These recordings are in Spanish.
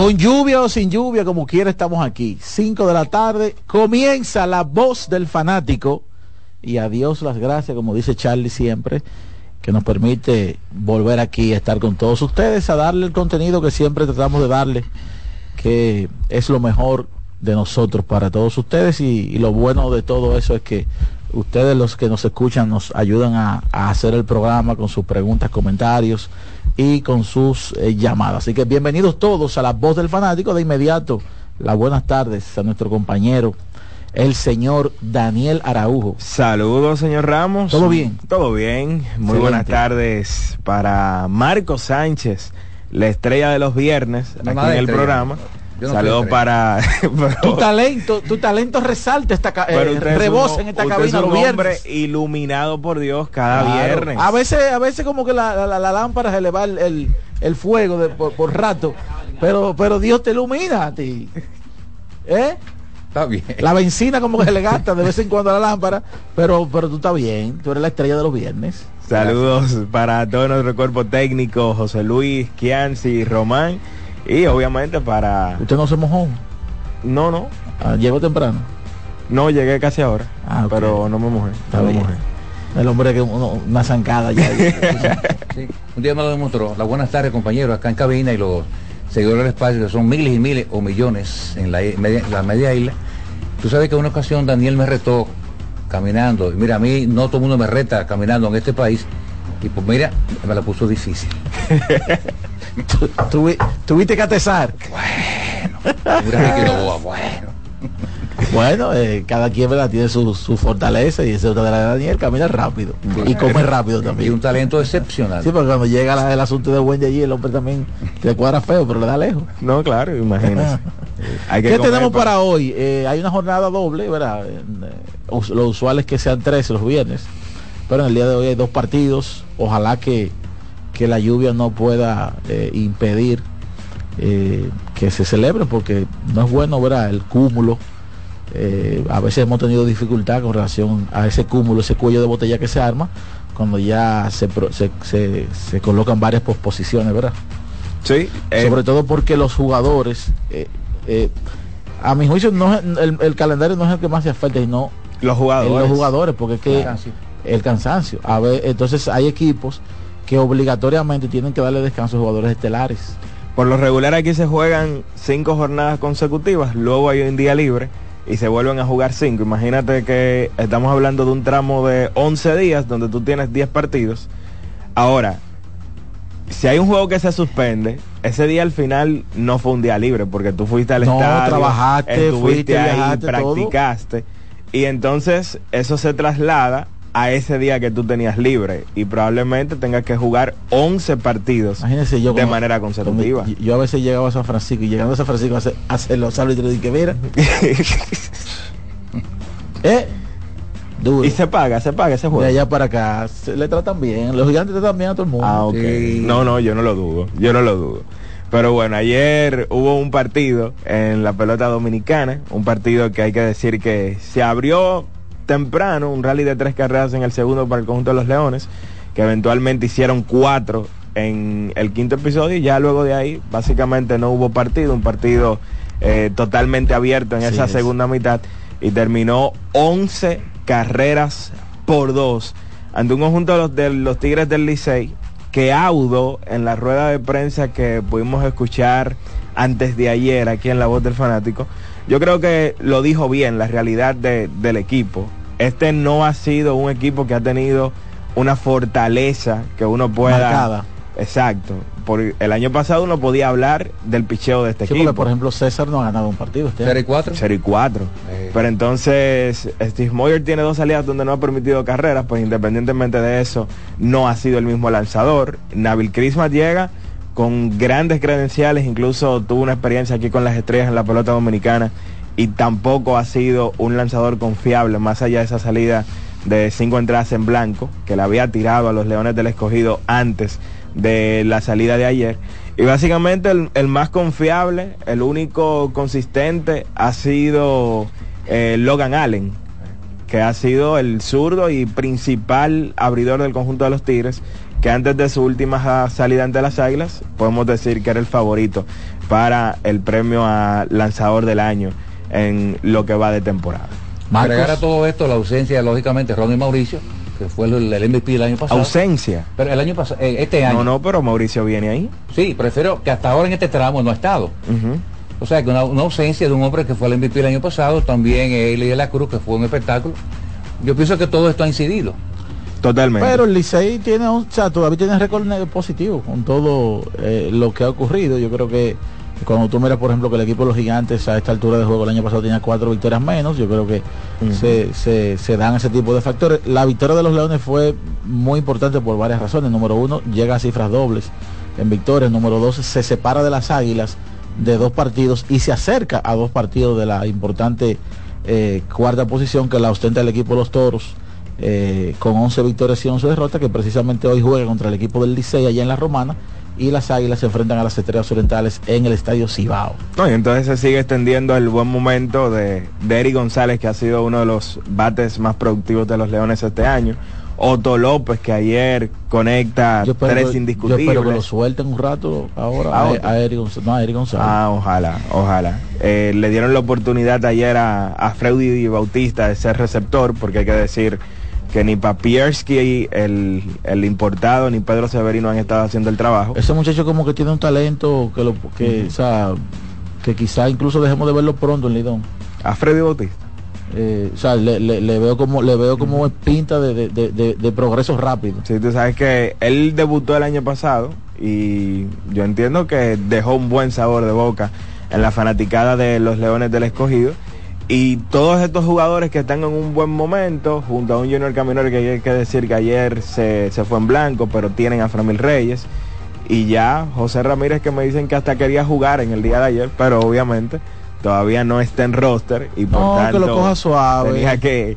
Con lluvia o sin lluvia, como quiera, estamos aquí. 5 de la tarde, comienza la voz del fanático. Y a Dios las gracias, como dice Charlie siempre, que nos permite volver aquí a estar con todos ustedes, a darle el contenido que siempre tratamos de darle, que es lo mejor de nosotros para todos ustedes. Y, lo bueno de todo eso es que ustedes los que nos escuchan nos ayudan a hacer el programa con sus preguntas, comentarios y con sus eh, llamadas. Así que bienvenidos todos a la voz del fanático. De inmediato, las buenas tardes a nuestro compañero, el señor Daniel Araujo. Saludos, señor Ramos. ¿Todo bien? Todo bien. Muy Excelente. buenas tardes para Marco Sánchez, la estrella de los viernes, aquí en el estrella. programa. No Saludos para... Tu talento, tu talento resalta esta eh, rebosa en esta cabina es los un hombre viernes. iluminado por Dios cada Claro. viernes. A veces, a veces como que la, la- la lámpara se le va el, el- el fuego de- por, por rato, pero, pero Dios te ilumina a ti. ¿Eh? Está bien. La benzina como que se le gasta de vez en cuando a la lámpara, pero, pero tú estás bien, tú eres la estrella de los viernes. Saludos para todo nuestro cuerpo técnico, José Luis, Kianci, Román. Y obviamente para... Usted no se mojó, No, no. Ah, llegó temprano. No, llegué casi ahora. Ah. Pero no me mojé. Está no me mojé. El hombre que uno- una zancada ya. Sí. Un día me lo demostró. Las buenas tardes, compañeros, acá en cabina y los seguidores del espacio, que son miles y miles o millones en la, media, la media isla. Tú sabes que en una ocasión Daniel me retó caminando. Y mira, a mí no todo el mundo me reta caminando en este país. Y pues mira, me la puso difícil. Tu- tuvi- Tuviste que atesar. Mira que no, bueno. Bueno, eh, cada quien ¿verdad? tiene su, su fortaleza y esa es otra de la de Daniel, camina rápido y come rápido Y también. un talento excepcional. Sí, porque cuando llega la- el asunto de Wendy allí, el hombre también le cuadra feo, pero le da lejos. No, claro, imagínese. Hay que ¿Qué comer tenemos pa- para hoy? Eh, hay una jornada doble, ¿verdad? En, eh, lo usual es que sean tres los viernes, pero en el día de hoy hay dos partidos. Ojalá que, que la lluvia no pueda eh, impedir eh, que se celebre, porque no es bueno, ¿verdad? El cúmulo. Eh, a veces hemos tenido dificultad con relación a ese cúmulo, ese cuello de botella que se arma, cuando ya se, se, se- se colocan varias posposiciones, ¿verdad? Sí, eh, sobre todo porque los jugadores eh, eh, a mi juicio no es- el, el calendario no es el que más se afecta sino los jugadores. los jugadores porque es que Cansancio. el cansancio a ver entonces hay equipos que obligatoriamente tienen que darle descanso a jugadores estelares Por lo regular aquí se juegan cinco jornadas consecutivas, luego hay un día libre y se vuelven a jugar cinco. Imagínate que estamos hablando de un tramo de 11 días donde tú tienes 10 partidos. Ahora, si hay un juego que se suspende, ese día al final no fue un día libre porque tú fuiste al No, estadio, trabajaste, estuviste fuiste, ahí, viajaste, todo. practicaste y entonces eso se traslada a ese día que tú tenías libre y probablemente tengas que jugar 11 partidos yo de como- manera consecutiva. yo, yo a veces llegaba a San Francisco y llegando a San Francisco a hacer, los árbitros y que mira eh duro y se paga, se paga ese de juego. allá para acá se le tratan bien los gigantes tratan bien a todo el mundo Ah, ok. Sí. No, no, yo no lo dudo. Yo no lo dudo. Pero bueno, ayer hubo un partido en la pelota dominicana, un partido que hay que decir que se abrió temprano, un rally de tres carreras en el segundo para el conjunto de los Leones, que eventualmente hicieron cuatro en el quinto episodio y ya luego de ahí básicamente no hubo partido, un partido eh, totalmente abierto en esa es. segunda mitad y terminó 11 carreras por dos ante un conjunto de los, de los Tigres del Licey que Audo en la rueda de prensa que pudimos escuchar antes de ayer aquí en La Voz del Fanático, yo creo que lo dijo bien la realidad de- del equipo. Este no ha sido un equipo que ha tenido una fortaleza que uno pueda Marcada. Exacto. Por el año pasado uno podía hablar del picheo de este Sí, equipo. porque, por ejemplo, César no ha ganado un partido este ¿Serie año. 4? 0 y 4. Eh. Pero entonces Steve Moyer tiene dos salidas donde no ha permitido carreras, pues independientemente de eso, no ha sido el mismo lanzador. Nabil Christmas llega con grandes credenciales, incluso tuvo una experiencia aquí con las estrellas en la pelota dominicana y tampoco ha sido un lanzador confiable, más allá de esa salida de cinco entradas en blanco, que la había tirado a los Leones del Escogido antes de la salida de ayer. Y básicamente el, más confiable, el único consistente ha sido eh, Logan Allen, que ha sido el zurdo y principal abridor del conjunto de los Tigres, que antes de su última salida ante las Águilas, podemos decir que era el favorito para el premio a lanzador del año en lo que va de temporada. Marcos. Agregar a todo esto la ausencia, lógicamente, de Ronnie Mauricio, que fue el, el MVP el año pasado. Ausencia. Pero el año pasado, eh, este año. No, no, pero Mauricio viene ahí. Sí, prefiero que hasta ahora en este tramo no ha estado. O sea, que una, una ausencia de un hombre que fue el MVP el año pasado, también Eli de la Cruz, que fue un espectáculo. Yo pienso que todo esto ha incidido. Totalmente. Pero el Licey tiene un, o sea, todavía tiene récord positivo con todo eh, lo que ha ocurrido. Yo creo que cuando tú miras, por ejemplo, que el equipo de los gigantes a esta altura de juego el año pasado tenía cuatro victorias menos, yo creo que se- se dan ese tipo de factores. La victoria de los Leones fue muy importante por varias razones. Número uno, llega a cifras dobles en victorias. Número dos, se separa de las Águilas de dos partidos y se acerca a dos partidos de la importante eh, cuarta posición que la ostenta el equipo de los Toros eh, con 11 victorias y 11 derrotas, que precisamente hoy juega contra el equipo del Licey allá en la Romana y las Águilas se enfrentan a las Estrellas Orientales en el Estadio Cibao. No, y entonces se sigue extendiendo el buen momento de, de Eric González, que ha sido uno de los bates más productivos de los Leones este año. Otto López, que ayer conecta Yo espero, tres que- yo indiscutibles. espero que lo suelten un rato ahora ¿A a, a Eric González. No, a Eric González. Ah, ojalá, ojalá. Eh, le dieron la oportunidad ayer a, a Freddy Bautista de ser receptor, porque hay que decir que ni Papierski, el, el importado, ni Pedro Severino han estado haciendo el trabajo. Ese muchacho como que tiene un talento que lo que, o sea, que quizá incluso dejemos de verlo pronto en Lidón. A Freddy Bautista. Eh, o sea, le, le- le veo como le veo como pinta de, de- de- de- de progreso rápido. Sí, tú sabes que él debutó el año pasado y yo entiendo que dejó un buen sabor de boca en la fanaticada de los Leones del Escogido. Y todos estos jugadores que están en un buen momento, junto a un Junior Caminero que hay que decir que ayer se, se fue en blanco, pero tienen a Framil Reyes. Y ya José Ramírez que me dicen que hasta quería jugar en el día de ayer, pero obviamente todavía no está en roster y por No, que tanto lo coja suave. tenía que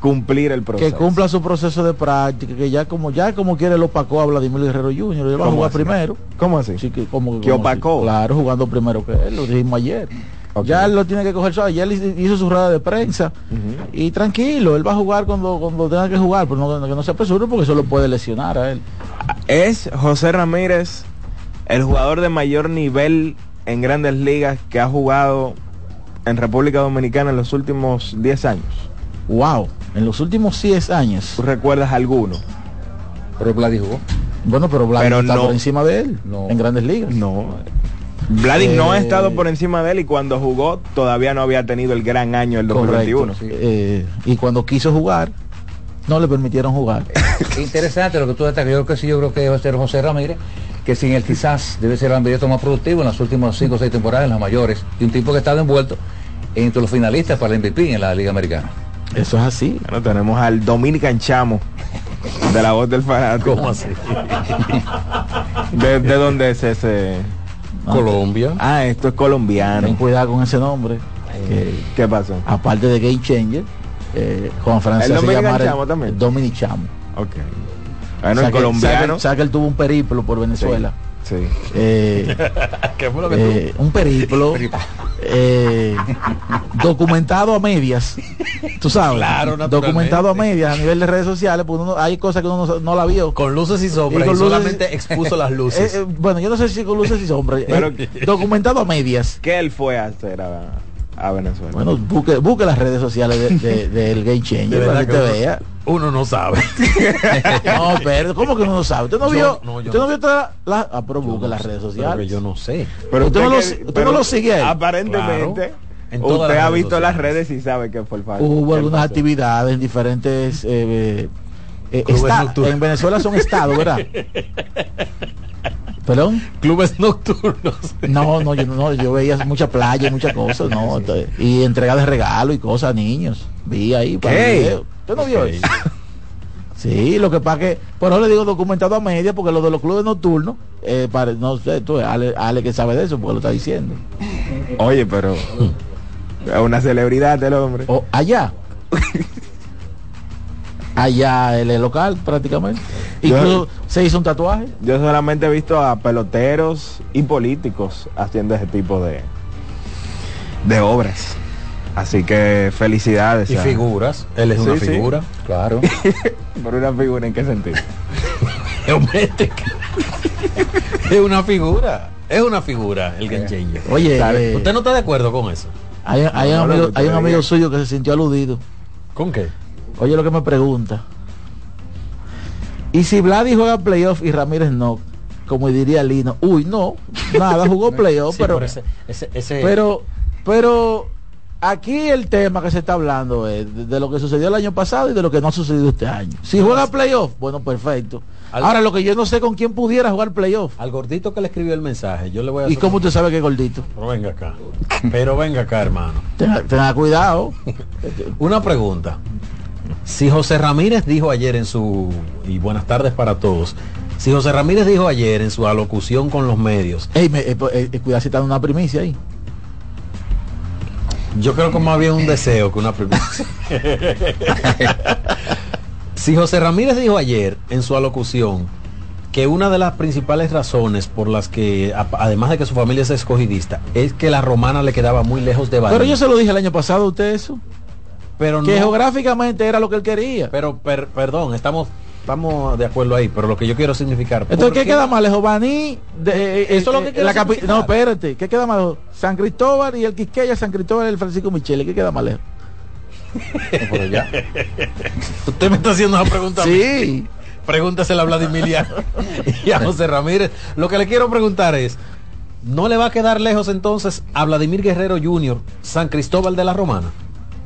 cumplir el proceso. Que cumpla su proceso de práctica, que ya como ya como quiere lo opacó a Vladimir Guerrero Jr. Él va a ¿Cómo jugar así? primero. ¿Cómo así? Sí, que como ¿Que opacó? si- claro, jugando primero que él, lo dijimos ayer. Ya él lo tiene que coger suave. Ya él hizo- su rueda de prensa. Y tranquilo, él va a jugar cuando, cuando tenga que jugar, pero no, que no se apresure porque eso lo puede lesionar a él. Es José Ramírez el jugador de mayor nivel en grandes ligas que ha jugado en República Dominicana en los últimos 10 años. Wow, en los últimos 10 años. ¿Tú recuerdas alguno? Pero Vladi jugó. Bueno, pero Pero está no- por encima de él No. en grandes ligas. No. Vladimir no ha Eh, estado por encima de él y cuando jugó todavía no había tenido el gran año del 2021. sí. Eh, y cuando quiso jugar, no le permitieron jugar. Interesante lo que tú destacas. Yo creo que sí, yo creo que debe ser José Ramírez, que sin él quizás debe ser el ambiente más productivo en las últimas 5 o 6 temporadas, en las mayores, y un tipo que ha estado envuelto entre los finalistas para el MVP en la Liga Americana. Eso es así. Bueno, tenemos al Dominican Chamo de la voz del fanático. ¿Cómo así? ¿De, de dónde es ese? Colombia. Ah, esto es colombiano. Ten cuidado con ese nombre. que, ¿Qué pasó? aparte de Game Changer, eh, Juan Francia ¿El se llama Chamo también? Dominic Chamo. Ok. Bueno, el colombiano. sabe- sabe que él tuvo un periplo por Venezuela. Sí. Eh, ¿Qué fue lo que tú- eh, un periplo eh, documentado a medias tú sabes. Claro, documentado a medias a nivel de redes sociales pues uno hay cosas que uno no, no la vio. Con luces y sombras. Y Y, con luces- solamente expuso las luces. Eh, eh, bueno yo no sé si con luces y sombras eh, documentado a medias. ¿Qué él fue a hacer a, a Venezuela? bueno busque, busque las redes sociales de- de- del Game De Changer para que te uno- vea Uno no sabe. no pero ¿cómo que uno no sabe? usted no vio no, yo usted no no vio todas las ah pero busque no las redes pero sociales que yo no sé. Pero usted no lo- que- usted pero no lo sigue. Aparentemente, Claro, usted las ha visto las sociales. redes y sabe que fue el fallo. hubo ¿Qué algunas pasó? actividades en diferentes eh, eh, en Venezuela son estados, ¿verdad? ¿Perdón? Clubes nocturnos. No, no, yo no, yo veía mucha playa y muchas cosas, no, entonces, y entrega de regalo y cosas a niños. Vi ahí para el ¿Qué? video. ¿Usted no vio eso? Sí, lo que pasa que, por eso le digo documentado a media, porque lo de los clubes nocturnos, eh, pare- no sé, tú, Ale, Ale que sabe de eso, porque lo está diciendo. Oye, pero es una celebridad el hombre. O allá. allá el local prácticamente. Yo- Incluso se hizo un tatuaje. Yo solamente he visto a peloteros y políticos haciendo ese tipo de de obras. Así que felicidades. Y a- figuras. Él es una Sí, figura. Claro. Por una figura en qué sentido. Es una figura. Es una figura el gancheño. Oye, Dale. eh, ¿Usted no está de acuerdo con eso? hay, hay No, un amigo, hay un amigo suyo que se sintió aludido. ¿Con qué? Oye lo que me pregunta. ¿Y si Vladi juega playoff y Ramírez no? Como diría Lino. Uy, no. Nada, jugó playoff, Sí, pero, pero ese, ese, ese- pero, pero aquí el tema que se está hablando es de, de lo que sucedió el año pasado y de lo que no ha sucedido este año. Si juega playoff, bueno, perfecto. Al- Ahora lo que yo no sé con quién pudiera jugar playoff. al gordito que le escribió el mensaje, yo le voy a ¿Y cómo usted sabe que es gordito? Pero venga acá. Pero venga acá, hermano. Tenga, tenga cuidado. Una pregunta. Si José Ramírez dijo ayer en su y buenas tardes para todos. Si José Ramírez dijo ayer en su alocución con los medios, Ey, me, eh, eh, eh, cuidado si está una primicia ahí. yo creo que más bien un deseo que una primicia. si José Ramírez dijo ayer en su alocución que una de las principales razones por las que, además de que su familia es escogidista, es que la romana le quedaba muy lejos de Bahía. Pero yo se lo dije el año pasado a usted eso. Pero Que no- geográficamente era lo que él quería. Pero, per- perdón, estamos, estamos de acuerdo ahí, pero lo que yo quiero significar. Entonces, ¿por ¿qué queda más lejos? Baní, de, eh, eh, Eso es lo que eh, quiero la capi-. No, espérate. ¿Qué queda lejos? San Cristóbal y el Quisqueya, San Cristóbal y el Francisco Michele. ¿Qué queda lejos? Por allá. Usted me está haciendo una pregunta. Sí. Pregúntasela a Vladimir y a José Ramírez. Lo que le quiero preguntar es, ¿no le va a quedar lejos entonces a Vladimir Guerrero Jr. San Cristóbal de la Romana?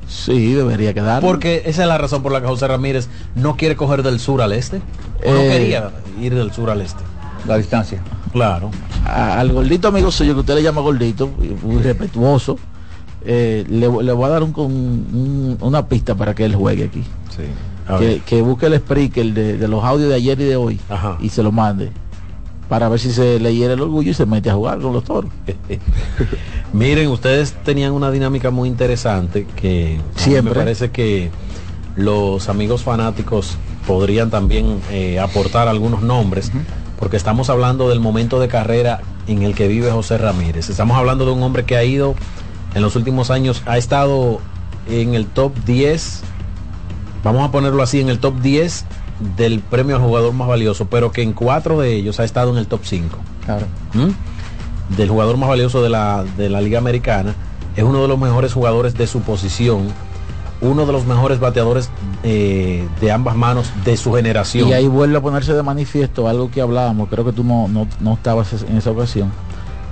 Sí, debería quedar. Porque esa es la razón por la que José Ramírez no quiere coger del sur al este. O no Eh. quería ir del sur al este. La distancia. Claro. A- al gordito amigo suyo, que usted le llama gordito, muy respetuoso, eh, le, le voy a dar un, una pista para que él juegue aquí. Sí. Que, busque el Spreaker de, de los audios de ayer y de hoy Ajá. y se lo mande. Para ver si se le hiere el orgullo y se mete a jugar con los toros. Miren, ustedes tenían una dinámica muy interesante que Siempre. me parece que los amigos fanáticos podrían también eh, aportar algunos nombres, porque estamos hablando del momento de carrera en el que vive José Ramírez. Estamos hablando de un hombre que ha ido en los últimos años, ha estado en el top 10, vamos a ponerlo así, en el top 10 del premio al jugador más valioso, pero que en cuatro de ellos ha estado en el top 5. Claro. ¿Mm? del jugador más valioso de la, de la Liga Americana. Es uno de los mejores jugadores de su posición. Uno de los mejores bateadores eh, de ambas manos de su generación. Y ahí vuelve a ponerse de manifiesto algo que hablábamos, creo que tú no, no, no estabas en esa ocasión.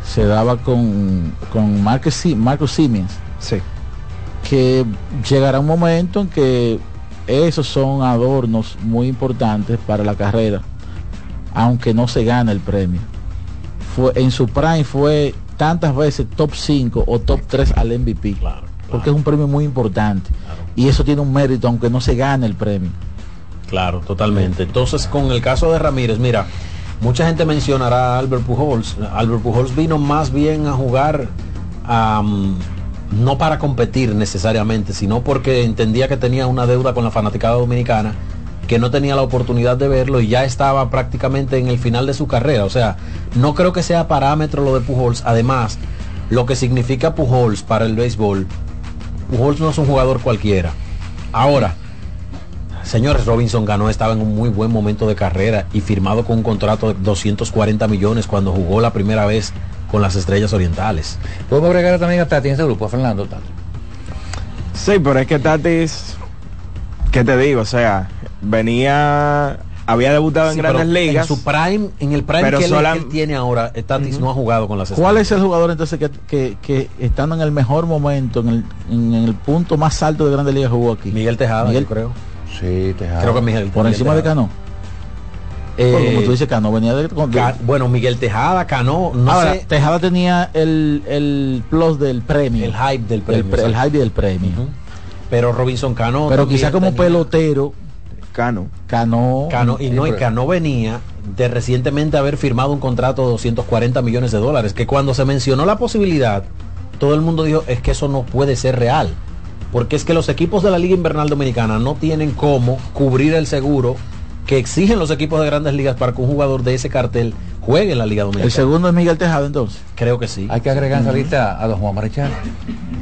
Se daba con, con Marcus, Marcus Siemens, Sí. que llegará un momento en que esos son adornos muy importantes para la carrera, aunque no se gane el premio. Fue, en su prime fue tantas veces top 5 o top 3 al MVP. Claro, Porque es un premio muy importante. Y eso tiene un mérito, aunque no se gane el premio. Claro, totalmente. Entonces, con el caso de Ramírez, mira, mucha gente mencionará a Albert Pujols. Albert Pujols vino más bien a jugar, am, no para competir necesariamente, sino porque entendía que tenía una deuda con la fanaticada dominicana, que no tenía la oportunidad de verlo y ya estaba prácticamente en el final de su carrera. O sea, no creo que sea parámetro lo de Pujols. Además, lo que significa Pujols para el béisbol, Pujols no es un jugador cualquiera. Ahora, Señores, Robinson ganó, estaba en un muy buen momento de carrera y firmado con un contrato de 240 millones cuando jugó la primera vez con las Estrellas Orientales. Podemos agregar también a Tati en ese grupo, a Fernando Tati. Sí, pero es que Tatis, ¿qué te digo? O sea, venía, había debutado en grandes ligas. En su prime, en el prime Pero que, él, sola- que él tiene ahora, eh, Tatis no ha jugado con las Estrellas. ¿Cuál es el jugador entonces que, que- que estando en el mejor momento, en el, en el punto más alto de Grandes Ligas jugó aquí? Miguel Tejada, Miguel- yo creo. Sí, Tejada. Creo que Miguel. Por Miguel encima de Tejada. Bueno, como Eh, tú dices, Cano venía de... con- Ca- bueno, Miguel Tejada, Cano, no Ahora, sé, Tejada tenía el, el plus del premio. el hype del el, premio. pre- el hype del premio. Pero Robinson Cano. Pero quizá como tenía- pelotero, Cano. Cano... Cano, y no, y Cano venía de recientemente haber firmado un contrato de 240 millones de dólares, que cuando se mencionó la posibilidad, todo el mundo dijo, es que eso no puede ser real. Porque es que los equipos de la Liga Invernal Dominicana no tienen cómo cubrir el seguro que exigen los equipos de grandes ligas para que un jugador de ese cartel juegue en la Liga Dominicana. El segundo es Miguel Tejada entonces. Creo que sí. Hay que agregar en esa lista a don Juan Marichal.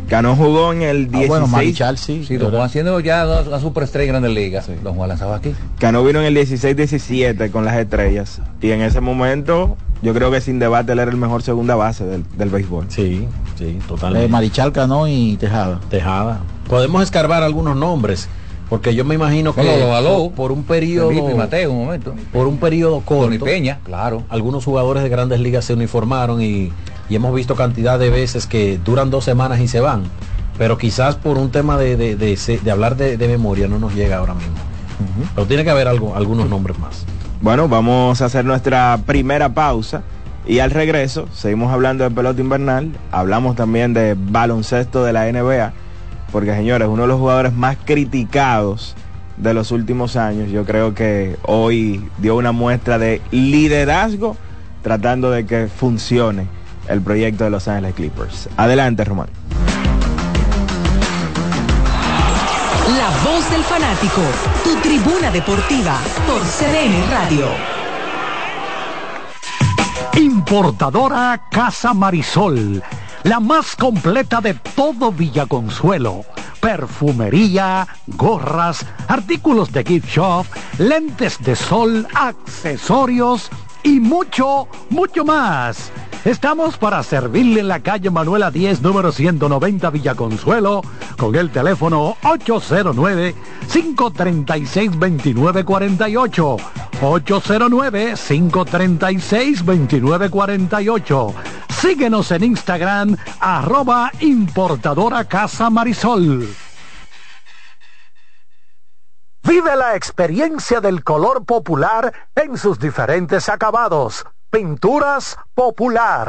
Cano jugó en el Ah, 16. bueno, Marichal sí. Sí, don. Juan siendo ya una, superestrella en Grandes Ligas. Don Juan lanzaba aquí. Cano vino en el 16-17 con las estrellas. Y en ese momento, yo creo que sin debate él era el mejor segunda base del, del béisbol. Sí, sí, Eh, totalmente. Marichal, Cano y Tejada. Tejada. Podemos escarbar algunos nombres, porque yo me imagino que Bueno, lo való. por, por un periodo Felipe Mateo, un momento. por un periodo corto, Peña, claro. algunos jugadores de grandes ligas se uniformaron y, y hemos visto cantidad de veces que duran dos semanas y se van. Pero quizás por un tema de, de- de hablar de, de memoria no nos llega ahora mismo. Pero tiene que haber algo, algunos nombres más. Bueno, vamos a hacer nuestra primera pausa. Y al regreso, seguimos hablando de pelota invernal. Hablamos también de baloncesto de la NBA. Porque, señores, uno de los jugadores más criticados de los últimos años. Yo creo que hoy dio una muestra de liderazgo tratando de que funcione el proyecto de Los Ángeles Clippers. Adelante, Román. La voz del fanático, tu tribuna deportiva por CDN Radio. Importadora Casa Marisol, la más completa de todo Villaconsuelo. Perfumería, gorras, artículos de gift shop, lentes de sol, accesorios y mucho, mucho más. Estamos para servirle en la calle Manuela 10, número 190 Villaconsuelo, con el teléfono 809-536-2948. 809-536-2948. Síguenos en Instagram, arroba importadora Casa Marisol. Vive la experiencia del color popular en sus diferentes acabados. Pinturas Popular.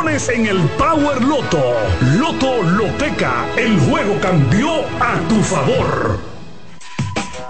en el Power Loto. Loto Loteca, el juego cambió a tu favor.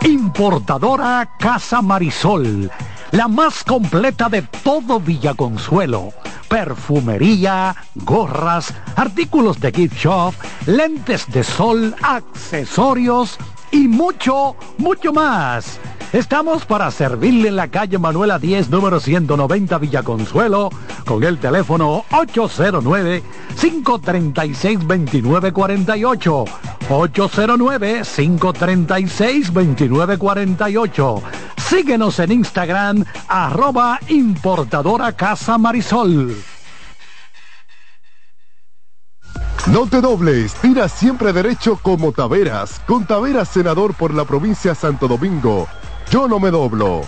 Importadora Casa Marisol, la más completa de todo Villaconsuelo. Perfumería, gorras, artículos de gift shop, lentes de sol, accesorios y mucho, mucho más. Estamos para servirle en la calle Manuela 10, número 190 Villaconsuelo, con el teléfono 809-536-2948. 809-536-2948. Síguenos en Instagram, arroba importadora Casa Marisol. No te dobles, tira siempre derecho como Taveras, con Taveras senador por la provincia Santo Domingo. Yo no me doblo.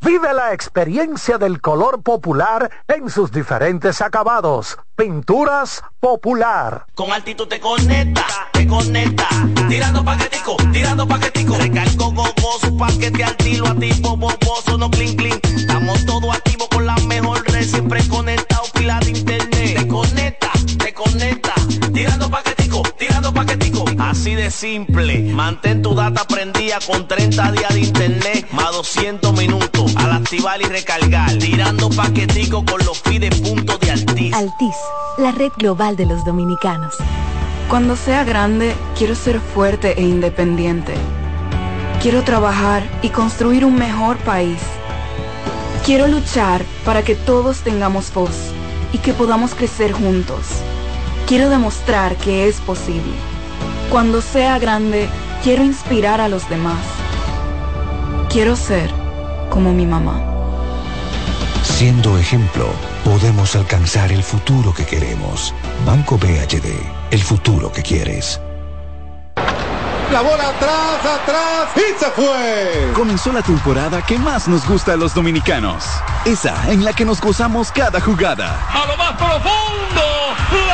Vive la experiencia del color popular en sus diferentes acabados. Pinturas popular. Con altitud te conecta, te conecta. Tirando paquetico, tirando paquetico. Recargo gogoso, paquete al tiro, a tipo boboso, no clink clink. Estamos todos activos con la mejor red, siempre conectado, pila de internet. Te conecta, te conecta. Tirando paquetico, tirando paquetico. Así de simple. Mantén tu data prendida con 30 días de internet, más 200 minutos. Al activar y recargar. Tirando paquetico con los fides puntos de Altis. Altis, la red global de los dominicanos. Cuando sea grande, quiero ser fuerte e independiente. Quiero trabajar y construir un mejor país. Quiero luchar para que todos tengamos voz y que podamos crecer juntos. Quiero demostrar que es posible. Cuando sea grande, quiero inspirar a los demás. Quiero ser como mi mamá. Siendo ejemplo, podemos alcanzar el futuro que queremos. Banco BHD, el futuro que quieres. La bola atrás, atrás y se fue. Comenzó la temporada que más nos gusta a los dominicanos. Esa en la que nos gozamos cada jugada. A lo más profundo.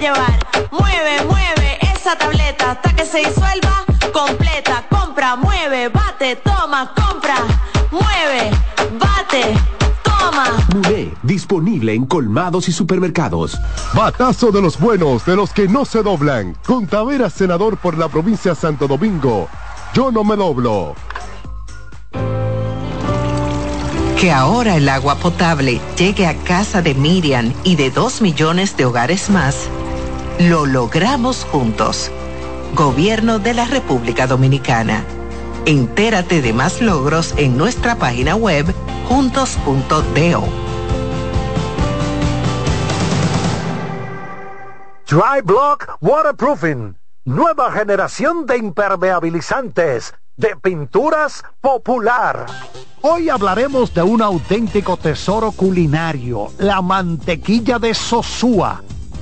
llevar. Mueve, mueve esa tableta hasta que se disuelva completa. Compra, mueve, bate, toma, compra, mueve, bate. Muné, disponible en colmados y supermercados. Batazo de los buenos, de los que no se doblan. Con Tavera, senador por la provincia de Santo Domingo. Yo no me doblo. Que ahora el agua potable llegue a casa de Miriam y de dos millones de hogares más, lo logramos juntos. Gobierno de la República Dominicana. Entérate de más logros en nuestra página web juntos.do. Dry Block Waterproofing. Nueva generación de impermeabilizantes de pinturas popular. Hoy hablaremos de un auténtico tesoro culinario, la mantequilla de Sosúa.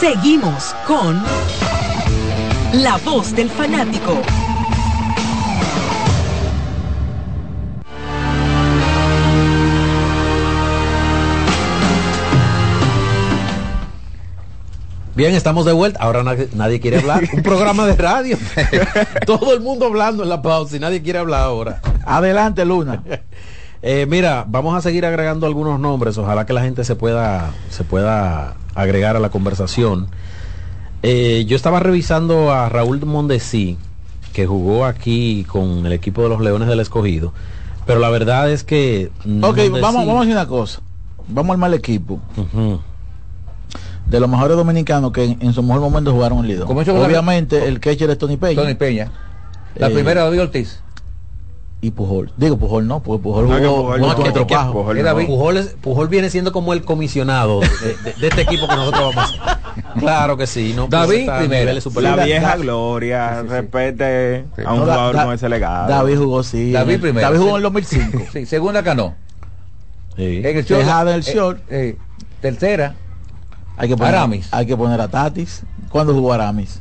Seguimos con La Voz del Fanático. Bien, estamos de vuelta. Ahora nadie, nadie quiere hablar. Un programa de radio. Todo el mundo hablando en la pausa y nadie quiere hablar ahora. Adelante, Luna. Eh, mira, vamos a seguir agregando algunos nombres. Ojalá que la gente se pueda, se pueda agregar a la conversación. Eh, yo estaba revisando a Raúl Mondesí, que jugó aquí con el equipo de los Leones del Escogido. Pero la verdad es que. Ok, vamos, vamos a decir una cosa. Vamos al mal equipo. De los mejores dominicanos que en, en su mejor momento jugaron el Lido. Obviamente, la... el catcher es Tony Peña. Tony Peña. La eh, primera David Ortiz y Pujol. Digo Pujol no, porque Pujol jugó, no, Pujol, no, Pujol, Pujol, Pujol, Pujol, es, Pujol, viene siendo como el comisionado de, de, de, este equipo que nosotros vamos a hacer. Claro que sí. No, David, primero. La vieja da- gloria, respete a un No, jugador da- con ese legado. David jugó, sí. David primero. David jugó en el 2005. Sí, segunda ganó. Sí. En el short, Dejada del eh, short. eh, tercera, Hay que poner, Aramis. Hay que poner a Tatis. ¿Cuándo jugó Aramis?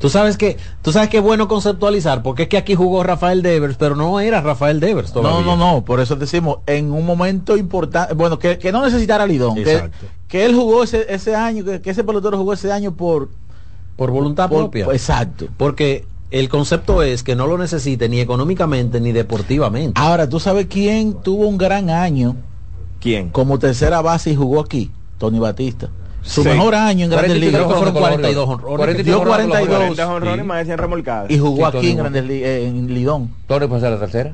Tú sabes que tú sabes que es bueno conceptualizar porque es que aquí jugó Rafael Devers, pero no era Rafael Devers No, todavía. no, no. Por eso decimos, en un momento importante, bueno, que, que no necesitara Lidón. Que, Exacto. que él jugó ese, ese año, que, que ese pelotero jugó ese año por... Por voluntad por- propia. exacto. Porque el concepto es que no lo necesite ni económicamente ni deportivamente. Ahora, ¿tú sabes quién tuvo un gran año ¿Quién? como tercera base y jugó aquí? Tony Batista. Su Sí. mejor año en Grandes 43 Ligas. Creo que fueron Con los 42 Orioles. honrones. 43 Dio honrones con los 42. 40 honrones más de 100 remolcadas. Y jugó aquí Tony en. Grandes Ligas, eh, en Lidón. Torres puede ser la tercera.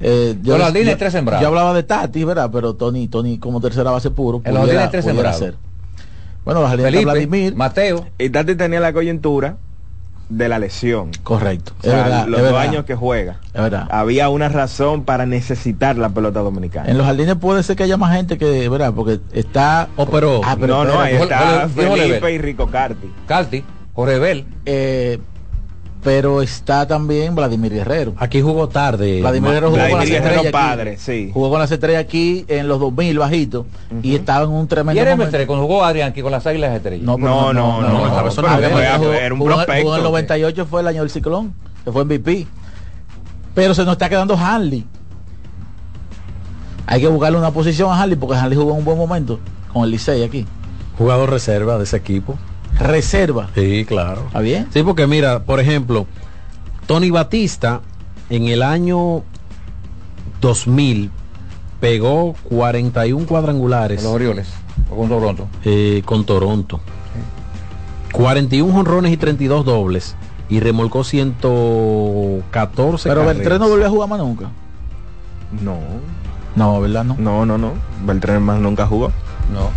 Eh, Con los Jardines, tres sembrados. Yo hablaba de Tati, ¿verdad? Pero Tony, Tony como tercera base puro. En los pudiera- Jardines, tres ser. Bueno, los jardines Felipe, Vladimir. Mateo, Y Tati tenía la coyuntura de la lesión. Correcto. O sea, es verdad. los es dos verdad, años que juega. Es verdad. Había una razón para necesitar la pelota dominicana. En los jardines puede ser que haya más gente que, ¿verdad? Porque está. Oh, pero- Ah, pero no, no, ahí está Felipe y Rico Carti. Carti, Jorge Bell. Eh, pero está también Vladimir Guerrero. Aquí jugó tarde. Vladimir Guerrero jugó con las Guerrero estrellas. padre, sí. Jugó con las estrellas aquí en los 2000 bajito y estaba en un Y tremendo era momento. M3 cuando jugó Adrián aquí con las águilas estrellas. No, pero No, no, no, no, no, él era- un jugó- prospecto. jugó en el 98 fue el año del ciclón, que fue MVP. Pero se nos está quedando Hanley. Hay que buscarle una posición a Hanley porque Hanley jugó en un buen momento con el Licey aquí. Jugador reserva de ese equipo. Reserva. Sí, claro. ¿Está bien? Sí, porque mira, por ejemplo, Tony Batista en el año 2000 pegó 41 cuadrangulares Los Orioles. O con Toronto. eh, con Toronto. 41 jonrones y 32 dobles. Y remolcó 114 Pero carreras. Beltrán no volvió a jugar más nunca. No, No, ¿verdad? No. no, no, no. Beltrán más nunca jugó. No.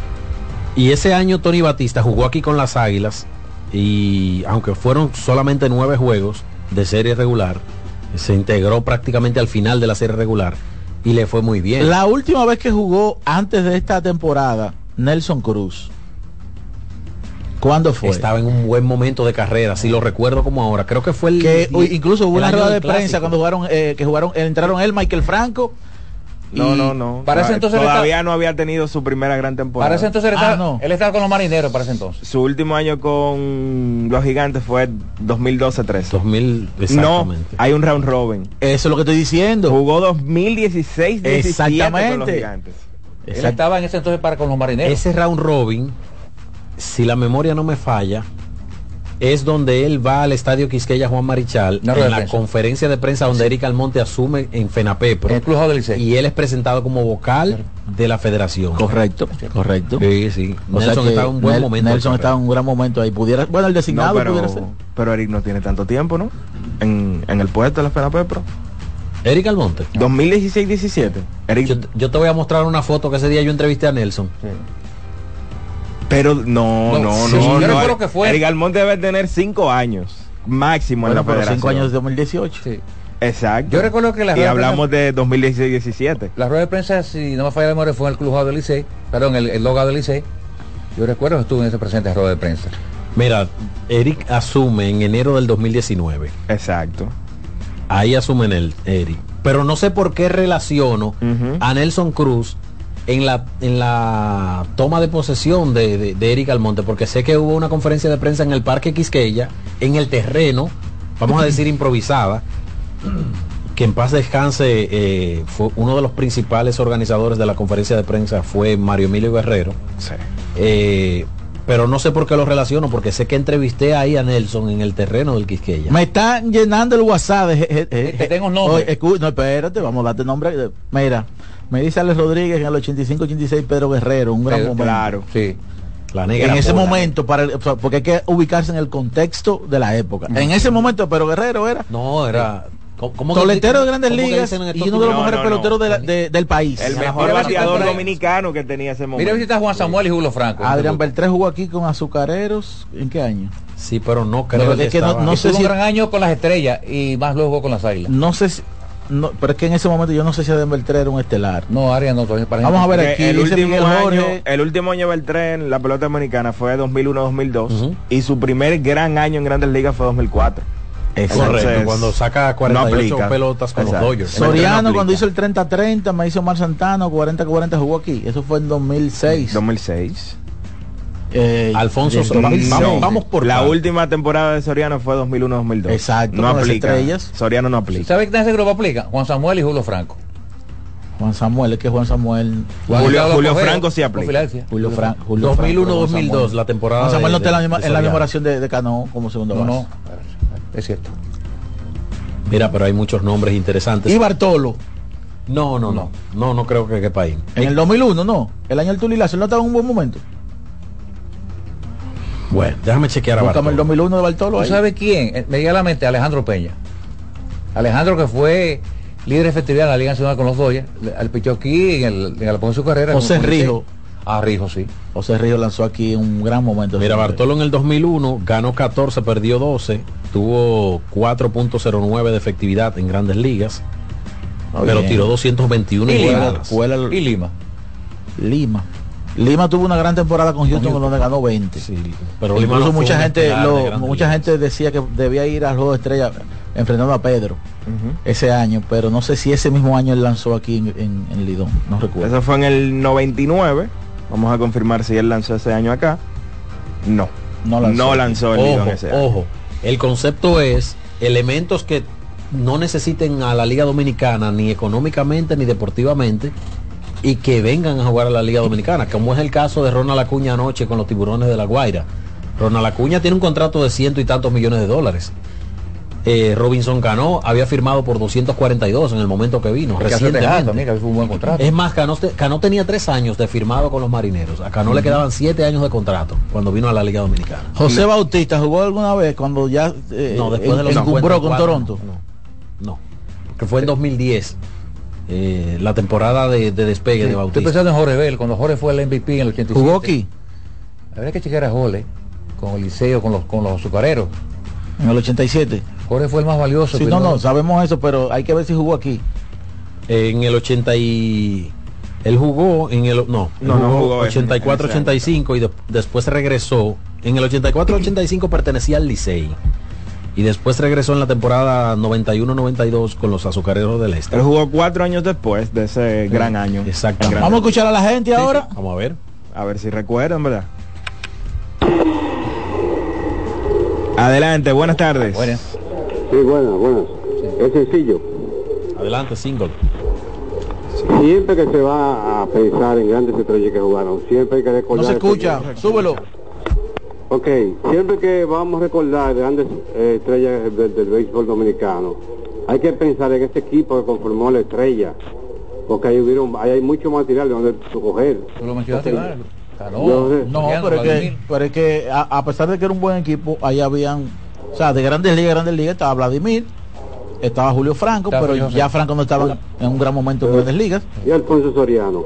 Y ese año Tony Batista jugó aquí con las Águilas y aunque fueron solamente nueve juegos de serie regular, se integró prácticamente al final de la serie regular y le fue muy bien. La última vez que jugó antes de esta temporada, Nelson Cruz. ¿Cuándo fue? Estaba en un buen momento de carrera, si lo recuerdo como ahora. Creo que fue el que incluso hubo una rueda de prensa cuando jugaron eh, que jugaron entraron él Michael Franco No, no, no. Para ese entonces Todavía no había tenido su primera gran temporada. Para ese entonces él, Ah, estaba, no. él estaba con los marineros para ese entonces. Su último año con los gigantes fue 2012-13. 2000 No, exactamente. hay un round robin. eso es lo que estoy diciendo Jugó 2016 17 con los Exactamente. gigantes. Él estaba en ese entonces para con los marineros. Ese round robin, si la memoria no me falla, es donde él va al estadio Quisqueya Juan Marichal en la conferencia de prensa donde Eric Almonte asume en FENAPEPRO En el Club del Licey. y él es presentado como vocal de la federación. correcto correcto Sí, sí. O sea Nelson que está en un buen Nel- momento. Nelson está en un gran momento ahí pudiera bueno el No, designado pero, pudiera ser pero Eric no tiene tanto tiempo, ¿no? En, en el puesto de la FENAPEPRO. Eric Almonte. 2016-17. Eric, Yo, yo te voy a mostrar una foto que ese día yo entrevisté a Nelson. Pero no, No, no, sí, no. yo no, recuerdo que fue- Eric Almonte debe tener cinco años máximo bueno en la pero federación. cinco años de 2018 Sí. Exacto. Yo recuerdo que la y rueda de hablamos de 2016-17. La rueda de prensa, si no me falla la memoria, fue en el Club del Licey. Perdón, el, el logo del Licey. Yo recuerdo que estuve en ese presente rueda de prensa. Mira, Eric asume en enero del 2019. Exacto. Ahí asume en el Eric. Pero no sé por qué relaciono Ujú. a Nelson Cruz en la, en la toma de posesión de, de- de Eric Almonte, porque sé que hubo una conferencia de prensa en el Parque Quisqueya, en el terreno, vamos a decir improvisada, que en paz descanse, eh, fue uno de los principales organizadores de la conferencia de prensa fue Mario Emilio Guerrero. Sí. Eh, pero no sé por qué lo relaciono, porque sé que entrevisté ahí a Nelson en el terreno del Quisqueya. me están llenando el WhatsApp de, je- je- Te tengo un nombre. Oye, no espérate vamos a darte nombre mira me dice Alex Rodríguez en el 85-86 Pedro Guerrero un gran Pedro, momento Claro. Sí. La negra en ese momento para el- o sea, porque hay que ubicarse en el contexto de la época en ese momento pero Guerrero era No, era. ¿Cómo, cómo que- toletero de grandes ligas y uno de los No, mejores no, no. peloteros de la- de- del país El mejor bateador dominicano que tenía ese momento. Mira si está Juan Samuel y Julio Franco. Adrián Beltré jugó aquí con Azucareros ¿en qué año? Sí, pero no creo que, es que no- sé un si- gran año con las estrellas y más luego con las águilas. no sé si no, pero es que en ese momento yo no sé si Adán Beltré era un estelar. No, Arias no, todavía para Vamos a ver aquí, el último, año, el último año del tren en la pelota dominicana fue 2001-2002 y su primer gran año en Grandes Ligas fue 2004. Correcto, cuando saca 48 aplica. pelotas con Exacto. los Dodgers. Soriano cuando hizo el 30-30, me hizo Mar Santano, 40-40 jugó aquí. Eso fue en 2006. 2006. Eh, Alfonso, vamos, 2006. vamos, por La última temporada de Soriano fue 2001-2002. Exacto, No aplica. estrellas. Soriano no aplica. ¿Sabe quién ese grupo aplica? Juan Samuel y Julio Franco. Juan Samuel, es que Juan Samuel. Julio, Juan Julio Cogeos, Franco sí aplica. Julio Franco. Julio Franco, 2001-2002, Juan Samuel. la temporada Juan Samuel no está en la, de- misma- de, de Cano como segundo No, base. no, es cierto. Mira, pero hay muchos nombres interesantes. Y Bartolo. No, no, no. No, no creo que quepa ahí. En el 2001, no. El año del Tulilazo, él no estaba en un buen momento. Bueno, déjame chequear a Búscame el Bartolo. 2001 de Bartolo ¿Tú ahí. sabes quién? Eh, Me llega a la mente Alejandro Peña. Alejandro que fue líder de efectividad en la Liga Nacional con los Dodgers. Al pichó aquí en el, en el de su carrera. José Rijo. Ah, Rijo, sí. José Río lanzó aquí un gran momento. Mira, Bartolo en el 2001 ganó 14, perdió 12, tuvo 4.09 de efectividad en grandes ligas, pero bien. tiró 221 Y Lima. Y Lima. Lima. Lima tuvo una gran temporada con Houston, donde ganó 20. pero Incluso no mucha gente lo- mucha gente decía que debía ir al juego de estrella enfrentando a Pedro ese año, pero no sé si ese mismo año él lanzó aquí en, en- en Lidón, no recuerdo. Eso fue en el 99. Vamos a confirmar si él lanzó ese año acá. No. No lanzó. No lanzó el Ojo, ese año. ojo, el concepto es elementos que no necesiten a la Liga Dominicana ni económicamente ni deportivamente y que vengan a jugar a la Liga Dominicana, como es el caso de Ronald Acuña anoche con los tiburones de la Guaira. Ronald Acuña tiene un contrato de ciento y tantos millones de dólares. Eh, Robinson Cano había firmado por 242 en el momento que vino, El caso de Tejada recientemente. también, que fue un buen contrato. Es más, Cano, te- Cano tenía tres años de firmado con los marineros. A Cano le quedaban siete años de contrato cuando vino a la Liga Dominicana. José Bautista jugó alguna vez cuando ya eh, No, después de los encumbró con 54, Toronto. No, no. Que fue en 2010. eh, la temporada de, de despegue de Estoy Bautista. pensando en Jorge Bell, cuando Jorge fue el MVP en el 87. ¿Jugó aquí? Habría que chequear a Jorge con el liceo, con los, con los azucareros. En el 87. Jorge fue el más valioso. Sí, no, no, sabemos eso, pero hay que ver si jugó aquí. En el 80 y... Él jugó en el... No, No, no jugó ese- 84-85 y de- después regresó. En el 84-85 pertenecía al Licey. Y después regresó en la temporada 91-92 con los azucareros del Este. Él jugó cuatro años después de ese gran año. Exactamente. Vamos a escuchar a la gente ahora. Vamos a ver. A ver si recuerdan, ¿verdad? Adelante, buenas tardes. Buenas. Sí, buenas, buenas. Es sencillo. Adelante, single. Siempre que se va a pensar en grandes estrellas que jugaron, siempre hay que recordar... No se escucha, súbelo. Ok, siempre que vamos a recordar grandes eh, estrellas del, del béisbol dominicano, hay que pensar en este equipo que conformó la estrella, porque ahí, hubieron, ahí hay mucho material de donde coger. Tú lo mencionaste, sé. No, Mariano, pero es que, Vladimir. pero es que a, a pesar de que era un buen equipo, ahí habían, o sea, de grandes ligas, grandes ligas, estaba Vladimir, estaba Julio Franco, Estaba pero Julio ya Franco. No estaba en un gran momento en grandes ligas. Y Alfonso Soriano.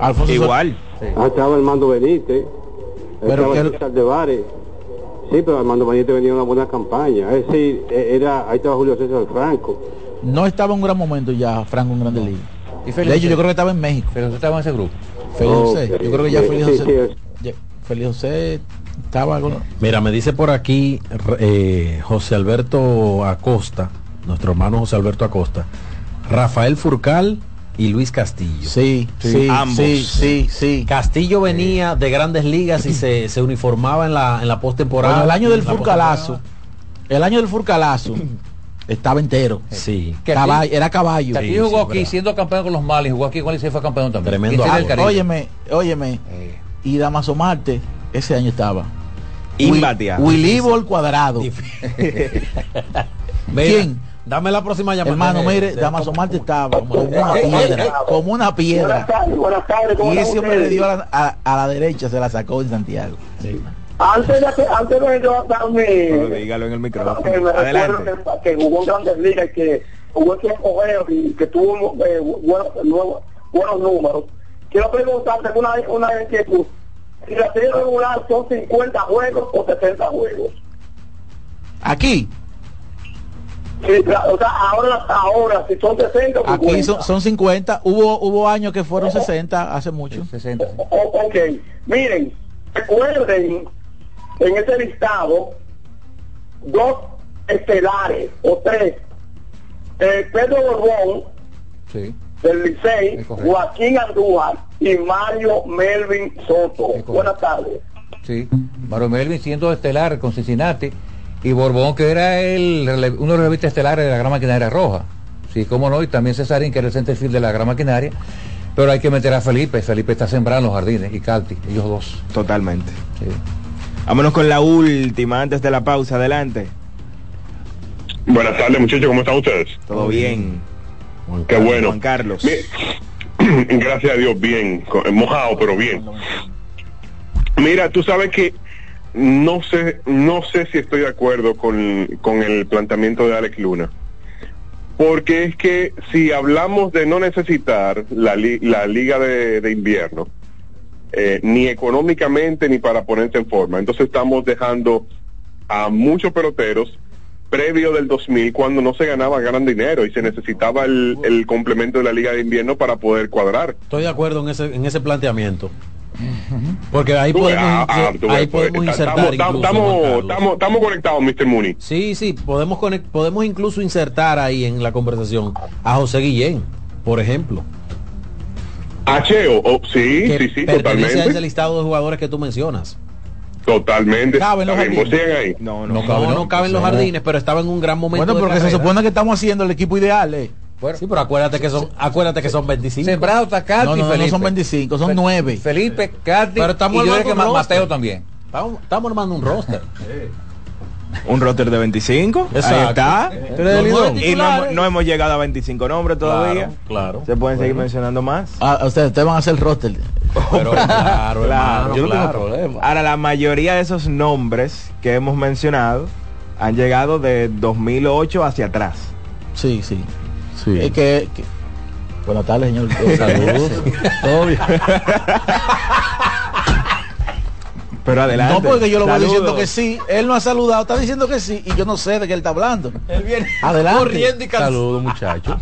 Alfonso Sor- Igual. Ah, Estaba Armando Benítez, Pero estaba que- César de Vares. Sí, pero Armando Benítez venía una buena campaña. Es decir, eh, era, ahí estaba Julio César Franco. no estaba en un gran momento ya Franco en grandes ligas. Y De hecho, yo creo que estaba en México. Pero usted estaba en ese grupo. Félix José. Yo creo que ya sí, sí, José. sí. ya- Félix José estaba con. Mira, me dice por aquí eh, José Alberto Acosta, nuestro hermano José Alberto Acosta, Rafael Furcal y Luis Castillo. Sí, sí, ambos. sí, sí, sí. Castillo venía de grandes ligas y se, se uniformaba en la, en la postemporada. Bueno, el año del Furcalazo, el año del Furcalazo estaba entero. Sí. Caballo, era caballo. Sí, jugó sí, aquí verdad. siendo campeón con los Males, jugó aquí con el fue campeón también. Tremendo. Óyeme, óyeme. Eh, Y Damaso Marte, ese año estaba. Imbateable. Willy al cuadrado. ¿Quién? Dame la próxima llamada. Hermano, De- mire, Damaso Marte estaba como una Eh, eh, piedra, eh, como una piedra. buenas tardes, Y ese hombre le dio a la, a- a la derecha, se la sacó en Santiago. Antes de, que- antes de yo darme... Dígalo en el micrófono. que me Adelante. que, que jugó en grandes ligas, que jugó en tiempo y que tuvo eh, buenos, nuevos- buenos números. Quiero preguntarte una, una inquietud. Si la serie regular son 50 juegos o 70 juegos. Aquí, Sí, o sea, ahora, ahora, si son 60 o Aquí 50. son, son 50. Hubo hubo años que fueron 60, hace mucho. 60. O- ok, miren, recuerden en ese listado dos estelares o tres. Eh, Pedro Borbón Sí. Del Licey. Joaquín Andújar y Mario Melvin Soto. Buenas tardes. Sí, Mario Melvin siendo estelar con Cincinnati y Borbón que era el uno de los revistas estelares de la gran maquinaria roja. Sí, cómo no, y también Cesarín que era el centerfield de la gran maquinaria. Pero hay que meter a Felipe, Felipe está sembrando en los jardines y Calti, ellos dos. Totalmente. Vámonos con la última antes de la pausa. Adelante. Buenas tardes, muchachos, ¿cómo están ustedes? Todo bien. Qué bueno. Juan Carlos. Mi- Gracias a Dios, bien, co- mojado, pero bien. Mira, tú sabes que no sé, no sé si estoy de acuerdo con, con el planteamiento de Alex Luna. Porque es que si hablamos de no necesitar la, li- la liga de, de invierno, eh, ni económicamente ni para ponerse en forma, entonces estamos dejando a muchos peloteros previo del 2000 cuando no se ganaba gran dinero y se necesitaba el, el complemento de la liga de invierno para poder cuadrar. Estoy de acuerdo en ese, en ese planteamiento. Porque ahí podemos, ah, ah, ahí podemos está- insertar estamos- incluso, estamos- conectados, Mr. Mooney. Sí, sí, podemos conec- podemos incluso insertar ahí en la conversación a José Guillén, por ejemplo. Acheo, oh, sí, que sí, sí, pertenece a totalmente. ese listado de jugadores que tú mencionas. Totalmente. Caben los jardines. sigan ahí. No, No, no, caben los jardines, pero estaba en un gran momento. Bueno, de porque se supone que estamos haciendo el equipo ideal, eh. Sí, pero acuérdate que son, acuérdate que son 25. Sembrado está Calti No, no, y no, no Felipe. son 25, son Fe- 9. Felipe, Calti Pero estamos y yo armando creo que. Mateo también. Estamos, estamos armando un roster. Un roster de 25. Ahí está. Y no, hemos- no hemos llegado a 25 nombres todavía. Claro, claro. Se pueden seguir mencionando más. Ah, ustedes, ustedes van a hacer el roster. Pero claro, hermano, yo no tengo claro. problema. Ahora, la mayoría de esos nombres que hemos mencionado han llegado de 2008 hacia atrás. Sí, sí. Es que, que- Buenas tardes, señor. Saludos. Todo bien. Pero adelante. No, porque yo lo voy Saludos. diciendo que sí. Él no ha saludado, está diciendo que sí. Y yo no sé de qué él está hablando. Él viene Adelante. corriendo y cansado. Saludos muchachos.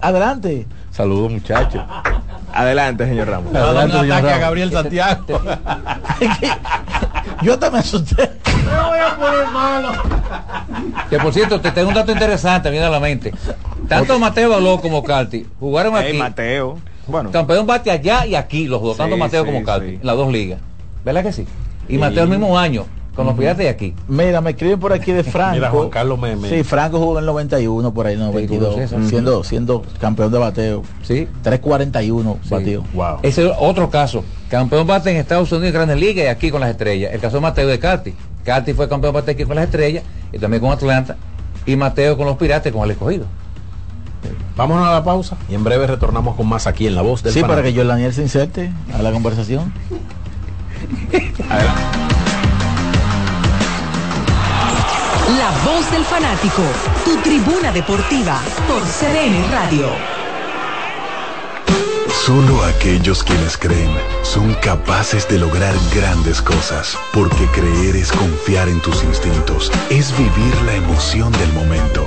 Adelante. Saludos muchachos. Adelante, señor Ramos. Adelante, señor a. Gabriel Santiago. Yo me asusté. Me voy a poner malo. Que por cierto, te tengo un dato interesante, viene a la mente. Tanto Mateo Baló como Calti jugaron aquí. Mateo. Bueno. Campeón bate allá y aquí, los dos, tanto Sí, Mateo sí, como Calti, sí. en las dos ligas. ¿Verdad que sí? Y Mateo el mismo año, con los piratas de aquí. Mira, me escriben por aquí de Franco. Mira, Juan Carlos me- me- Sí, Franco jugó en el 91, por ahí, no, Sí, 22. tú lo sabes. siendo, siendo campeón de bateo. Sí. 341 Sí. Wow. Ese es otro caso. Campeón bate en Estados Unidos, Grandes Ligas y aquí con las estrellas. El caso de Mateo de Calti. Calti fue campeón bate aquí con las estrellas y también con Atlanta. Y Mateo con los piratas con el escogido. Vámonos a la pausa y en breve retornamos con más aquí en La Voz del Sí, para que yo Daniel se inserte a la conversación. La voz del fanático, tu tribuna deportiva por CDN Radio. Solo aquellos quienes creen son capaces de lograr grandes cosas, porque creer es confiar en tus instintos, es vivir la emoción del momento,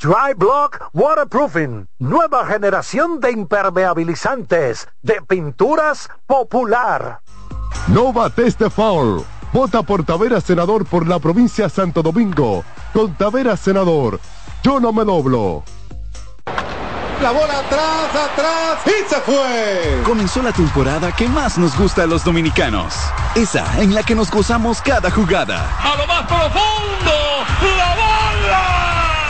Dry Block Waterproofing, nueva generación de impermeabilizantes, de pinturas popular. No bates de foul. Vota por Tavera Senador por la provincia Santo Domingo. Con Tavera Senador. Yo no me doblo. La bola atrás, atrás y se fue. Comenzó la temporada que más nos gusta a los dominicanos. Esa en la que nos gozamos cada jugada. A lo más profundo, la bola.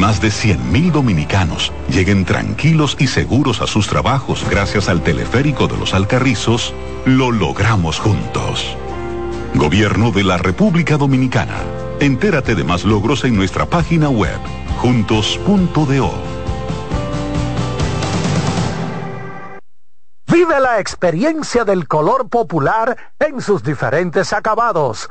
más de 100.000 dominicanos lleguen tranquilos y seguros a sus trabajos gracias al teleférico de los Alcarrizos, lo logramos juntos. Gobierno de la República Dominicana. Entérate de más logros en nuestra página web, juntos.do. Vive la experiencia del color popular en sus diferentes acabados.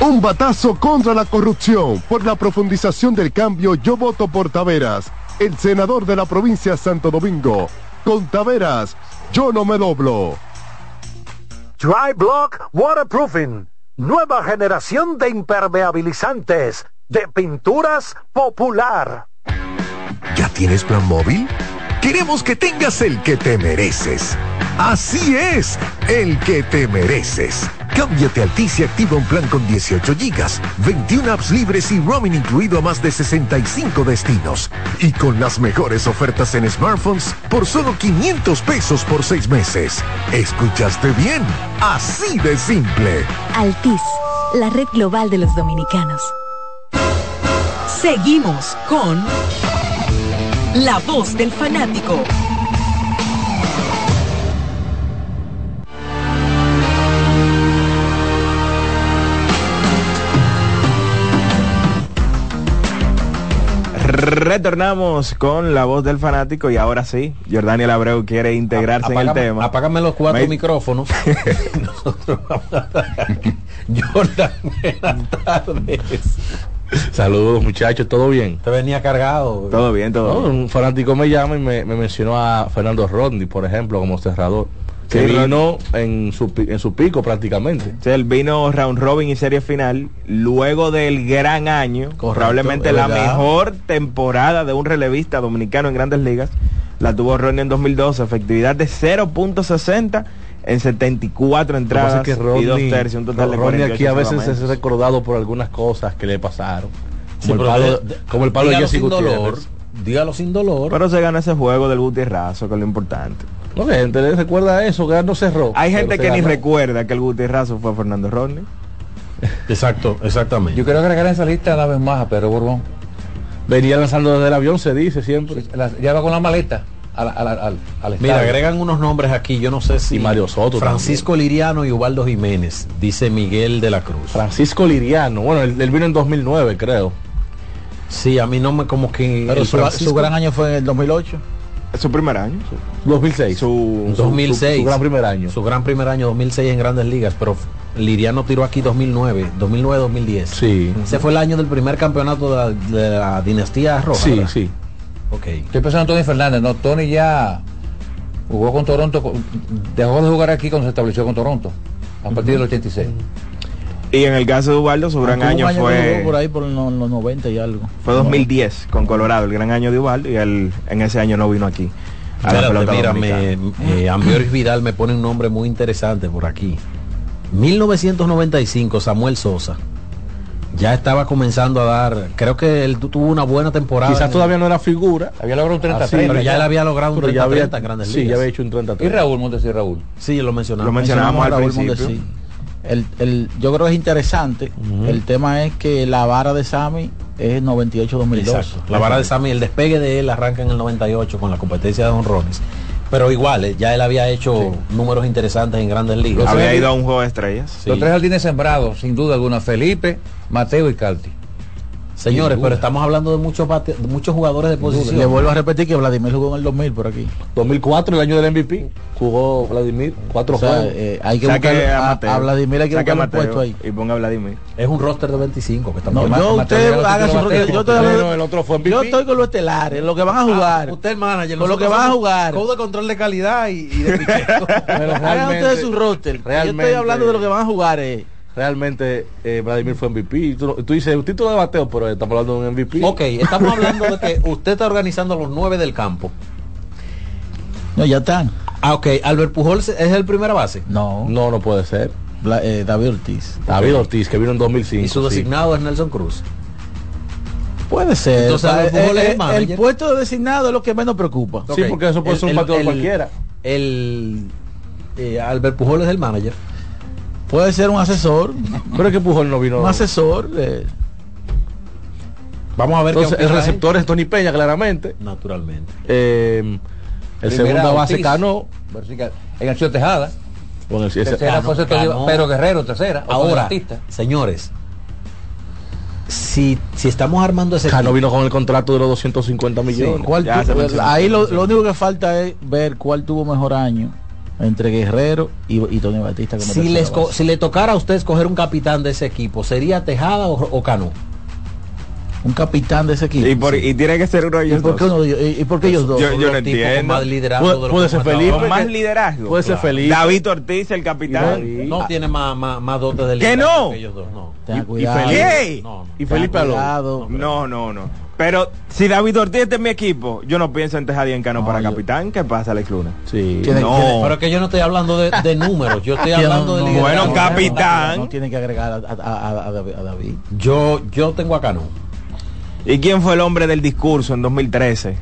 Un batazo contra la corrupción. Por la profundización del cambio, yo voto por Taveras, el senador de la provincia de Santo Domingo. Con Taveras, yo no me doblo. Dry Block Waterproofing. Nueva generación de impermeabilizantes. De pinturas popular. ¿Ya tienes plan móvil? Queremos que tengas el que te mereces. Así es, el que te mereces. Cámbiate a Altis y activa un plan con 18 gigas, 21 apps libres y roaming incluido a más de 65 destinos. Y con las mejores ofertas en smartphones por solo 500 pesos por 6 meses. ¿Escuchaste bien? Así de simple. Altis, la red global de los dominicanos. Seguimos con La voz del fanático. Retornamos con la voz del fanático y ahora sí, Jordaniel Abreu quiere integrarse en el tema. Apágame los cuatro Me- micrófonos. Nosotros vamos a dar- Jordan, buenas tardes. Saludos muchachos, ¿todo bien? Te venía cargado. Todo bien, todo No, un fanático me llama y me, me mencionó a Fernando Rodney, por ejemplo, como cerrador. Que Sí, vino en su, en su pico prácticamente. Sí, él vino round robin y serie final luego del gran año, probablemente la verdad. mejor temporada de un relevista dominicano en Grandes Ligas. La tuvo Ronnie en 2012, efectividad de 0.60 en 74 Lo que pasa entradas es que Rodney, y dos tercios, un total de Rodney 48 aquí a veces solamente. es recordado por algunas cosas que le pasaron. Como, el, palo, de- como el palo de dígalo Jesse sin dolor. Gutiérrez. Dígalo sin dolor. Pero se gana ese juego del Guti Razo, que es lo importante. No, que gente le recuerda eso, que no cerró. Hay gente que ni ganó. recuerda que el Guti Razo fue Fernando Rodney. Exacto, exactamente. Yo quiero agregar en esa lista una vez más a Pedro Borbón. Venía lanzando desde el avión, se dice siempre. La- ya va con la maleta al, al, al, al Mira, agregan unos nombres aquí, yo no sé si Y Mario Soto Francisco Liriano y Ubaldo Jiménez, dice Miguel de la Cruz. Francisco Liriano, bueno, él, él vino en 2009, creo. Sí, a mí no me como que Pero su, su gran año fue en el 2008. Es su primer año. 2006. Su, 2006. su- su gran primer año. Su gran primer año, 2006 en Grandes Ligas, pero Liriano tiró aquí 2009, 2009-2010. Sí. Ese fue el año del primer campeonato de la, de la dinastía roja. Sí, ¿verdad? sí. Ok. Estoy pensando en Tony Fernández, no, Tony ya jugó con Toronto, dejó de jugar aquí cuando se estableció con Toronto, a partir del 86. Y en el caso de Ubaldo, su gran año que fue... por ahí por los, los 90 y algo. Fue 2010 con Colorado, el gran año de Ubaldo, y él en ese año no vino aquí. A la Espérate, pelota mira, me, eh, Ambioris Vidal me pone un nombre muy interesante por aquí. 1995, Samuel Sosa. Ya estaba comenzando a dar, creo que él tu- tuvo una buena temporada. Quizás todavía no era figura. Había logrado un 30 Así, pero ya él había logrado un pero ya 30 había- en Grandes Sí, Ligas. ya había hecho un 30 Y Raúl Montes y Raúl. Sí, lo mencionamos. Lo mencionamos al Raúl principio. Mondesi. El, el, yo creo que es interesante. El tema es que la vara de Sammy es 98-2002. Exacto. La vara de Sammy, el despegue de él arranca en el 98 con la competencia de honrones. Pero igual, eh, ya él había hecho números interesantes en grandes ligas. Había ido a un juego de estrellas. Sí. Los tres jardines sembrados, sin duda alguna, Felipe, Mateo y Calti. Señores, pero estamos hablando de muchos bate- de muchos jugadores de posición. Le vuelvo a repetir que Vladimir jugó en el 2000 por aquí. 2004, el año del MVP, jugó Vladimir, cuatro O sea, juegos. eh, hay que Saque buscar a a, Mateo. a Vladimir hay que Saque un puesto ahí. Y ponga a Vladimir. Es un roster de 25 que estamos No, yo usted haga su título yo, yo estoy hablando- el otro fue MVP. yo estoy con los estelares, lo que van a jugar. Ah, usted el manager. Con lo que van a jugar. Code de control de calidad y, y de. Pero Hagan ustedes su roster. Yo estoy hablando de lo que van a jugar. Eh. Realmente eh, Vladimir fue MVP. Tú, tú dices un título de bateo, pero estamos hablando de un MVP. ok, estamos hablando de que usted está organizando los nueve del campo. No, ya están. Ah, ok. Albert Pujols es el primera base. No, No, no puede ser. Bla- eh, David Ortiz. David Ortiz, que vino en 2005. Y su sí. designado es Nelson Cruz. Puede ser. Entonces, sea, Albert Pujols el, es el el- manager. el puesto de designado es lo que menos preocupa. Sí, porque eso puede ser un bateador cualquiera. El eh, Albert Pujols es el manager. Puede ser un asesor, Pero es que Pujol no vino. un asesor. eh, Vamos a ver Entonces, el receptor es Tony Peña, claramente. Naturalmente. Eh, el Primera, segunda base. Cano. En acción Tejada. Bueno, ese- Tercera Cano, fue. Pedro Guerrero, tercera. Ahora, artista. señores, si, si estamos armando ese Cano equipo, vino con el contrato de los 250 millones. ¿cuál Ya tu- se mencionó. ahí lo, lo único que falta es ver cuál tuvo mejor año entre Guerrero y, y Tony Batista. como si, les si le tocara a usted escoger un capitán de ese equipo, ¿sería Tejada o, o Cano? un capitán de ese equipo. Y, por, y tiene que ser uno de ¿Y ellos por qué, dos. uno de ellos- y- y por qué ellos dos? Yo- Son yo los no tipos con entiendo. más liderazgo Puede- ser Felipe, Con más liderazgo. Puede ser Claro. Felipe. David Ortiz, el capitán. No tiene más, más, más dotes de ¿Que liderazgo no? que ellos dos, no. Y cuidado. Felipe. No, no. Y Tenga Felipe Alonso. cuidado. No, no, no. Pero si David Ortiz está en mi equipo, yo no pienso en Tejada y en Cano No, para yo- capitán. ¿Qué pasa, Alex Luna? Sí. Tiene- No. tiene- Pero es que yo no estoy hablando de, de números, yo estoy no- hablando de no- liderazgo. Bueno, capitán. No tienen que agregar a, a- a- a David-. Yo, yo tengo a Cano. ¿Y quién fue el hombre del discurso en 2013?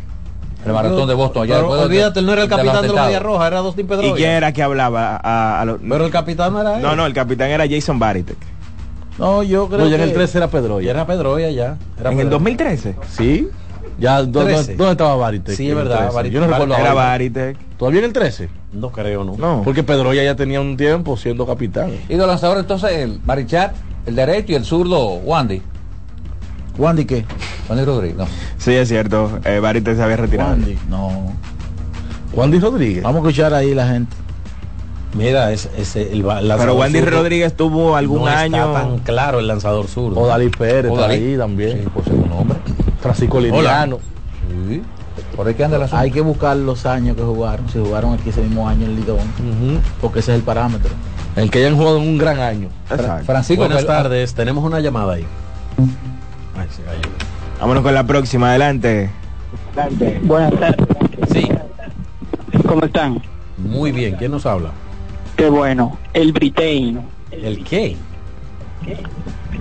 El maratón de Boston allá. Pero después de- olvídate, él no era el de capitán de la atentados. Media Roja, era Dustin ¿Y Pedroia. quién era que hablaba a, a los- Pero el capitán no era él. No, no, el capitán era Jason Baritek. No, yo creo No, ya que en el 13 era Pedro. Y era Pedroia ya. Era ¿En el Pedroia. 2013? Sí. Ya, ¿dó- dó- 13. ¿dónde estaba Baritek? Sí, es verdad, 13? Baritek. Yo no recuerdo Era ahora. Baritek. ¿Todavía en el 13? No creo, no. No. Porque Pedroya ya tenía un tiempo siendo capitán. Y de los lanzadores entonces el Barichar, el derecho y el zurdo Wandy. Wandy qué? Wandy Rodríguez. No. Sí, es cierto. Eh, Baritek se había retirado. Wandy, no. Wandy Rodríguez. Vamos a escuchar ahí la gente. Mira, ese, el ba- Pero lanzador Wendy Rodríguez tuvo algún no año. Está tan claro el lanzador zurdo. O Dalí Pérez, O Dalí. ahí también. Sí, por ser un hombre. Francisco Liriano. Sí. Por ahí que anda la Hay que buscar los años que jugaron, si jugaron aquí ese mismo año en Lidón, Ujú. porque ese es el parámetro. En que hayan jugado en un gran año. Exacto. Francisco Buenas Pel- tardes, tenemos una llamada ahí. Ay, cayó. Vámonos con la próxima, adelante. Buenas tardes, Sí, ¿cómo están? muy bien. ¿Quién nos habla? Qué bueno. El Britain. ¿El qué?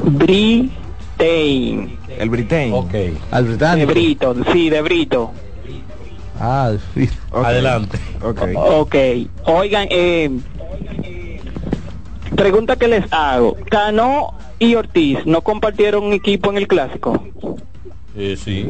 Britain. El Britain. Ok, Al De británico. Brito, sí, de Brito. Ah, sí. Ok. adelante. Ok. Ok. Oigan, eh, pregunta que les hago. Cano y Ortiz no compartieron un equipo en el clásico. Eh, sí.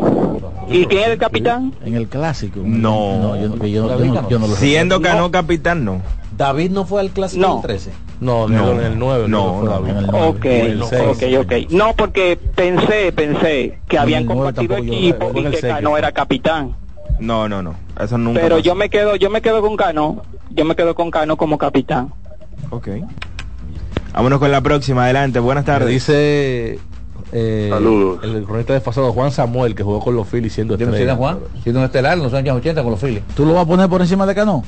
¿Y quién es el capitán? En el clásico. No. yo, que yo, no- yo no, yo no lo Siendo. Cano capitán, no. David no fue al clásico No. del 13. No, No. no, en el 9. No, no, en el nueve. Ok, el ok, ok. No, porque pensé, pensé que habían compartido yo- equipo y que Cano era capitán. No, no, no. Eso nunca. Pero pasó. yo me quedo, yo me quedo con Cano, yo me quedo con Cano como capitán. Ok. Vámonos con la próxima, adelante. Buenas Me tardes. dice eh, Saludos. el cronista desfasado Juan Samuel que jugó con los Phillies siendo sigue Juan, siendo un estelar en los años 80 con los Phillies. ¿Tú lo vas a poner por encima de Cano?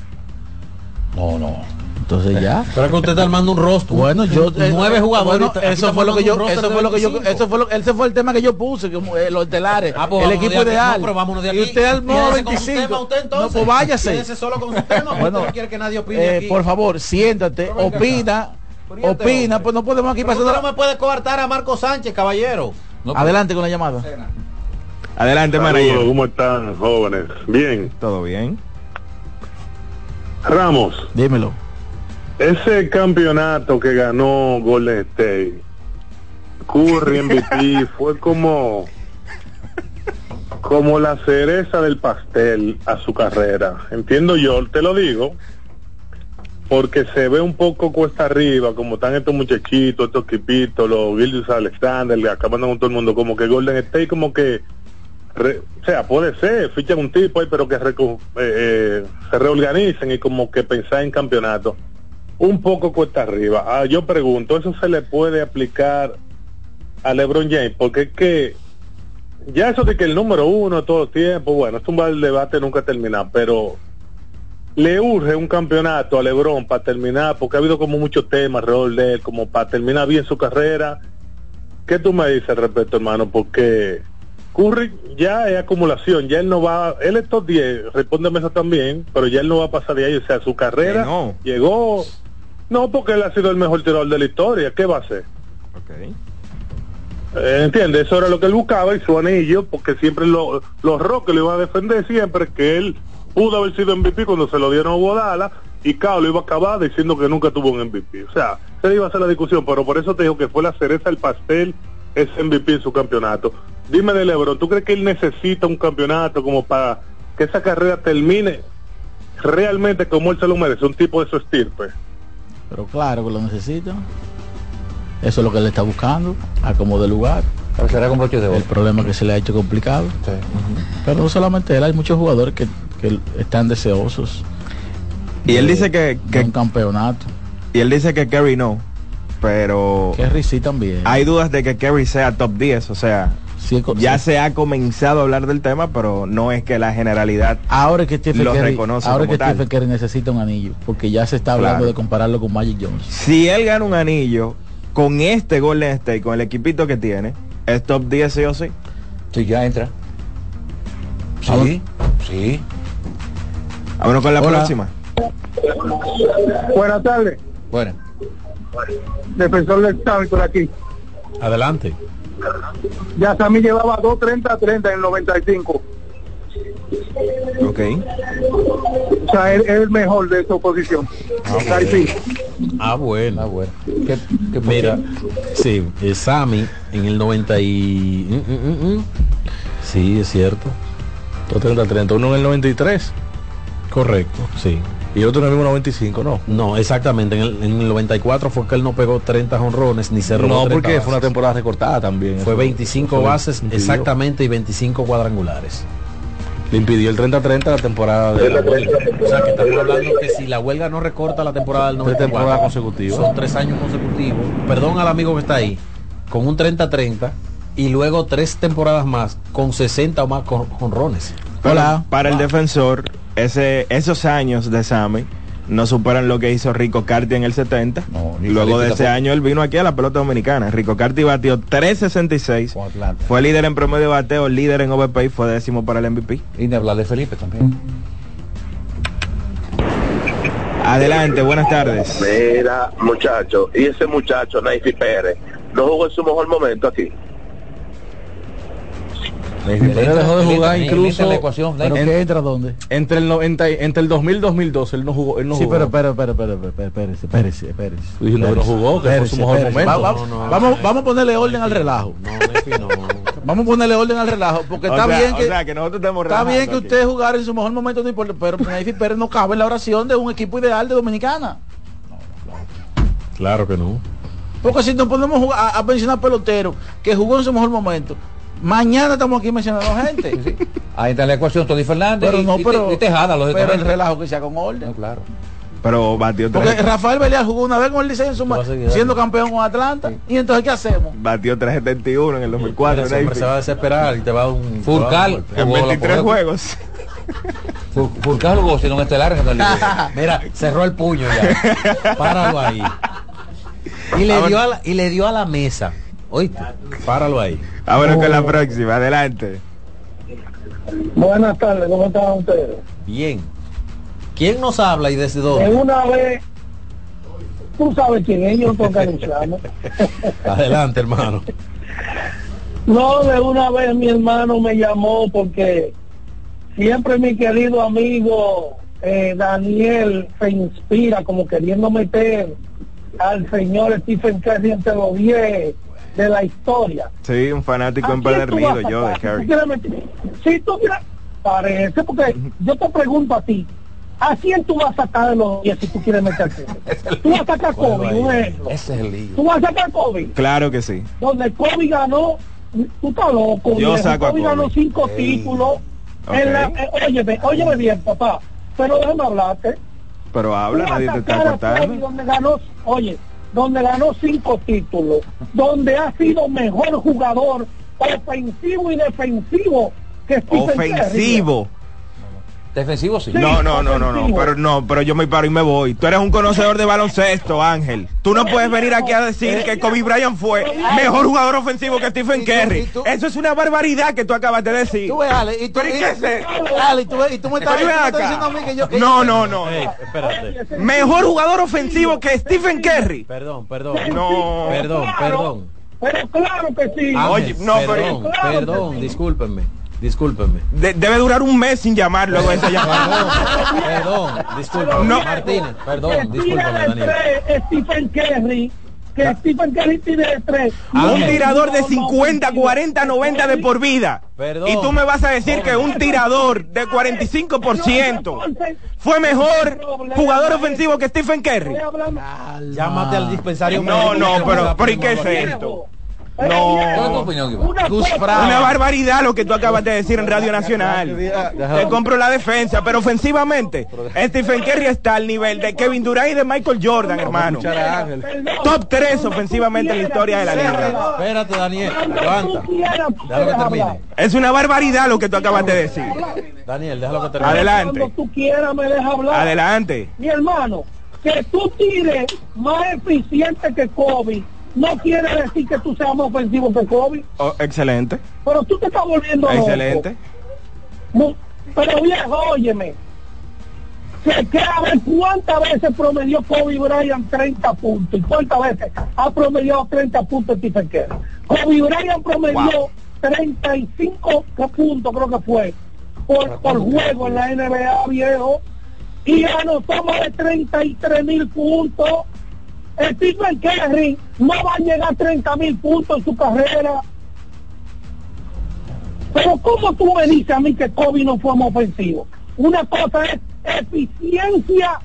No, no. Entonces ya. Pero que usted está armando un rostro. Bueno, yo eh, nueve jugadores. bueno, eso fue lo que yo, eso fue lo que yo, 25. eso fue lo, ese fue el tema que yo puse, como, eh, los estelares, Ah, pues el equipo ideal. No, pero vámonos de aquí. Y usted armó Quédese con su 25. tema usted, entonces. no, pues váyase. Quédese solo con su tema. Bueno, Usted no quiere que nadie opine Eh, aquí. por favor, siéntate, opina, Pero ¿y este opina, hombre? pues no podemos aquí pasar. no me puede coartar a Marco Sánchez, caballero. No, pero- Adelante con la llamada. Adelante, Saludos, manager. ¿cómo están, jóvenes? Bien. Todo bien. Ramos, Dímelo. ese campeonato que ganó Golden State, Curry MVP, fue como como la cereza del pastel a su carrera. Entiendo yo, te lo digo, porque se ve un poco cuesta arriba, como están estos muchachitos, estos equipitos, los Gildius Alexander, acabando con todo el mundo, como que Golden State como que, re- o sea, puede ser, fichan un tipo ahí, pero que eh, eh, se reorganicen y como que pensar en campeonato. Un poco cuesta arriba. Ah, yo pregunto, ¿eso se le puede aplicar a LeBron James? Porque es que ya eso de que el número uno todo tiempo, bueno, esto va el debate nunca termina, pero le urge un campeonato a LeBron para terminar, porque ha habido como muchos temas alrededor de él, como para terminar bien su carrera. ¿Qué tú me dices al respecto, hermano? Porque Curry ya es acumulación, ya él no va, él es top 10, respóndeme eso también, pero ya él no va a pasar de ahí, o sea, su carrera llegó, no porque él ha sido el mejor tirador de la historia, ¿qué va a hacer? Eh, ¿Entiendes? Eso era lo que él buscaba y su anillo, porque siempre lo- los Rockets lo iban a defender siempre que él pudo haber sido MVP cuando se lo dieron a Guadala y Cao lo iba a acabar diciendo que nunca tuvo un MVP. O sea, se iba a hacer la discusión, pero por eso te digo que fue la cereza del pastel ese MVP en su campeonato. Dime de Lebron, ¿tú crees que él necesita un campeonato como para que esa carrera termine realmente como él se lo merece? Un tipo de su estirpe. Pero claro que lo necesita. Eso es lo que él está buscando, a como de lugar. Pero será con de. El problema que se le ha hecho complicado. Pero no solamente él, hay muchos jugadores que, que están deseosos. Y él de- dice que, que un campeonato. y él dice que Kerry no, pero Kerry sí también. hay dudas de que Kerry sea top 10, o sea, ya sí. se ha comenzado a hablar del tema, pero no es que la generalidad Ahora es que Stephen lo Curry, reconoce ahora es como que tal. Stephen Curry necesita un anillo, porque ya se está hablando Claro. de compararlo con Magic Jones. Si él gana un anillo con este Golden State, con el equipito que tiene, es top 10 sí o sí. Sí, ya entra. Sí, sí. Vámonos con la Hola. próxima. Buenas tardes, Bueno, defensor del Estado por aquí. Adelante. Ya Sammy llevaba 2.30-30 en el 95. Ok. O sea, él es el mejor de su posición. Ahí sí. Ah, bueno. Ah, bueno. Mira, sí, eh, Sammy en el 90 y... mm, mm, mm, mm. Sí, es cierto. 30, uno en el 93. Correcto, sí. Y otro en el mismo 95, ¿no? No, exactamente. En el, en el 94 fue que él no pegó 30 honrones ni se robó No, 30 porque bases. fue una temporada recortada también. Fue Eso- 25 eso bases exactamente y 25 cuadrangulares. Le impidió el 30-30 la temporada de la huelga. O sea, que estamos hablando que si la huelga no recorta la temporada del Tres 94, temporadas consecutivas. son tres años consecutivos. Perdón al amigo que está ahí, con un 30-30 y luego tres temporadas más con 60 o más con jonrones. Pero Para el defensor, ese, esos años de Sammy no superan lo que hizo Rico Carti en el 70. ni Luego de ese año él vino aquí a la pelota dominicana. Rico Carti batió 3.66. Con Atlanta. Fue líder en promedio de bateo, líder en OVP y fue décimo para el MVP. Y de hablar de Felipe también. Adelante, buenas tardes. Mira, muchacho, y ese muchacho, Naifi Pérez, no jugó en su mejor momento aquí. Pero dejó de jugar incluso la ecuación. ¿Pero qué entra dónde? entre el 90 y- entre el 2000 y 2002 él no jugó, él no sí, jugó. pero, pero, pero, pero, pero, pero, espérese, espérese, espérese. Diciendo que no jugó, que fue su mejor momento. Va- va- No, no, vamos, vamos a ponerle orden al relajo. Vamos a ponerle orden al relajo, porque O está sea, bien o que, sea, que nosotros estamos está bien que aquí. usted jugar en su mejor momento, no importa, pero Naifi Pérez no cabe en la oración de un equipo ideal de Dominicana. Claro que no. Porque si nos ponemos a jugar- a, a mencionar peloteros que jugó en su mejor momento, mañana estamos aquí mencionando gente. Ahí está la ecuación Tony Fernández Pero y, no, y pero, Te- y Tejada, pero el relajo que sea con orden. claro. Pero batió Porque 3, Rafael Belial jugó una vez con el Licey en su siendo campeón con Atlanta. Y entonces, ¿qué hacemos? batió 371 en el 2004. Ese hombre se va a desesperar y te va un... Furcal te. En 23 juegos. Fur- Furcal jugó sino un estelar en el Mira, cerró el puño ya. Páralo ahí. Y le dio a la, y le dio a la mesa. Oíste, páralo ahí. Ahora con la próxima, adelante. Buenas tardes, ¿cómo están ustedes? Bien. ¿Quién nos habla y desde De dónde? una vez, tú sabes quién es, yo no tengo que anunciarme. Adelante, hermano. No, de una vez mi hermano me llamó porque siempre mi querido amigo eh, Daniel se inspira como queriendo meter al señor Stephen Curry entre los 10 de la historia. Sí, un fanático ¿A quién tú vas empedernido yo de sacar? Si tú Curry. quieres meter- Si tú quieres, parece, porque yo te pregunto a ti, ¿A quién tú vas a sacar de los 10 si tú quieres meter Tú vas a sacar Kobe, un ejemplo. Ese es el lío. Tú vas a sacar Kobe. Claro que sí. Donde Kobe ganó, tú estás loco. Yo viejo. saco a Kobe Kobe. ganó cinco títulos. En la, eh, óyeme, óyeme bien, papá. Pero déjame hablarte. Pero habla, nadie te está Kobe cortando. donde ganó, oye, donde ganó cinco títulos, donde ha sido mejor jugador ofensivo y defensivo que Stephen. Ofensivo. Defensivo sí. No, no, no, no, no, pero no, pero yo me paro y me voy. Tú eres un conocedor de baloncesto, Ángel. Tú no puedes venir aquí a decir que Kobe Bryant fue mejor jugador ofensivo que Stephen Curry. Eso es una barbaridad que tú acabas de decir. Tú ves, Ale, y tú, ¿Pero y qué? Ale, tú, ves- y tú me estás, diciendo a mí que yo... que No, no, no. No. espérate. Mejor jugador ofensivo que Stephen Curry. Perdón, perdón. No. Perdón, perdón. Pero claro que sí. Ángel, Oye, no, pero- perdón, perdón, sí. discúlpenme. Discúlpenme. De- debe durar un mes sin llamar luego de esa llamada. Perdón, discúlpenme. No. Martínez, perdón, que discúlpeme, Daniel. Stephen Curry, que Stephen Curry tire de tres. Un Ángel. tirador de No, no, 50, no, 40, 90 de por vida. Perdón. Y tú me vas a decir que un tirador de 45% fue mejor jugador ofensivo que Stephen Curry. Llámate al dispensario. No, no, pero, pero ¿y qué es esto? No. viejo, ¿Cuál es tu opinión, Iván? Una barbaridad lo que tú acabas de decir en Radio Nacional. Te compro la defensa, pero ofensivamente, Stephen Curry está al nivel de Kevin Durant y de Michael Jordan, hermano. Top 3 ofensivamente en la historia de la liga. Espérate, Daniel, aguanta. Déjalo que termine. Es una barbaridad lo que tú acabas de decir. Daniel, déjalo que termine. Adelante. Cuando tú quieras me dejas hablar. Adelante. Mi hermano, que tú tires más eficiente que Kobe, no quiere decir que tú seas más ofensivo que Kobe, Oh, excelente. pero tú te estás volviendo. Excelente. Pero viejo, óyeme. Que, que a ver cuántas veces promedió Kobe Bryant 30 puntos y cuántas veces ha promediado 30 puntos Stephen Curry. Kobe Bryant promedió 35 puntos, creo que fue, por, por juego en la NBA, viejo. Y anotó más de 33 mil puntos. Stephen Curry no va a llegar a 30 mil puntos en su carrera. Pero ¿cómo tú me dices a mí que Kobe no fue más ofensivo? Una cosa es eficiencia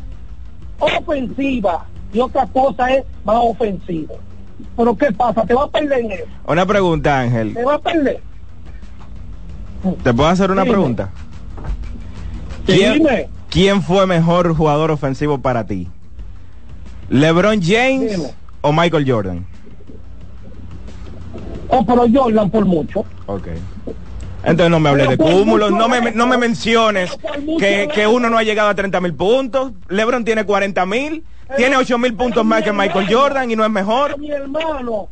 ofensiva y otra cosa es más ofensivo. Pero ¿qué pasa? ¿Te va a perder en eso? Una pregunta, Ángel. ¿Te va a perder? ¿Te puedo hacer una Dime. pregunta? Sí, ¿Quién, dime. quién fue mejor jugador ofensivo para ti? ¿LeBron James Dime. o Michael Jordan? Oh, pero Jordan por mucho. Ok. Entonces no me hables de cúmulos, no me, no me menciones que, que uno no ha llegado a 30 mil puntos. LeBron tiene 40 mil, tiene 8 mil puntos más que Michael Jordan y no es mejor. Pero mi hermano,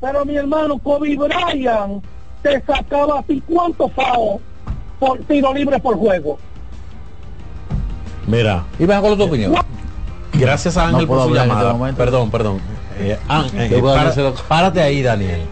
pero mi hermano Kobe Bryant te sacaba así cuántos faos por tiro libre por juego. Mira, Iván, ¿cuál es tu opinión? Gracias a Ángel No por su este llamada. perdón, perdón. Eh, Ángel, para- párate ahí, Daniel.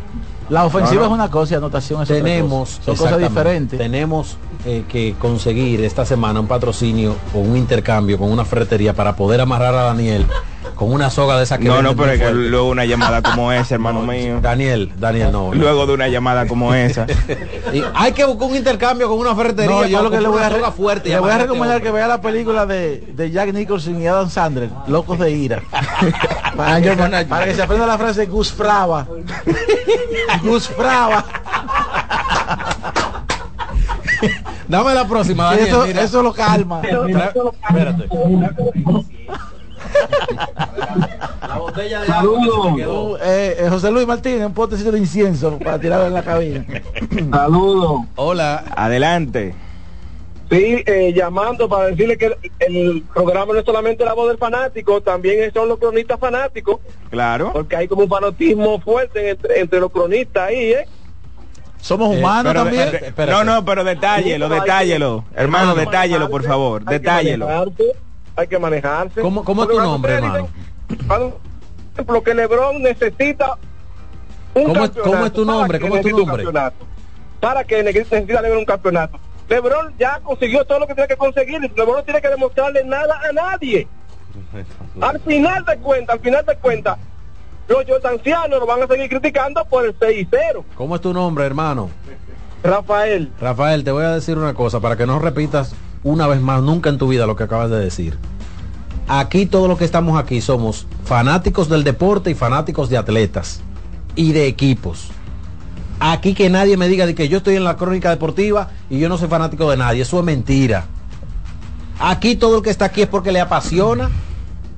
La ofensiva No, no. es una cosa y anotación es otra Tenemos, cosa. Son cosas diferentes. Tenemos eh, que conseguir esta semana un patrocinio o un intercambio con una ferretería para poder amarrar a Daniel con una soga de esa que No, no, pero es que luego una llamada como esa, hermano mío. Daniel, Daniel, no. no. Luego de una llamada como esa. Y hay que buscar un intercambio con una ferretería. No, yo lo que le voy a, soga fuerte. le voy a este recomendar que vea la película de, de Jack Nicholson y Adam Sandler, Locos de Ira. para, que, para que se aprenda la frase Gus Fraba. Gus Fraba. Dame la próxima, Daniel. eso, mira. eso lo calma. Espérate. La botella de. Uh, eh, eh, José Luis Martínez, un potecito de incienso para tirarlo en la cabina. Saludos. Hola. Adelante. Sí, eh, llamando para decirle que el, el programa no es solamente la voz del fanático, también son los cronistas fanáticos, Claro. porque hay como un fanatismo fuerte entre, entre los cronistas ahí, ¿eh? Somos Eh, humanos Pero, también. eh, no, no, pero detállelo, detállelo. Hermano, detállelo, por favor. Detállelo. Hay que manejarse. ¿Cómo, cómo es tu nombre, hermano? ejemplo, que LeBron necesita un ¿Cómo es- campeonato. cómo es tu ¿Para nombre? ¿Cómo es tu nombre? campeonato? ¿Para que necesita LeBron un campeonato? LeBron ya consiguió todo lo que tiene que conseguir. LeBron no tiene que demostrarle nada a nadie. Al final de cuentas, al final de cuentas, los jordancianos lo van a seguir criticando por el 6 y 0. ¿Cómo es tu nombre, hermano? Rafael, Rafael, te voy a decir una cosa para que no repitas una vez más, nunca en tu vida lo que acabas de decir. Aquí todos los que estamos aquí somos fanáticos del deporte y fanáticos de atletas y de equipos. Aquí que nadie me diga de que yo estoy en la crónica deportiva y yo no soy fanático de nadie. Eso es mentira. Aquí todo el que está aquí es porque le apasiona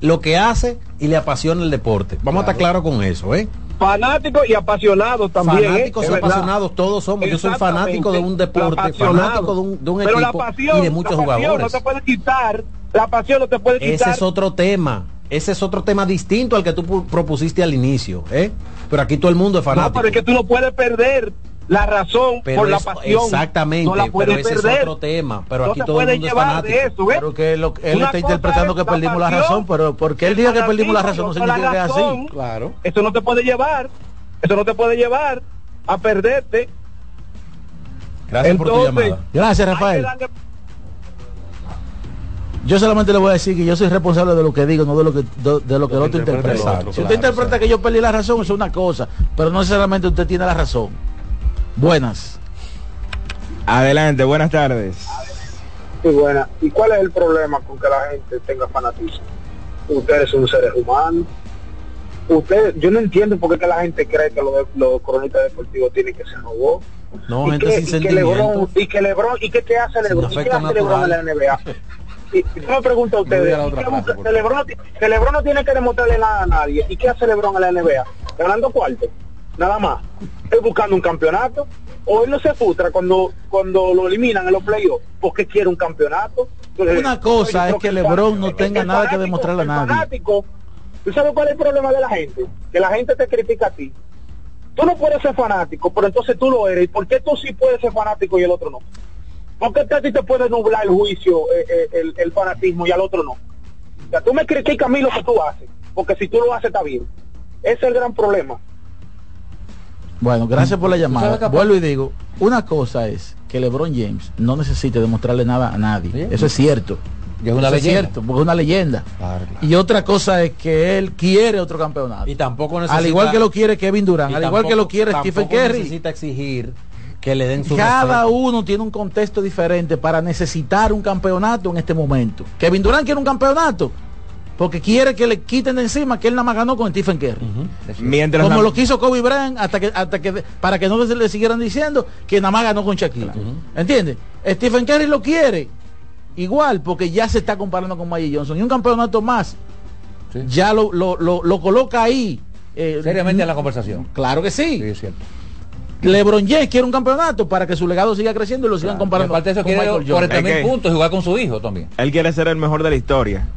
lo que hace y le apasiona el deporte. Vamos a estar claros con eso, ¿eh? Fanáticos y apasionados también. Fanáticos ¿eh? y verdad. apasionados todos somos. Yo soy fanático de un deporte, fanático de un, de un equipo pasión, y de muchos la jugadores. No te puede quitar, la pasión no te puede Ese quitar. es otro tema. Ese es otro tema distinto al que tú pu- propusiste al inicio, ¿eh? Pero aquí todo el mundo es no, fanático. pero es que tú no puedes perder la razón Pero por la pasión. Exactamente, no la pero ese perder. es otro tema. Pero No aquí todo el mundo es fanático. Pero que lo- él Una está interpretando es que perdimos la pasión, razón, pero porque él el diga que perdimos la razón no significa que es así. Claro. Eso no te puede llevar, eso no te puede llevar a perderte. Gracias por tu llamada. Gracias, Rafael. darle- Yo solamente le voy a decir que yo soy responsable de lo que digo, no de lo que de, de lo que el otro interpreta otro, si usted claro, interpreta que yo perdí la razón, eso es una cosa, pero no necesariamente usted tiene la razón. Buenas. Adelante, buenas tardes. Sí, buena. ¿Y cuál es el problema con que la gente tenga fanatismo? Ustedes son seres humanos. Usted, yo no entiendo por qué que la gente cree que los, los cronistas deportivos tienen que ser robots. No, y gente que, sin y que Lebron, sentimiento. y que Lebron, y que qué hace Sin Lebron, y qué hace Lebron en la. NBA. Y, y yo me pregunto a ustedes, a ¿y qué frase, Lebron Lebron no tiene que demostrarle nada a nadie. ¿Y qué hace Lebron en la NBA? Ganando cuarto, nada más. Es buscando un campeonato. O él no se frustra cuando, cuando lo eliminan en los playoffs, porque quiere un campeonato. Entonces, Una cosa es que LeBron no tenga nada que demostrarle a nadie. fanático, ¿Tú sabes cuál es el problema de la gente? Que la gente te critica a ti. Tú no puedes ser fanático, pero entonces tú lo eres. ¿Y por qué tú sí puedes ser fanático y el otro no? ¿Por qué a ti te puede nublar el juicio, eh, eh, el, el fanatismo y al otro no? O sea, tú me criticas a mí lo que tú haces, porque si tú lo haces está bien. Ese es el gran problema. Bueno, gracias por la llamada. Vuelvo y digo, una cosa es que LeBron James no necesite demostrarle nada a nadie. Bien. Eso es cierto. Y es una Eso leyenda. es cierto, porque es una leyenda. Claro, claro. Y otra cosa es que él quiere otro campeonato. Y tampoco necesita, al igual que lo quiere Kevin Durant, al igual que lo quiere Stephen Curry. necesita exigir que le den su Cada respeto. uno tiene un contexto diferente para necesitar un campeonato en este momento. Kevin Durant quiere un campeonato porque quiere que le quiten de encima que él nada más ganó con Stephen Curry. Mientras Como lo quiso Kobe Bryant hasta que hasta que para que no le siguieran diciendo que nada más ganó con Shaquille. ¿Entiendes? Stephen Curry lo quiere igual porque ya se está comparando con Magic Johnson y un campeonato más Sí. ya lo, lo, lo, lo coloca ahí. eh, Seriamente en la conversación. Claro que sí. Sí, es cierto. LeBron James quiere un campeonato para que su legado siga creciendo y lo sigan Y comparando aparte de eso, con quiere Michael 40 Jordan. mil Es que- puntos y jugar con su hijo también. Él quiere ser el mejor de la historia.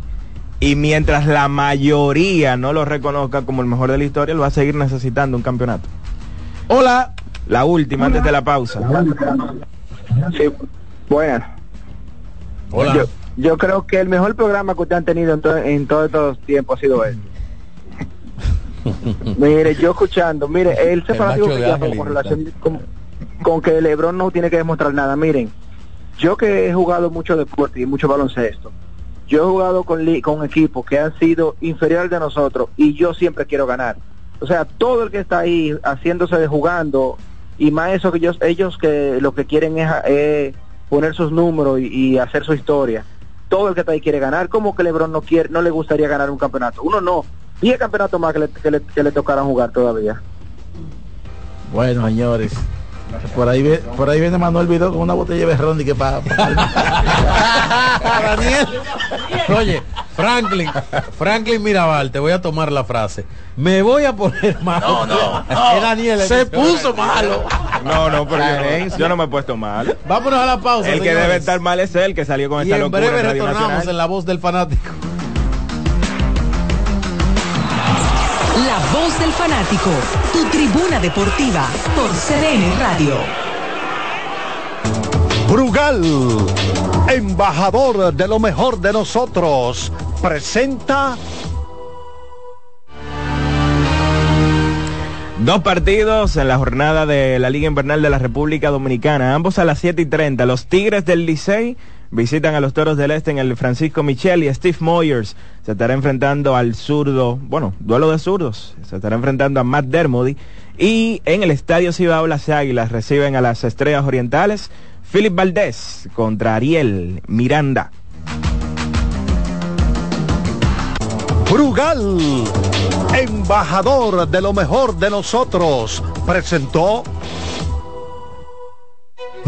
Y mientras la mayoría no lo reconozca como el mejor de la historia, él va a seguir necesitando un campeonato. Hola. La última, antes de la pausa. Sí, buenas. Hola. Yo, yo creo que el mejor programa que ustedes han tenido en, to- en todos estos tiempos ha sido este. mire, yo escuchando, mire, él se El fanático que Ángel con relación con, con que Lebron no tiene que demostrar nada. Miren, yo que he jugado mucho deporte y mucho baloncesto, yo he jugado con, con equipos que han sido inferiores de nosotros y yo siempre quiero ganar. O sea, todo el que está ahí haciéndose de jugando y más eso que ellos, ellos que lo que quieren es, poner sus números y, hacer su historia. Todo el que está ahí quiere ganar. como que LeBron no quiere, no le gustaría ganar un campeonato? Uno no. Y el campeonato más que le, que le, tocará jugar todavía. Bueno, señores. Por ahí, ve- por ahí viene Manuel Vidó con una botella de ron y que para Daniel. Oye, Franklin, Franklin Mirabal, te voy a tomar la frase. Me voy a poner malo. No, no, Es Daniel. el se puso malo. No, no, pero yo no, yo no me he puesto mal. Vámonos a la pausa. El que debe estar mal es él, que salió con Y esta en locura breve en Radio retornamos Nacional. en la voz del fanático. La voz del fanático, tu tribuna deportiva por CDN Radio. Brugal, embajador de lo mejor de nosotros, presenta Dos partidos en la jornada de la Liga Invernal de la República Dominicana, ambos a las 7 y 30. Los Tigres del Licey visitan a los Toros del Este en el Francisco Michel y Steve Moyers se estará enfrentando al zurdo, bueno, duelo de zurdos, se estará enfrentando a Matt Dermody y en el Estadio Cibao las Águilas reciben a las Estrellas Orientales. Philip Valdés contra Ariel Miranda. Brugal, embajador de lo mejor de nosotros, presentó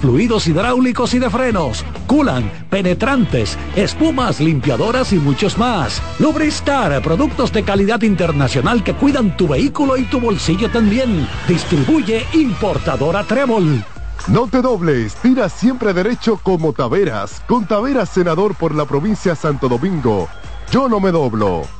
fluidos hidráulicos y de frenos, culan, penetrantes, espumas, limpiadoras y muchos más. Lubristar, productos de calidad internacional que cuidan tu vehículo y tu bolsillo también. Distribuye importadora Trébol. No te dobles, tira siempre derecho como Taveras. Con Taveras, senador por la provincia Santo Domingo. Yo no me doblo.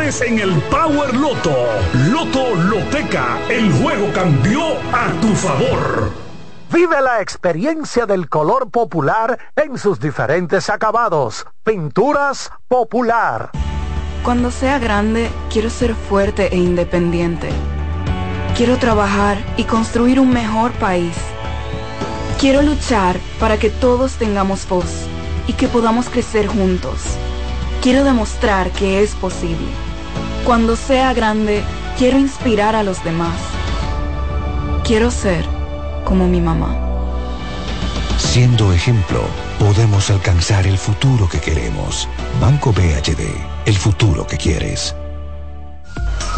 en el Power Loto. Loto Loteca, el juego cambió a tu favor. Vive la experiencia del color popular en sus diferentes acabados. Pinturas popular. Cuando sea grande, quiero ser fuerte e independiente. Quiero trabajar y construir un mejor país. Quiero luchar para que todos tengamos voz y que podamos crecer juntos. Quiero demostrar que es posible. Cuando sea grande, quiero inspirar a los demás. Quiero ser como mi mamá. Siendo ejemplo, podemos alcanzar el futuro que queremos. Banco BHD, el futuro que quieres.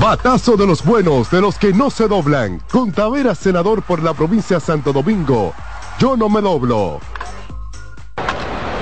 Batazo de los buenos, de los que no se doblan. Con Taveras, senador por la provincia Santo Domingo. Yo no me doblo.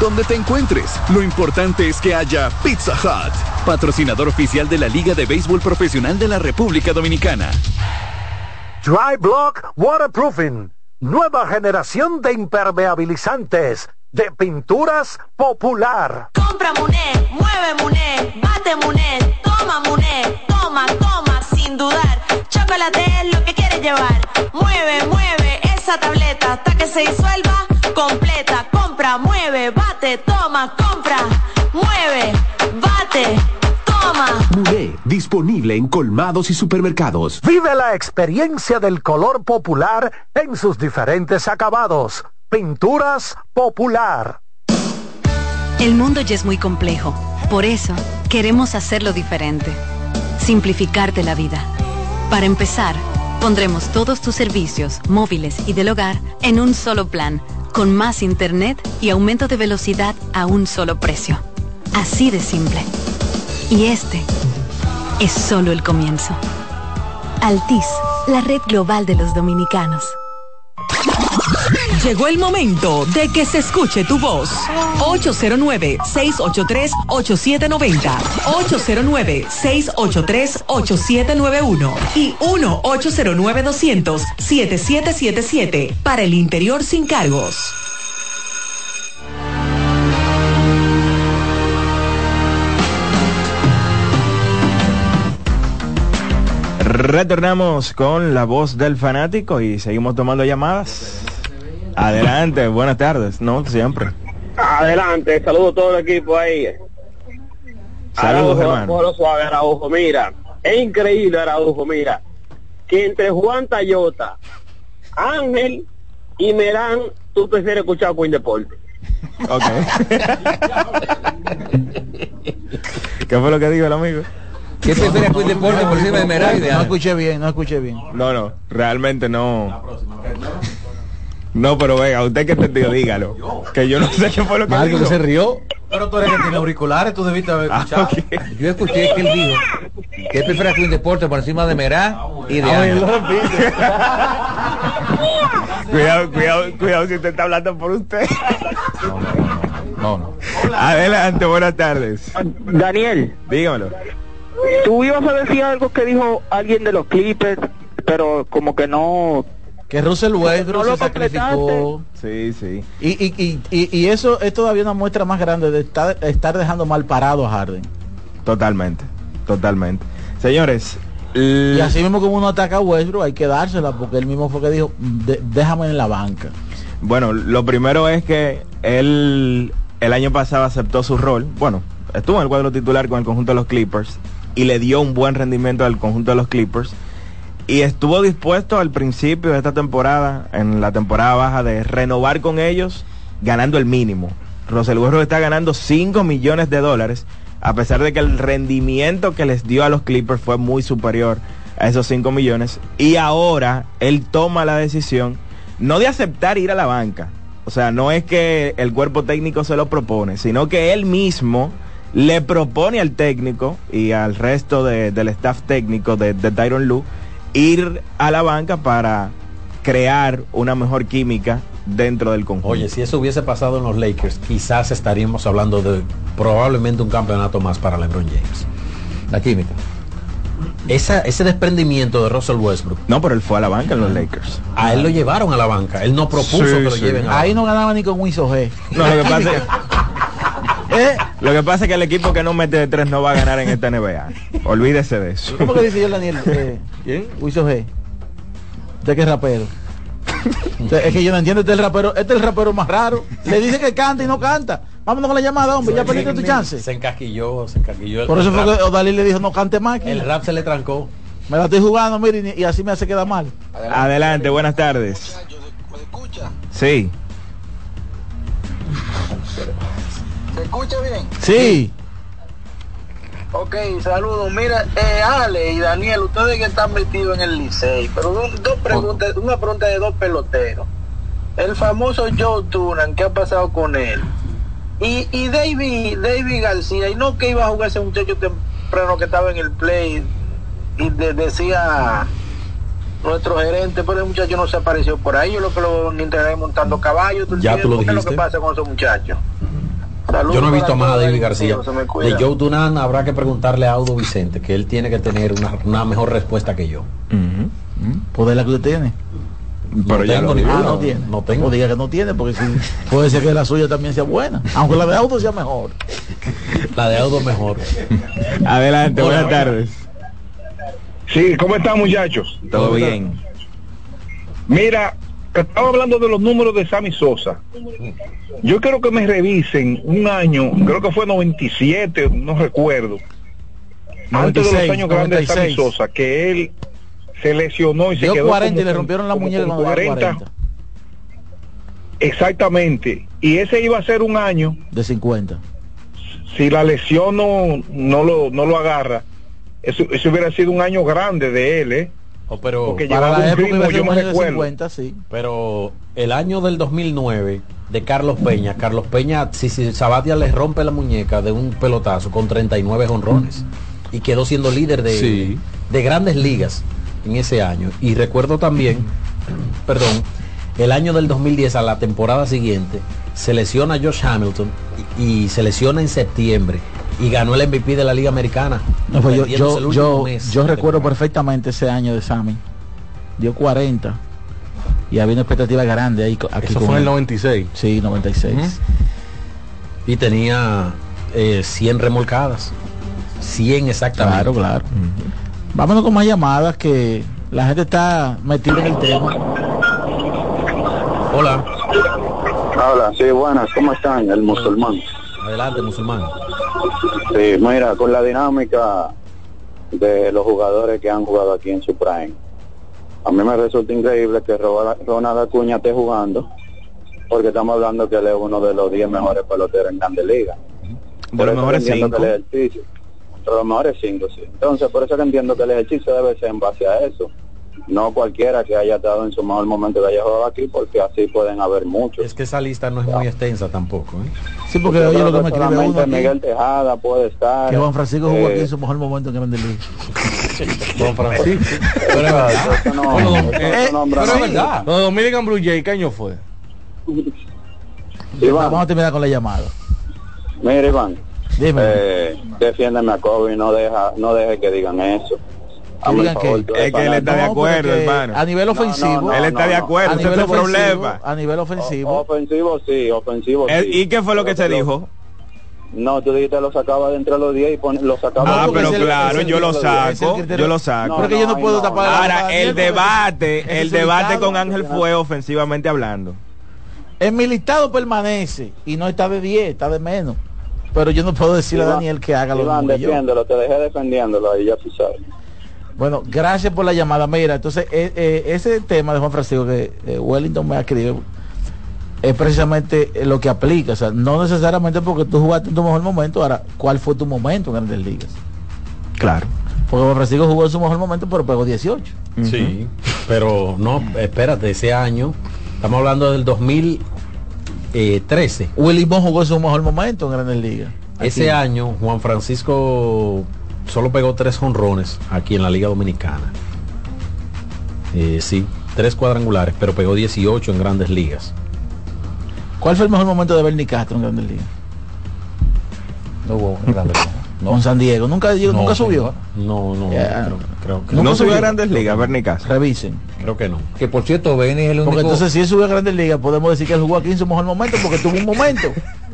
Donde te encuentres, lo importante es que haya Pizza Hut, patrocinador oficial de la Liga de Béisbol Profesional de la República Dominicana. Dry Block Waterproofing. Nueva generación de impermeabilizantes de pinturas popular. Compra Muné, mueve Muné, bate Muné, toma Muné, toma, toma, sin dudar. Chocolate es lo que quieres llevar. Mueve, mueve esa tableta hasta que se disuelva completa. Compra, mueve, bate, toma, compra, mueve, bate, toma. Muné, disponible en colmados y supermercados. Vive la experiencia del color popular en sus diferentes acabados. Pinturas popular. El mundo ya es muy complejo. Por eso, queremos hacerlo diferente. Simplificarte la vida. Para empezar, pondremos todos tus servicios, móviles y del hogar, en un solo plan, con más internet y aumento de velocidad a un solo precio. Así de simple. Y este es solo el comienzo. Altis, la red global de los dominicanos. Llegó el momento de que se escuche tu voz. 809-683-8790. 809-683-8791. Y 1-809-200-7777. Para el interior sin cargos. Retornamos con la voz del fanático y seguimos tomando llamadas. Adelante, buenas tardes, no siempre. Adelante, saludo a todo el equipo ahí. Saludos, Araujo, hermano. Suave, Araujo, mira. Es increíble, Araujo, mira. Que entre Juan Tayota, Ángel y Merán, tú prefieres escuchar Queen Deporte. Ok. ¿Qué fue lo que dijo el amigo? ¿Qué prefiere Queen Deporte por encima de Merán No escuché bien, no escuché bien. No, no, realmente no. No, pero venga, usted que entendió, dígalo. Que yo no sé qué fue lo que Marco, dijo. que se rió. Pero tú eres que tiene auriculares, tú debiste haber Ah, escuchado. Yo escuché que él dijo que él prefiere Queen Deporte por encima de Merán y de Ah, Ángel. lo repite. Cuidado, cuidado, cuidado si usted está hablando por usted. No, no. Adelante, buenas tardes. Daniel, Dígamelo. tú ibas a decir algo que dijo alguien de los Clippers, pero como que no... Que Russell Westbrook No lo se sacrificó. Sí, sí. Y, y, y, y, eso es todavía una muestra más grande de estar, estar dejando mal parado a Harden. Totalmente, totalmente. Señores, Y así mismo como uno ataca a Westbrook, hay que dársela, porque él mismo fue que dijo, "De- déjame en la banca. bueno, lo primero es que él el año pasado aceptó su rol. Bueno, estuvo en el cuadro titular con el conjunto de los Clippers y le dio un buen rendimiento al conjunto de los Clippers. Y estuvo dispuesto al principio de esta temporada, en la temporada baja, de renovar con ellos ganando el mínimo. Russell Westbrook está ganando 5 millones de dólares, a pesar de que el rendimiento que les dio a los Clippers fue muy superior a esos 5 millones. Y ahora él toma la decisión no de aceptar ir a la banca. O sea, no es que el cuerpo técnico se lo propone, sino que él mismo le propone al técnico y al resto de- del staff técnico de, de Tyron Lue ir a la banca para crear una mejor química dentro del conjunto. Oye, si eso hubiese pasado en los Lakers, quizás estaríamos hablando de probablemente un campeonato más para LeBron James. La química. Esa, ese desprendimiento de Russell Westbrook. No, pero él fue a la banca en los Lakers. A él lo llevaron a la banca. Él no propuso Sí, que lo sí. lleven a la Ahí no ganaba ni con Winsor G. No, lo que pasa es, ¿Eh? lo que pasa es que el equipo que no mete de tres no va a ganar en esta NBA. Olvídese de eso. ¿Cómo que dice yo, Daniel? Eh, ¿Quién? Winsor G. ¿Usted qué rapero? Usted- es que yo no entiendo, este es el rapero, este es el rapero más raro. Le dice que canta y no canta. Vámonos con la llamada, hombre, ya perdiste tu chance. Se encasquilló, se encasquilló. el- Por eso fue rap. que Odalí le dijo no cante más. El rap se le trancó. Me la estoy jugando, mire, y, así me hace quedar mal. Adelante, buenas tardes. Sí. ¿Se escucha bien? Sí. Ok, saludos. Mira, eh, Ale y Daniel, ustedes que están metidos en el Licey, pero dos, dos preguntas, una pregunta de dos peloteros. El famoso Joe Tunan, ¿qué ha pasado con él? Y, y David, David García, y no que iba a jugar ese muchacho temprano que estaba en el play y de- decía nuestro gerente, pero el muchacho no se apareció por ahí, yo lo que lo enteré montando caballos. Ya tú lo tiempo. ¿Qué es lo que pasa con esos muchachos? Saludos Yo no he visto más a David García. De. Joe Dunan habrá que preguntarle a Audo Vicente, que él tiene que tener una, una mejor respuesta que yo. Poder la que usted tiene. Pero no ya tengo ninguna. Ah, no tiene. No tengo. No diga que no tiene, porque si puede ser que la suya también sea buena. Aunque la de auto sea mejor. La de Audo mejor. Adelante, Hola. buenas tardes. Sí, ¿cómo están muchachos? Todo bien. Mira, estaba hablando de los números de Sammy Sosa. Yo quiero que me revisen un año, creo que fue 97, no recuerdo. antes de 96, los años grandes de Sammy 96. Sosa, que él se lesionó y se Dio quedó 40 y le rompieron la muñeca con cuando dio 40. Exactamente. Y ese iba a ser un año, De 50. si la lesión no, no, lo, no lo agarra, eso, eso hubiera sido un año grande de él, ¿eh? Oh, pero Porque Para la época ritmo, yo un me año de recuerdo. 50, sí. Pero el año del 2009 de Carlos Peña, Carlos Peña, si, si Sabatia le rompe la muñeca de un pelotazo con 39 honrones y quedó siendo líder de, Sí. de grandes ligas en ese año. Y recuerdo también, perdón, El año del 2010, a la temporada siguiente, se lesiona Josh Hamilton y, y se lesiona en septiembre y ganó el MVP de la Liga Americana. No, pues yo, yo, yo, recuerdo perfectamente ese año de Sammy. Dio 40. Y había una expectativa grande ahí. Aquí Eso fue en el él. 96. Sí, 96. Y tenía eh, 100 remolcadas. 100 exactamente. Claro, claro. Vámonos con más llamadas que la gente está metida en el tema. Hola. Hola, sí, buenas, ¿cómo están? El musulmán. Adelante, musulmán. Sí, mira, con la dinámica de los jugadores que han jugado aquí en su prime, a mí me resulta increíble que Ro- Ronald Acuña esté jugando, porque estamos hablando que él es uno de los 10 mejores peloteros en Grandes Ligas. De Por los mejores entiendo cinco. que el ejercicio, entre los mejores cinco, sí. Entonces, por eso que entiendo que el ejercicio debe ser en base a eso. No cualquiera que haya estado en su mejor momento que haya jugado aquí, porque así pueden haber muchos. Es que esa lista no es muy extensa tampoco. ¿eh? Sí, porque oye lo que me escribe uno aquí, Miguel Tejada puede estar. que Juan Francisco jugó eh, aquí en su mejor momento en Grandes Ligas. Juan Francisco. Pero es verdad. Eso no- eso eh, no nombra pero es verdad. Los Dominican Blue Jay, ¿qué año fue? Iván. Vamos a terminar con la llamada. Mira, Iván, Dime. eh, defiéndeme a Kobe, no deja, no deje que digan eso. Hazme digan el favor, eres Es que él está de acuerdo, hermano. A nivel No, no, ofensivo. no, Él está de acuerdo, a ese nivel es el ofensivo, problema. A nivel ofensivo. Ofensivo sí, ofensivo sí. ¿Y qué fue lo que se dijo? No, tú dijiste lo sacaba de entre los 10 y pon- lo sacaba Ah, de- pero el- claro, yo lo saco, yo lo saco. Porque yo no puedo no, tapar no. la Ahora, el debate, el debate con Ángel fue ofensivamente hablando. En mi listado permanece y no está de 10, está de menos. Pero yo no puedo decirle a Iván, Daniel que haga lo Iván, mismo que yo. defiéndelo, te dejé defendiéndolo ahí, ya tú sabes. Bueno, gracias por la llamada. Mira, entonces eh, eh, ese tema de Juan Francisco que eh, Wellington me escribe es precisamente lo que aplica. O sea, no necesariamente porque tú jugaste en tu mejor momento. Ahora, ¿cuál fue tu momento en Grandes Ligas? Claro. Porque Juan Francisco jugó en su mejor momento, pero pegó 18. Sí, pero no, espérate, ese año, estamos hablando del 2013. Willy Bon jugó en su mejor momento en Grandes Ligas. Ese año Juan Francisco solo pegó tres honrones aquí en la Liga Dominicana. Eh, sí, tres cuadrangulares, pero pegó 18 en grandes ligas. ¿Cuál fue el mejor momento de Bernie Castro en Grandes Ligas? No hubo en Grandes Ligas. Con San Diego. Nunca, No, subió. No, no, creo, creo que No subió a grandes ligas, Bernie Casa. Revisen. creo que no. Que por cierto, Benny es el único. Porque entonces si él subió a Grandes Ligas, podemos decir que él jugó aquí en su mejor momento porque tuvo un momento.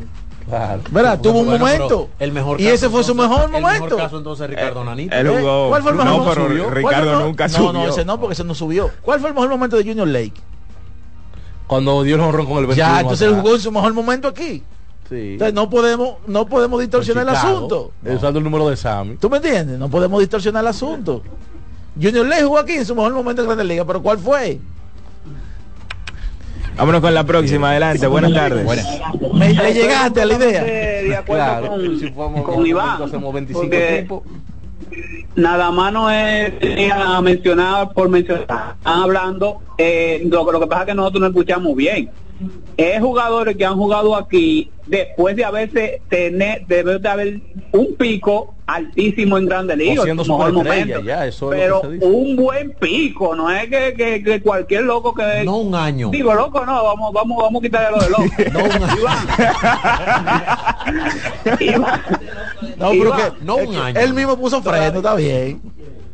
Claro. ¿Verdad? Tuvo un Bueno, momento. el mejor y ese fue su entonces, mejor El momento. mejor caso entonces es Ricardo Nanito. ¿Eh? ¿Cuál fue el mejor no, momento? pero ¿Cuál fue el Ricardo nunca no, subió. No, ese no, porque ese no subió. ¿Cuál fue el mejor momento de Junior Lake? Cuando dio el honrón con el 21 Ya, entonces él jugó en su mejor momento aquí. Sí. Entonces no podemos, no podemos distorsionar el asunto. Usando el número de Sammy. ¿Tú me entiendes? No podemos distorsionar el asunto. Junior Lake jugó aquí en su mejor momento en Grandes Ligas, pero ¿cuál fue? Vámonos con la próxima, adelante, buenas tardes. Me, le llegaste a la idea. de acuerdo Claro. con, Si con con Iván, hacemos 25 porque tipos. nada más no es tenía mencionar por mencionar están hablando eh, lo, lo que pasa es que nosotros no escuchamos bien es jugadores que han jugado aquí después de haberse tener debe de haber un pico altísimo en Grandes Ligas es pero lo que se dice. un buen pico no es que, que- que cualquier loco que No un año. digo loco no vamos vamos vamos a quitarle lo de loco No un año. Iván, No, pero Iván, que, no es un año. Él mismo puso freno, está bien.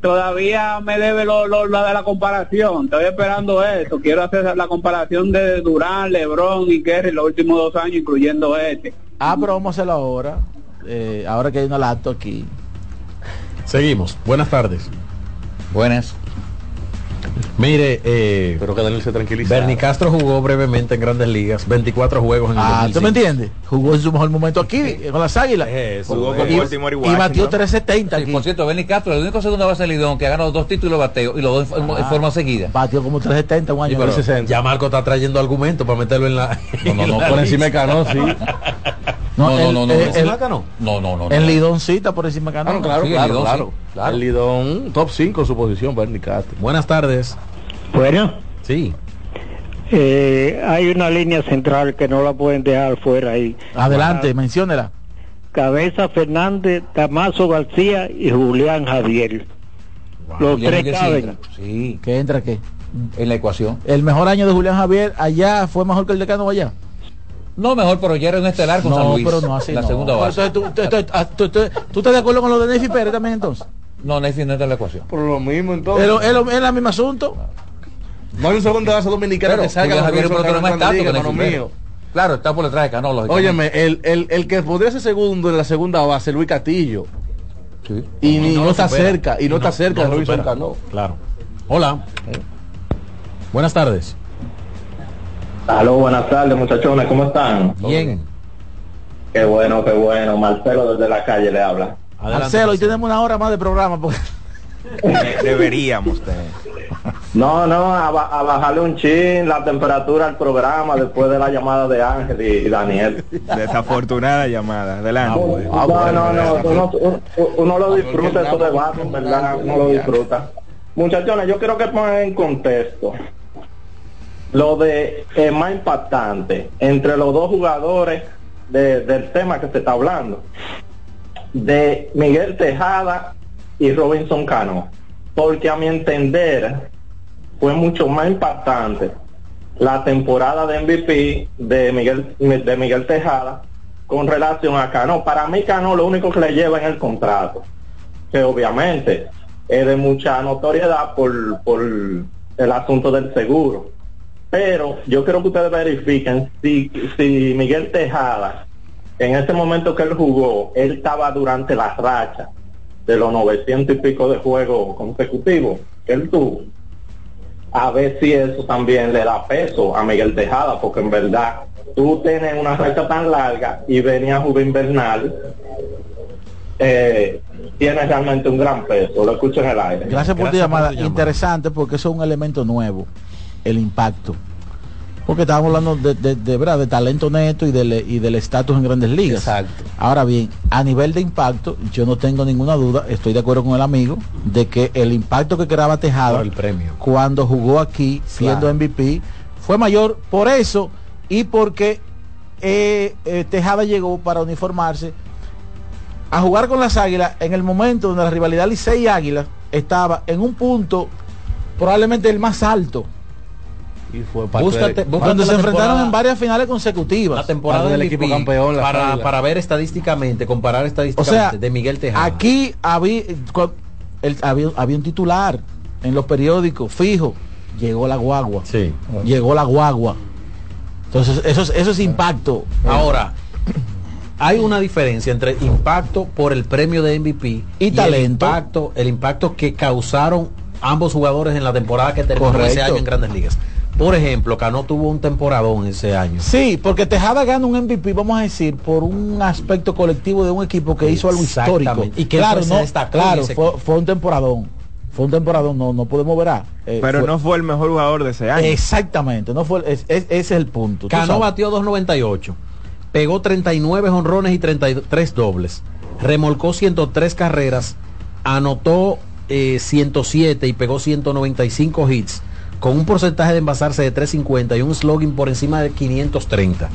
Todavía me debe lo, lo, lo de la comparación. Estoy esperando eso. Quiero hacer la comparación de Durán, Lebron y Kerry los últimos dos años, incluyendo este. Ah, pero vamos a hacerlo ahora. Eh, ahora que hay una laptop aquí. Seguimos. Buenas tardes. Buenas. Mire, eh, Espero que Daniel se tranquilice. Bernie Castro jugó brevemente en grandes ligas, 24 juegos en el Ah, ¿tú 2005. me entiendes? Jugó en su mejor momento aquí, eh, con las águilas. Eso, Jugó con Y, Baltimore y y batió Washington. 370 Sí, aquí. por cierto, Benny Castro, el único segundo base de Lidón que ha ganado dos títulos de bateo y los dos en, en Ah. forma seguida. Batió como 370 un Sí, año. pero 60. ya Marco está trayendo argumentos para meterlo en la. No, no, no, Por encima de. Cano, sí. No, no, el- no, no, el- no. el- ¿Encima acá no? No, no. En Lidón cita por encima de Ah, Cano. no, claro, Sí, el claro, Lidón, claro. sí, claro. El Lidón, top 5 en su posición, Bernie Castro. Buenas tardes. Bueno, Sí. eh, hay una línea central que no la pueden dejar fuera ahí. Adelante, menciónela. Cabeza Fernández, Damaso García y Julián Javier. Los Julián tres caben. entra. Sí. ¿Qué entra qué? en la ecuación. El mejor año de Julián Javier allá fue mejor que el de Cano allá. No, mejor, pero ya era un estelar con San No, Luis. pero no así. La no. segunda base. Entonces, ¿tú, tú- tú- ah, tú- tú- tú estás de acuerdo con lo de Nefi Pérez también entonces? No, Nefi no está en la ecuación. Por lo mismo entonces. ¿Es, el mismo asunto? No hay un segundo base dominicano Pero que salga Javier pelotero más mío. Claro, está por detrás de Cano, lógicamente. Óyeme, el, el, el que podría ser segundo en la segunda base, Luis Castillo. Sí. Y, no está supera. cerca, y no, Y está cerca no de Robinson. Cano. Claro. Hola. Buenas tardes. Aló, buenas tardes muchachones, ¿cómo están? Bien. Qué bueno, qué bueno. Marcelo desde la calle le habla. Marcelo, y tenemos una hora más de programa. Porque... Deberíamos tener. No, no, a, ba- a bajarle un chin la temperatura al programa después de la llamada de Ángel y, y Daniel. Desafortunada llamada. Adelante. no, no, no, uno, uno- uno lo disfruta esos debates, verdad, uno lo disfruta. Muchachones, yo quiero que pongan en contexto lo de eh, más impactante entre los dos jugadores de- del tema que se está hablando, de Miguel Tejada y Robinson Cano, porque a mi entender fue mucho más impactante la temporada de MVP de Miguel de Miguel Tejada con relación a Cano. Para mí Cano lo único que le lleva en el contrato, que obviamente es de mucha notoriedad por, por el asunto del seguro. Pero yo quiero que ustedes verifiquen si, si Miguel Tejada, en ese momento que él jugó, él estaba durante la racha de los 900 y pico de juegos consecutivos que él tuvo. A ver si eso también le da peso a Miguel Tejada, porque en verdad tú tienes una racha tan larga y venía Juve Invernal, eh, tiene realmente un gran peso. Lo escucho en el aire. Gracias por tu llamada. Interesante porque eso es un elemento nuevo, el impacto. Porque estábamos hablando de, de, de, ¿verdad? de talento neto y del y del estatus en grandes ligas. Exacto. Ahora bien, a nivel de impacto, yo no tengo ninguna duda, estoy de acuerdo con el amigo, de que el impacto que creaba Tejada el premio. cuando jugó aquí siendo Claro. MVP fue mayor por eso y porque eh, eh, Tejada llegó para uniformarse a jugar con las Águilas en el momento donde la rivalidad Licey y Águilas estaba en un punto probablemente el más alto. Y fue parte Búscate, de- búscate Donde se enfrentaron en varias finales consecutivas. la temporada del equipo campeón, para, para ver estadísticamente, comparar O estadísticamente sea, de Miguel Tejada. aquí había, el- había, había un titular en los periódicos fijo. Llegó la guagua. Sí. Llegó la guagua. Entonces, eso es, eso es impacto. Ahora, hay una diferencia entre impacto por el premio de MVP Y El talento. impacto, el impacto que causaron ambos jugadores en la temporada que terminó Correcto. ese año en Grandes Ligas. Por ejemplo, Cano tuvo un temporadón ese año. Sí, porque Tejada gana un MVP, vamos a decir, por un aspecto colectivo de un equipo que hizo algo histórico. Y que claro, no, en claro, fue, un temporadón. Fue un temporadón, no, no podemos ver. ah, eh, Pero fue- no fue el mejor jugador de ese año. Exactamente, no fue, es- es- ese es el punto. Cano batió 2.98, pegó 39 honrones y 33 dobles, remolcó 103 carreras, anotó eh, 107 y pegó 195 hits, con un porcentaje de envasarse de 350 y un slogan por encima de 530.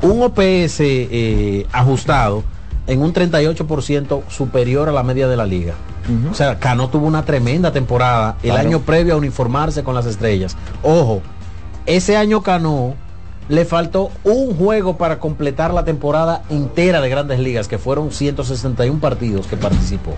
Un OPS eh, ajustado en un 38% superior a la media de la liga. O sea, Cano tuvo una tremenda temporada el Claro. año previo a uniformarse con las estrellas. Ojo, ese año Cano le faltó un juego para completar la temporada entera de Grandes Ligas, que fueron 161 partidos que participó.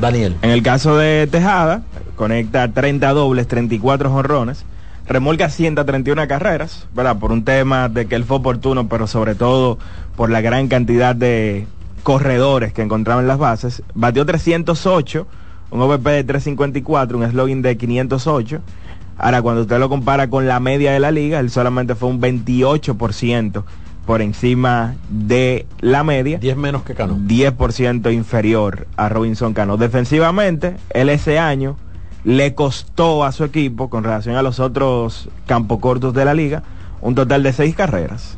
Daniel. En el caso de Tejada, conecta 30 dobles, 34 jonrones, remolca 131 carreras, ¿verdad? Por un tema de que él fue oportuno, pero sobre todo por la gran cantidad de corredores que encontraba en las bases. Batió 308, un OVP de 354, un slogan de 508. Ahora, cuando usted lo compara con la media de la liga, él solamente fue un 28% por encima de la media. 10 menos que Cano. 10% inferior a Robinson Cano. Defensivamente, él ese año le costó a su equipo, con relación a los otros campos cortos de la liga, un total de 6 carreras.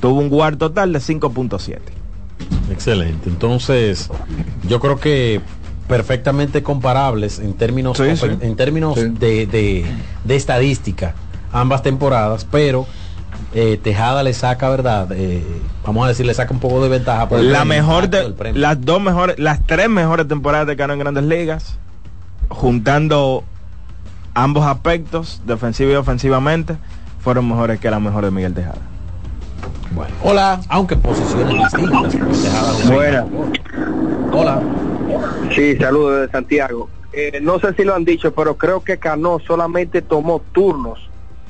Tuvo un guard total de 5.7. Excelente. Entonces, yo creo que perfectamente comparables en términos, Sí, sí. en términos de, de- de estadística ambas temporadas, pero eh, Tejada le saca, ¿verdad? Eh, vamos a decir, le saca un poco de ventaja. por La mejor de, las dos mejores, las tres mejores temporadas de Cano en Grandes Ligas, juntando ambos aspectos, defensivo y ofensivamente, fueron mejores que la mejor de Miguel Tejada. Bueno, hola, aunque en posiciones distintas. Tejada. Hola. Sí, saludos de Santiago. Eh, no sé si lo han dicho, pero creo que Cano solamente tomó turnos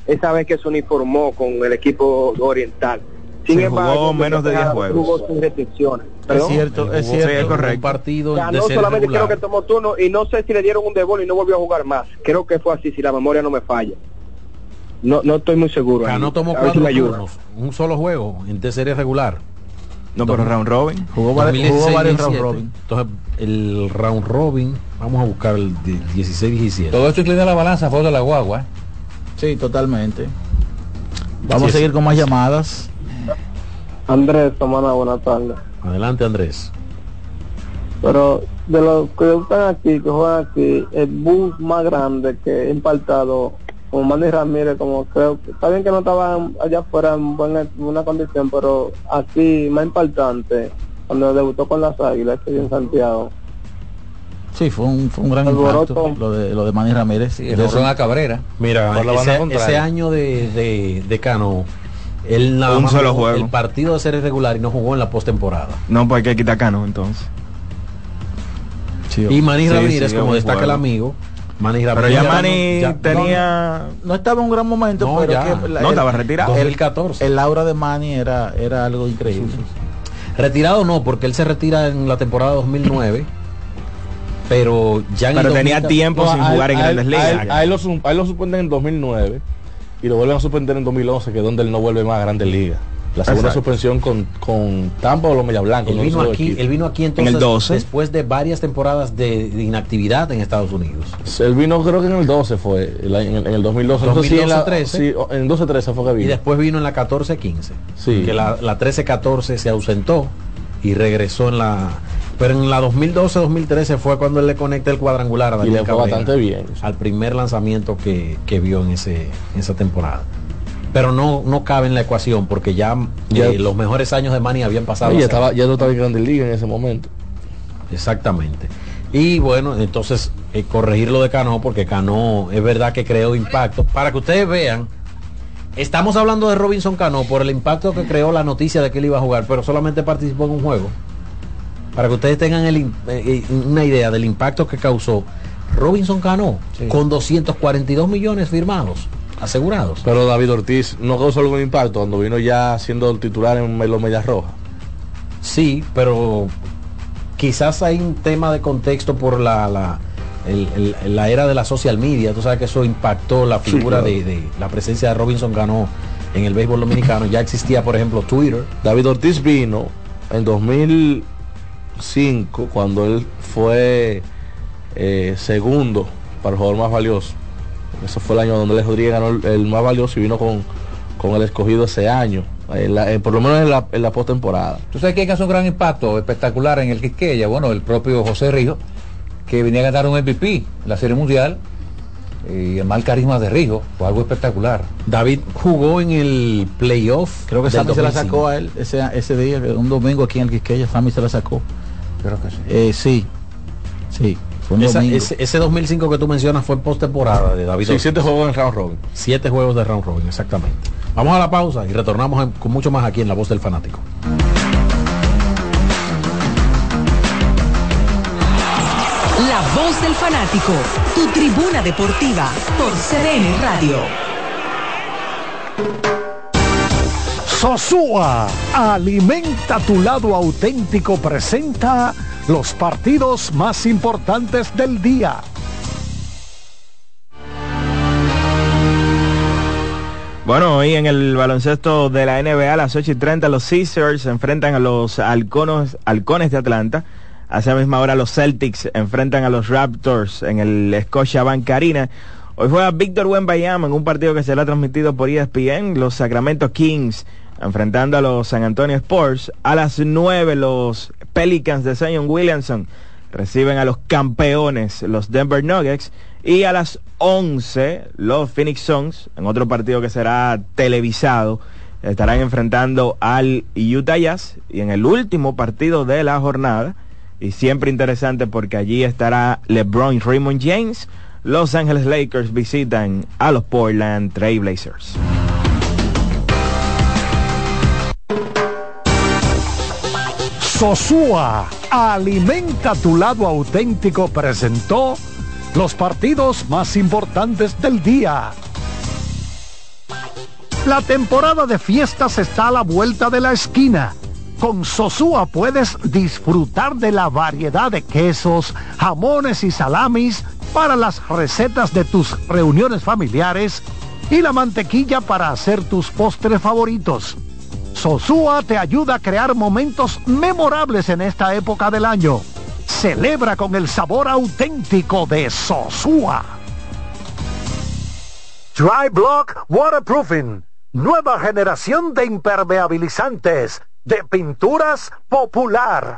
esa vez que se uniformó con el equipo oriental. Sin Se embargo, jugó menos de 10 Tejada juegos. Jugó sin restricciones. Es ¿Perdón? cierto, es Sí, cierto. es correcto. Un partido de Ganó solamente regular. creo que tomó turno y no sé si le dieron un debol y no volvió a jugar más. Creo que fue así, si la memoria no me falla. No, no estoy muy seguro. Cano tomó si cuatro ayuda. turnos, un solo juego en serie regular. No, pero round robin. Jugó, vari- 2016, jugó varios round 17. robin. Entonces, el round robin, vamos a buscar el de 16-17. Todo esto inclina la balanza a favor de la guagua. ¿eh? Sí, totalmente. Vamos Sí, a seguir sí. con más llamadas. Andrés, Tomana, buenas tardes. Adelante, Andrés. Pero de los que están aquí, que juegan aquí, el bus más grande que he impactado, como Manny Ramírez, como creo está bien que no estaban allá afuera en buena, en buena condición, pero aquí más impactante, cuando debutó con las Águilas, que en Santiago. Sí, fue un, fue un gran impacto lo de, lo de Manny Ramírez. Sí, el honrón a Cabrera. Mira, Por la banda ese, año de, de, de Cano, él nada Un más solo jugó juego. el partido de serie regular y no jugó en la postemporada. No, pues hay que quitar Cano entonces. Sí, Y Manny Sí, Ramírez, sí, como destaca el amigo, Manny Pero ya Manny ya- tenía... No estaba en un gran momento, No, pero ya. que la- No, el- estaba retirado. el- 2014. El aura de Manny era, era algo increíble. Retirado no, porque él se retira en la temporada 2009, pero ya en el Pero tenía 2000 tiempo No, sin a jugar en a Grandes a él- Ligas. A él, lo, lo suspenden en 2009 y lo vuelven a suspender en 2011, que es donde él no vuelve más a Grandes Ligas. La segunda Exacto. suspensión con, con Tampa o los Media Blancos. Él no vino aquí, él vino aquí entonces el 12. después de varias temporadas de, de inactividad en Estados Unidos. Él vino creo que en el 12 fue, el en el, 2012. no sé si en la- 2012-13. sí, en 12-13 fue que Y vino. después vino en la 14-15. Sí. Que la, la 13-14 se ausentó y regresó en la... Pero en la 2012-2013 fue cuando él le conecta el cuadrangular a y Daniel le fue Cabrera, bastante bien. al primer lanzamiento que, que vio en, ese, en esa temporada. Pero no, no cabe en la ecuación porque ya, Ya- eh, los mejores años de Manny habían pasado. Y ya estaba, ya no estaba en Grandes Ligas en ese momento. Exactamente. Y bueno, entonces eh, corregir lo de Cano, porque Cano es verdad que creó impacto. Para que ustedes vean, estamos hablando de Robinson Cano por el impacto que creó la noticia de que él iba a jugar, pero solamente participó en un juego. Para que ustedes tengan el eh, eh, una idea del impacto que causó Robinson Cano con 242 millones firmados, asegurados. Pero David Ortiz no causó algún impacto cuando vino ya siendo el titular en los Medias Rojas. Sí, pero quizás hay un tema de contexto por la, la, el- el- la era de la social media. Tú sabes que eso impactó la Sí, figura claro. de, de la presencia de Robinson ganó en el béisbol dominicano. Ya existía, por ejemplo, Twitter. David Ortiz vino en 2005 cuando él fue eh, segundo para el jugador más valioso. Ese fue el año donde Les Rodríguez ganó el, el más valioso y vino con, con el escogido ese año, en la- por lo menos en la, en la postemporada. Tú sabes que causó un gran impacto espectacular en el Quisqueya. Bueno, el propio José Rijo, que venía a ganar un MVP en la Serie Mundial. Y el mal carisma de Rijo, fue algo espectacular. David jugó en el playoff. Creo que Sammy se la 2005. sacó a él ese, ese día, un domingo aquí en el Quisqueya, Sammy se la sacó. Creo que sí. Eh, sí, sí, Esa- ese, ese 2005 que tú mencionas fue postemporada de David. Sí, Ortiz. siete juegos en round robin. Siete juegos de round robin, exactamente. Vamos a la pausa y retornamos en- con mucho más aquí en La Voz del Fanático. La voz del fanático, tu tribuna deportiva por CDN Radio. Sosúa, alimenta tu lado auténtico, presenta los partidos más importantes del día. Bueno, hoy en el baloncesto de la NBA a las 8 y 30 los Caesars enfrentan a los halcones, de Atlanta. A esa misma hora los Celtics enfrentan a los Raptors en el Scotiabank Arena. Hoy juega Víctor Wembanyama en un partido que será transmitido por ESPN. Los Sacramento Kings enfrentando a los San Antonio Spurs. A las 9 los Pelicans de Zion Williamson reciben a los campeones, los Denver Nuggets. Y a las 11 los Phoenix Suns, en otro partido que será televisado, estarán enfrentando al Utah Jazz. Y en el último partido de la jornada, y siempre interesante porque allí estará LeBron Raymond James, Los Angeles Lakers visitan a los Portland Trail Blazers. Sosúa, alimenta tu lado auténtico, presentó los partidos más importantes del día. La temporada de fiestas está a la vuelta de la esquina. Con Sosúa puedes disfrutar de la variedad de quesos, jamones y salamis para las recetas de tus reuniones familiares y la mantequilla para hacer tus postres favoritos. Sosúa te ayuda a crear momentos memorables en esta época del año. Celebra con el sabor auténtico de Sosúa. Dry Block Waterproofing. Nueva generación de impermeabilizantes de pinturas popular.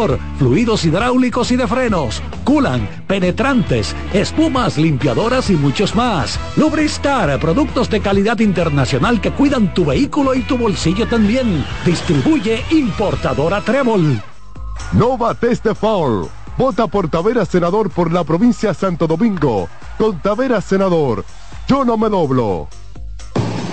fluidos hidráulicos y de frenos, culan, penetrantes, espumas, limpiadoras y muchos más. Lubristar, productos de calidad internacional que cuidan tu vehículo y tu bolsillo también. Distribuye importadora Trébol. No bates de. Vota por Tavera Senador por la provincia Santo Domingo. Con Tavera Senador. Yo no me doblo.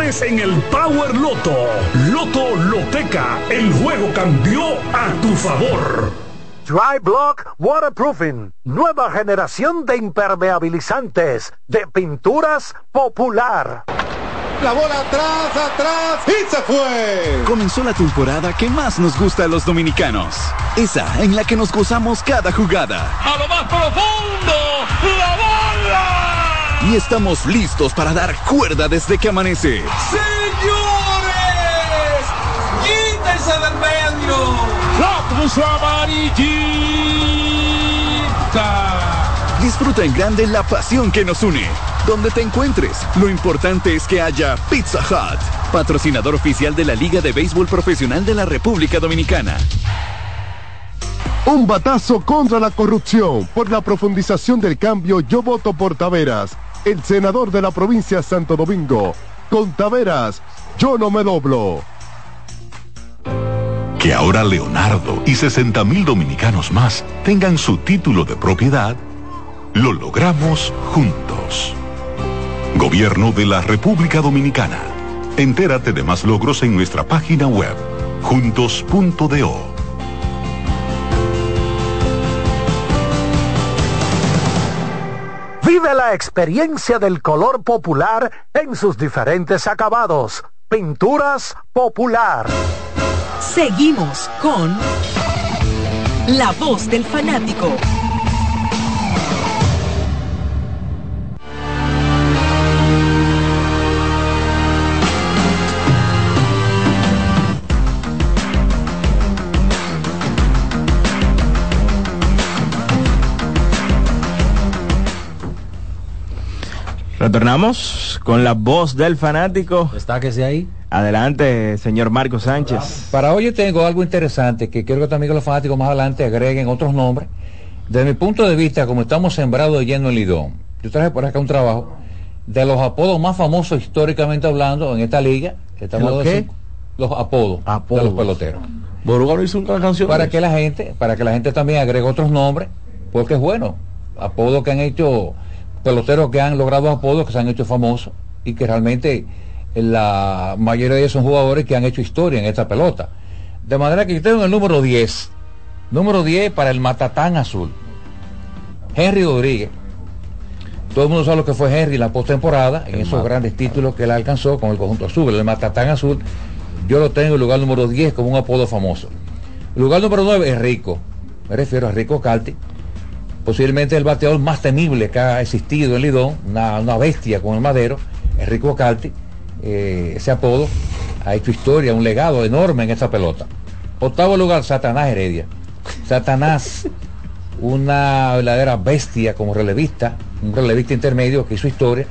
en el Power Loto. Loto Loteca, el juego cambió a tu favor. Dry Block Waterproofing. Nueva generación de impermeabilizantes de pinturas popular. La bola atrás, atrás y se fue. Comenzó la temporada que más nos gusta a los dominicanos. Esa en la que nos gozamos cada jugada. A lo más profundo, la bola y estamos listos para dar cuerda desde que amanece. ¡Señores! ¡Quítense del medio! ¡La cruz amarillita! Disfruta en grande la pasión que nos une. Donde te encuentres, lo importante es que haya Pizza Hut, patrocinador oficial de la Liga de Béisbol Profesional de la República Dominicana. Un batazo contra la corrupción. Por la profundización del cambio, yo voto por Taveras el senador de la provincia Santo Domingo. Con Taveras, yo no me doblo. Que ahora Leonardo y 60 mil dominicanos más tengan su título de propiedad, lo logramos juntos. Gobierno de la República Dominicana. Entérate de más logros en nuestra página web, juntos.do. Vive la experiencia del color popular en sus diferentes acabados. Pinturas Popular. Seguimos con La Voz del Fanático. Retornamos con la voz del fanático. Está que sea ahí. Adelante, señor Marco Sánchez. Para hoy yo tengo algo interesante que quiero que también los fanáticos más adelante agreguen otros nombres. Desde mi punto de vista, como estamos sembrados lleno el lidón, yo traje por acá un trabajo de los apodos más famosos históricamente hablando en esta liga. Estamos qué? Los apodos, Apodos. de los peloteros. Boruga no hizo una canción. Para que la gente, para que la gente también agregue otros nombres, porque es bueno. Apodos que han hecho peloteros que han logrado apodos, que se han hecho famosos y que realmente la mayoría de ellos son jugadores que han hecho historia en esta pelota. De manera que yo tengo el número 10. Número 10 para el Matatán Azul. Henry Rodríguez. todo el mundo sabe lo que fue Henry la postemporada, en esos grandes títulos que él alcanzó con el conjunto azul, el Matatán azul. Yo lo tengo en el lugar número 10 como un apodo famoso. El lugar número 9 es Rico. Me refiero a Rico Calti. Posiblemente el bateador más temible que ha existido en Lidón, una, bestia con el madero, es Rico Calti. Eh, ese apodo ha hecho historia, un legado enorme en esta pelota. Octavo lugar, Satanás Heredia. Satanás, una verdadera bestia como relevista, un relevista intermedio que hizo historia,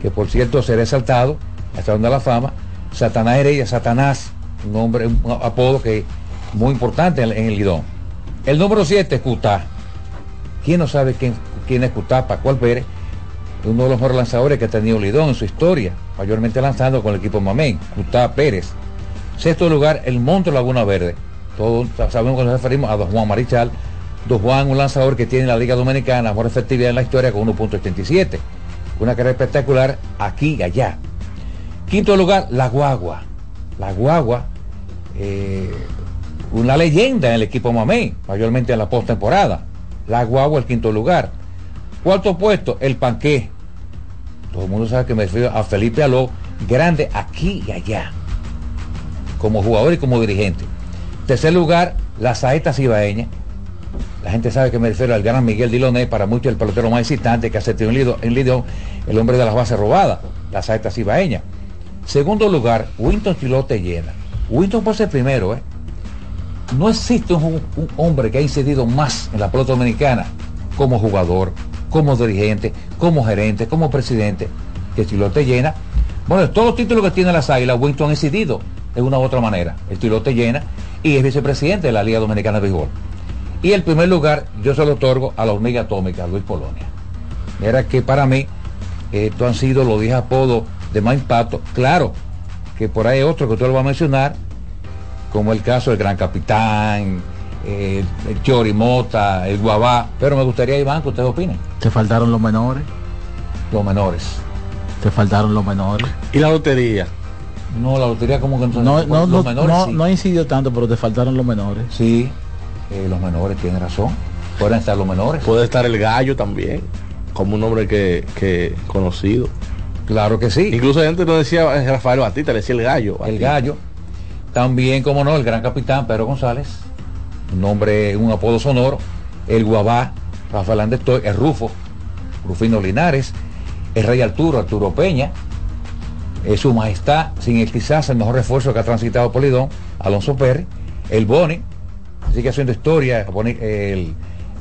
que por cierto será exaltado hasta donde la fama. Satanás Heredia, Satanás, un nombre, un apodo que muy importante en, el Lidón. El número 7 es Cutá. ¿Quién no sabe quién, quién es Cutá? Pascual Pérez, uno de los mejores lanzadores que ha tenido Lidón en su historia, mayormente lanzando con el equipo Mamén, Cutá Pérez. Sexto lugar, el Monte Laguna Verde. Todos sabemos que nos referimos a Don Juan Marichal. Don Juan, un lanzador que tiene en la Liga Dominicana mejor efectividad en la historia con 1.87. Una carrera espectacular aquí y allá. Quinto lugar, La Guagua. La Guagua, eh, una leyenda en el equipo Mamey, mayormente en la postemporada. La Guagua, el quinto lugar. Cuarto puesto, el Panqué. Todo el mundo sabe que me refiero a Felipe Aló, grande aquí y allá, como jugador y como dirigente. Tercer lugar, la Saeta Cibaeña. La gente sabe que me refiero al gran Miguel Diloné, para muchos el pelotero más excitante que ha tenido en Lidón, el hombre de las bases robadas, la Saeta Cibaeña. Segundo lugar, Winton Chilote llena. Winton por ser primero, ¿eh? No existe un, hombre que ha incidido más en la pelota dominicana como jugador, como dirigente, como gerente, como presidente, que Chilote llena. Bueno, todos los títulos que tiene las águilas, Winston ha incidido de una u otra manera. El Chilote llena y es vicepresidente de la Liga Dominicana de Béisbol. Y el primer lugar yo se lo otorgo a la hormiga atómica, Luis Polonia. Era que para mí estos han sido los 10 apodos de más impacto. Claro que por ahí otro que usted lo va a mencionar, como el caso del Gran Capitán, eh, el Chorimota, el Guabá. Pero me gustaría, Iván, que ustedes opinen. Te faltaron los menores. Los menores. Te faltaron los menores. ¿Y la lotería? No, la lotería como que no, no, no, los menores, no, sí. no incidió tanto, pero te faltaron los menores. Sí, eh, los menores tienen razón. Pueden estar los menores. Puede estar el gallo también, como un hombre que, que conocido. Claro que sí. Incluso gente no decía Rafael Batista, le decía el gallo. Batista. El gallo. También, como no, el gran capitán Pedro González. Un nombre, un apodo sonoro. El Guabá, Rafael Andestoy, el Rufo, Rufino Linares, el Rey Arturo, Arturo Peña, eh, su majestad, sin el quizás el mejor refuerzo que ha transitado Polidón, Alonso Perry, el Boni, sigue haciendo historia, Boni, el,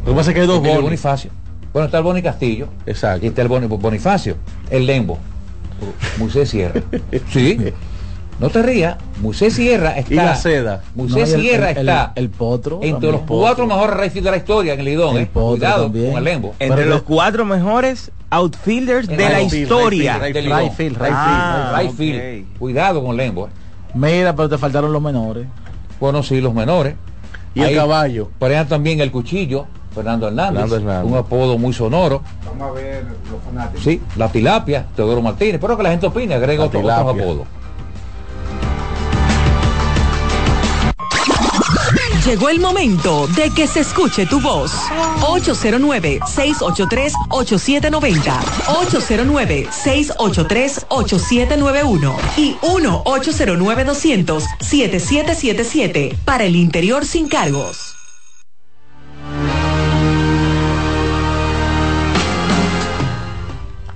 lo que pasa es que hay dos Boni. Bonifacio. Bueno, está el Boni Castillo. Exacto. Y está el Boni, Bonifacio, el Lembo, Moisés Sierra. sí. No te rías, Moisés Sierra está. Y la seda. No, el- Sierra el- está. el potro Entre también. los cuatro mejores rayfield de la historia en el Lidón. El eh. potro Cuidado también. con el Lembo. Entre Pero los de- cuatro mejores outfielders de la historia. Rayfield, Ah. Cuidado con Lembo. eh. Mira, pero te faltaron los menores. Bueno, sí, los menores. Y el caballo. Por allá también el cuchillo, Fernando Hernández, Fernando Hernández. un apodo muy sonoro. Vamos a ver los fanáticos. Sí, la tilapia, Teodoro Martínez. Espero que la gente opine, agrega otros apodos. Llegó el momento de que se escuche tu voz. 809-683-8790. 809-683-8791. Y 1-809-200-7777. Para el interior sin cargos.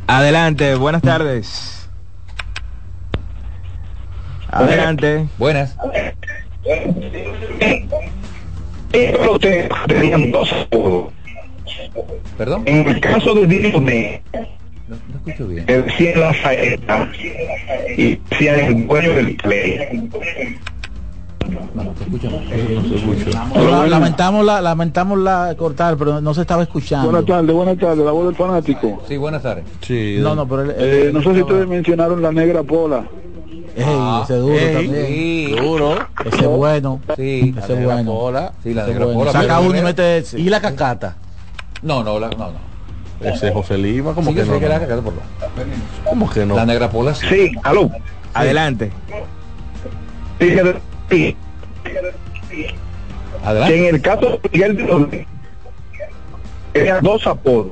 Adelante, buenas tardes. Adelante. Buenas. Pero ustedes tenían dos apodos. ¿Perdón? En el caso de Dioné, No, no escucho bien. decían la saeta y decían el dueño del play. No, no te escucho mal. La- lamentamos la, lamentamos la cortar, pero no se estaba escuchando. Buenas tardes, buenas tardes, la voz del fanático. Sí, buenas tardes. Sí. No, no, pero él- Eh, él- no sé si ustedes mencionaron la negra pola. Ey, ese duro ey, también. Sí, Duro. Ese es bueno. sí. Ese es bueno. Pola. Sí, la es bueno. Saca uno y mete ese. Y la cacata. No, no, la, no, no. Ese José Lima, como Sí, que sí, no. que la cagada por lo- ¿Cómo que no? La negra pola sí. Sí, aló. Adelante. Sí, Adelante. en el caso de Miguel Dioné, tenía dos apodos.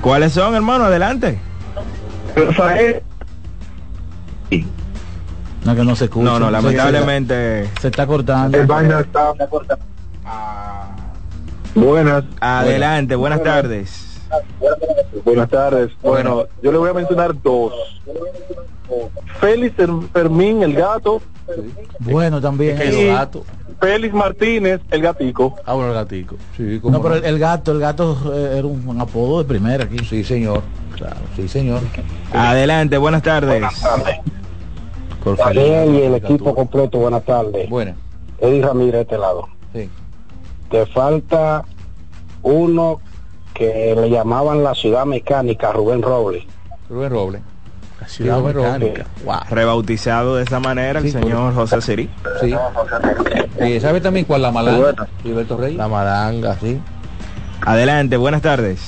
¿Cuáles son, hermano? Adelante. No, que no se escucha. No, no, lamentablemente. Se está cortando. El vaina está Buenas. Adelante, buenas tardes. Buenas tardes. Bueno, yo le voy a mencionar dos. Félix Fermín, el gato. Bueno, también. Y Félix Martínez, el gatico. Ah, bueno, el gatico. Sí, No, pero el, el gato, el gato eh, era un, un apodo de primera aquí. Sí, señor. Claro, sí, señor. Adelante, buenas tardes. Por Daniel y el equipo completo, buenas tardes. Buenas. Eddie Ramírez de este lado. Sí. Te falta uno que le llamaban la ciudad mecánica, Rubén Robles. Rubén Robles. La ciudad Rubén Robles. mecánica. Wow. Rebautizado de esa manera el Sí, señor José Siri. Sí. Eh, ¿Sabe también cuál? La malanga. Gilberto Reyes. La malanga, sí. Adelante, buenas tardes.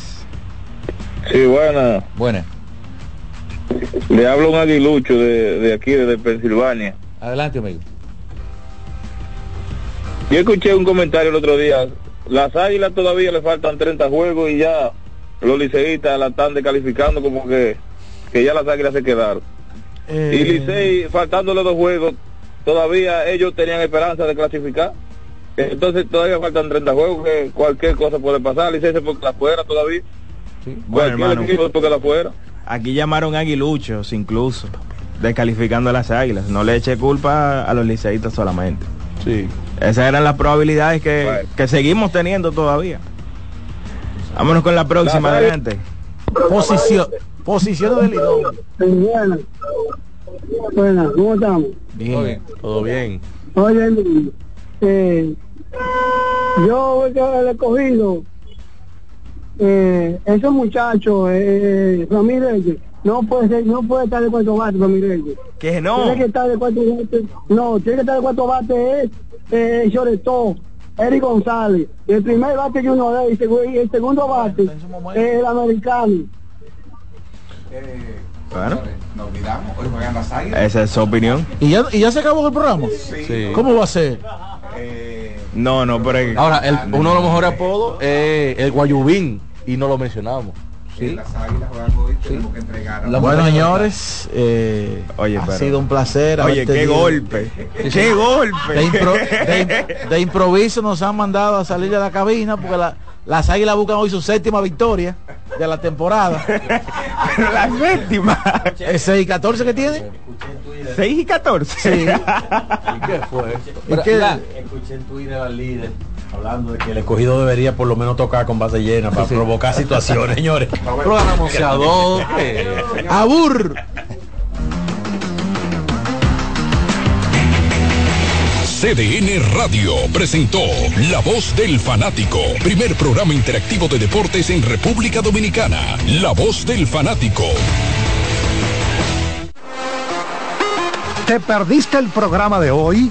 Sí, buena. Buenas. Le hablo un aguilucho de, de aquí, de Pensilvania. Adelante, amigo. Yo escuché un comentario el otro día. Las águilas todavía le faltan 30 juegos y ya los liceístas la están descalificando como que, que ya las águilas se quedaron. Eh, Y Licey, faltándole dos juegos, todavía ellos tenían esperanza de clasificar. Entonces todavía faltan 30 juegos, que cualquier cosa puede pasar. Licey se puede quedar fuera todavía. Bueno, Cualquier hermano. fuera. Aquí llamaron aguiluchos incluso, descalificando a las águilas. No le eche culpa a los liceístas solamente. Sí. Esas eran las probabilidades que, que seguimos teniendo todavía. Vámonos con la próxima, águilas- adelante. Posición, posiciones del Lidón. Buenas. Buenas, ¿cómo estamos? Bien. Todo bien. Oye, eh, yo voy a el escogido. Eh, ese muchacho, eh, Ramírez, no puede ser, no puede estar de cuatro bates, Ramírez. Que no. Tiene que estar de cuatro bates. No, tiene que estar de cuatro bates es eh, Choretó, Eric González. El primer bate que uno da y el segundo bate es el americano. Bueno, Nos olvidamos, hoy juegan las águilas. esa es su opinión. ¿Y ya, ¿Y ya se acabó el programa? Sí. ¿Cómo va a ser? No, no, pero Ahora, el- uno de los mejores apodos es el Guayubín y no lo mencionamos. Sí. Las águilas juegan hoy, tenemos que entregar a Bueno, señores, eh, Oye, ha pero- sido un placer. Oye, qué tenido- golpe. Qué golpe. De, impro- de- de improviso nos han mandado a salir de la cabina porque la- las águilas buscan hoy su séptima victoria de la temporada. la séptima. ¿Es 6 y 14 que tiene? 6 y 14. Sí. ¿Y qué fue? ¿Y qué? Escuché en Twitter al líder hablando de que el escogido debería por lo menos tocar con base llena para provocar situaciones, señores. Programa eh, Abur. CDN Radio presentó La Voz del Fanático, primer programa interactivo de deportes en República Dominicana. La Voz del Fanático. ¿Te perdiste el programa de hoy?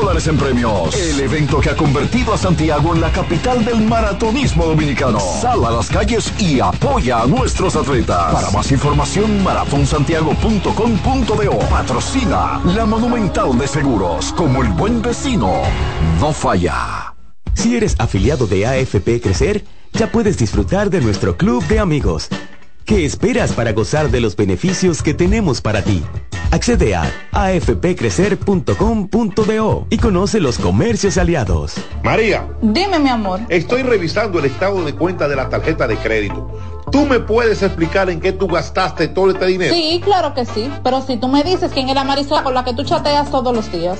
dólares en premios. El evento que ha convertido a Santiago en la capital del maratonismo dominicano. Sal a las calles y apoya a nuestros atletas. Para más información, maratonsantiago.com.do. Patrocina la Monumental de Seguros. Como el buen vecino, no falla. Si eres afiliado de AFP Crecer, ya puedes disfrutar de nuestro club de amigos. ¿Qué esperas para gozar de los beneficios que tenemos para ti? Accede a afpcrecer.com.do y conoce los comercios aliados. María, Dime, mi amor. estoy revisando el estado de cuenta de la tarjeta de crédito. ¿Tú me puedes explicar en qué tú gastaste todo este dinero? Sí, claro que sí. Pero si tú me dices quién es la Marisol con la que tú chateas todos los días.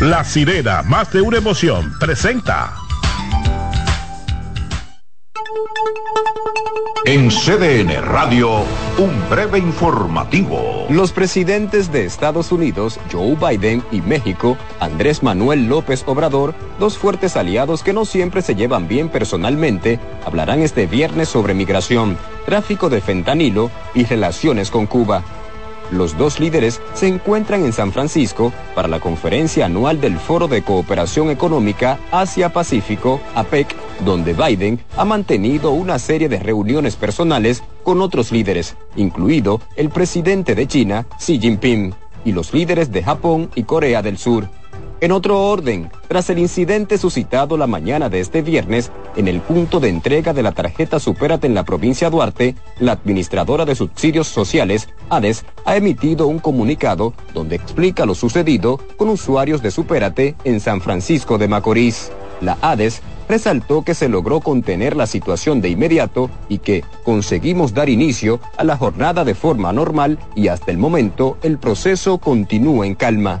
La sirena, más de una emoción, presenta. En CDN Radio, un breve informativo. Los presidentes de Estados Unidos, Joe Biden, y México, Andrés Manuel López Obrador, dos fuertes aliados que no siempre se llevan bien personalmente, hablarán este viernes sobre migración, tráfico de fentanilo y relaciones con Cuba. Los dos líderes se encuentran en San Francisco para la conferencia anual del Foro de Cooperación Económica Asia-Pacífico, APEC, donde Biden ha mantenido una serie de reuniones personales con otros líderes, incluido el presidente de China, Xi Jinping, y los líderes de Japón y Corea del Sur. En otro orden, tras el incidente suscitado la mañana de este viernes en el punto de entrega de la tarjeta Supérate en la provincia Duarte, la administradora de subsidios sociales, ADES, ha emitido un comunicado donde explica lo sucedido con usuarios de Supérate en San Francisco de Macorís. La ADES resaltó que se logró contener la situación de inmediato y que conseguimos dar inicio a la jornada de forma normal y hasta el momento el proceso continúa en calma.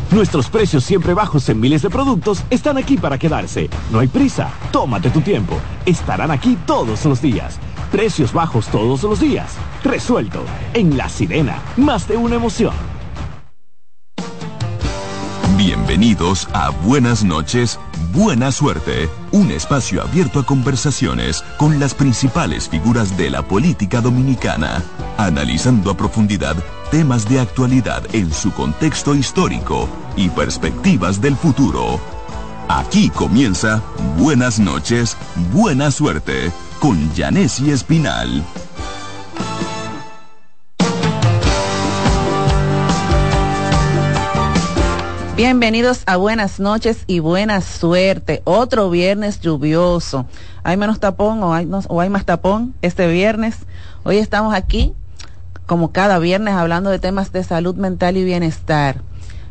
nuestros precios siempre bajos en miles de productos están aquí para quedarse. No hay prisa, tómate tu tiempo. Estarán aquí todos los días. Precios bajos todos los días. Resuelto. En La Sirena, más de una emoción. Bienvenidos a Buenas noches, Buena Suerte, un espacio abierto a conversaciones con las principales figuras de la política dominicana, analizando a profundidad temas de actualidad en su contexto histórico y perspectivas del futuro. Aquí comienza Buenas noches, Buena Suerte con Janessi Espinal. Bienvenidos a Buenas noches y buena suerte. Otro viernes lluvioso. ¿Hay menos tapón o hay, o hay más tapón este viernes? Hoy estamos aquí, como cada viernes, hablando de temas de salud mental y bienestar.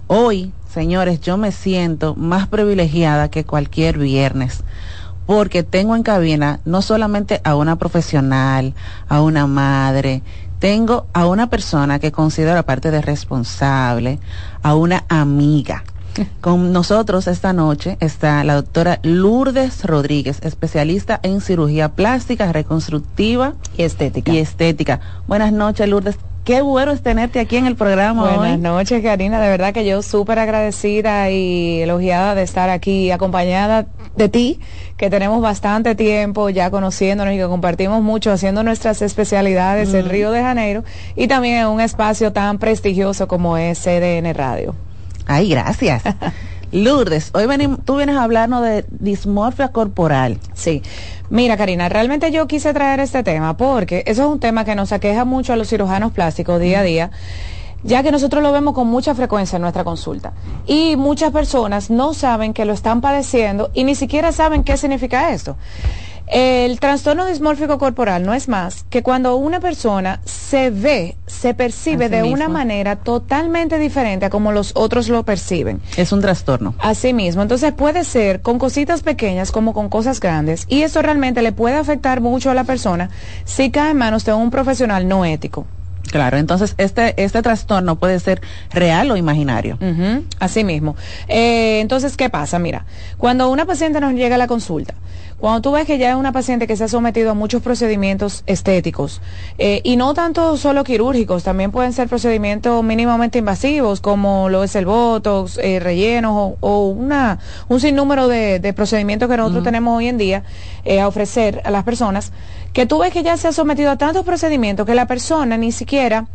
Hoy, señores, yo me siento más privilegiada que cualquier viernes porque tengo en cabina no solamente a una profesional, a una madre, tengo a una persona que considero aparte de responsable, a una amiga. Con nosotros esta noche está la doctora Lourdes Rodríguez, especialista en cirugía plástica, reconstructiva y estética. Y estética. Buenas noches, Lourdes. Qué bueno es tenerte aquí en el programa Buenas hoy. noches, Karina. De verdad que yo súper agradecida y elogiada de estar aquí acompañada de ti, que tenemos bastante tiempo ya conociéndonos y que compartimos mucho haciendo nuestras especialidades en Mm. Río de Janeiro y también en un espacio tan prestigioso como es CDN Radio. Ay, gracias. Lourdes, hoy venimos, tú vienes a hablarnos de dismorfia corporal. Sí. Mira, Karina, realmente yo quise traer este tema porque eso es un tema que nos aqueja mucho a los cirujanos plásticos día a día. ya que nosotros lo vemos con mucha frecuencia en nuestra consulta. Y muchas personas no saben que lo están padeciendo y ni siquiera saben qué significa esto. El trastorno dismórfico corporal no es más que cuando una persona se ve, se percibe Así de mismo. una manera totalmente diferente a como los otros lo perciben. Es un trastorno. Así mismo, entonces puede ser con cositas pequeñas como con cosas grandes y eso realmente le puede afectar mucho a la persona si cae en manos de un profesional no ético. Claro, entonces este, este trastorno puede ser real o imaginario. Así mismo. Eh, entonces, ¿qué pasa? Mira, cuando una paciente nos llega a la consulta, cuando tú ves que ya es una paciente que se ha sometido a muchos procedimientos estéticos, eh, y no tanto solo quirúrgicos, también pueden ser procedimientos mínimamente invasivos, como lo es el botox, eh, rellenos o, o una, un sinnúmero de, de procedimientos que nosotros tenemos hoy en día eh, a ofrecer a las personas, que tú ves que ya se ha sometido a tantos procedimientos que la persona ni siquiera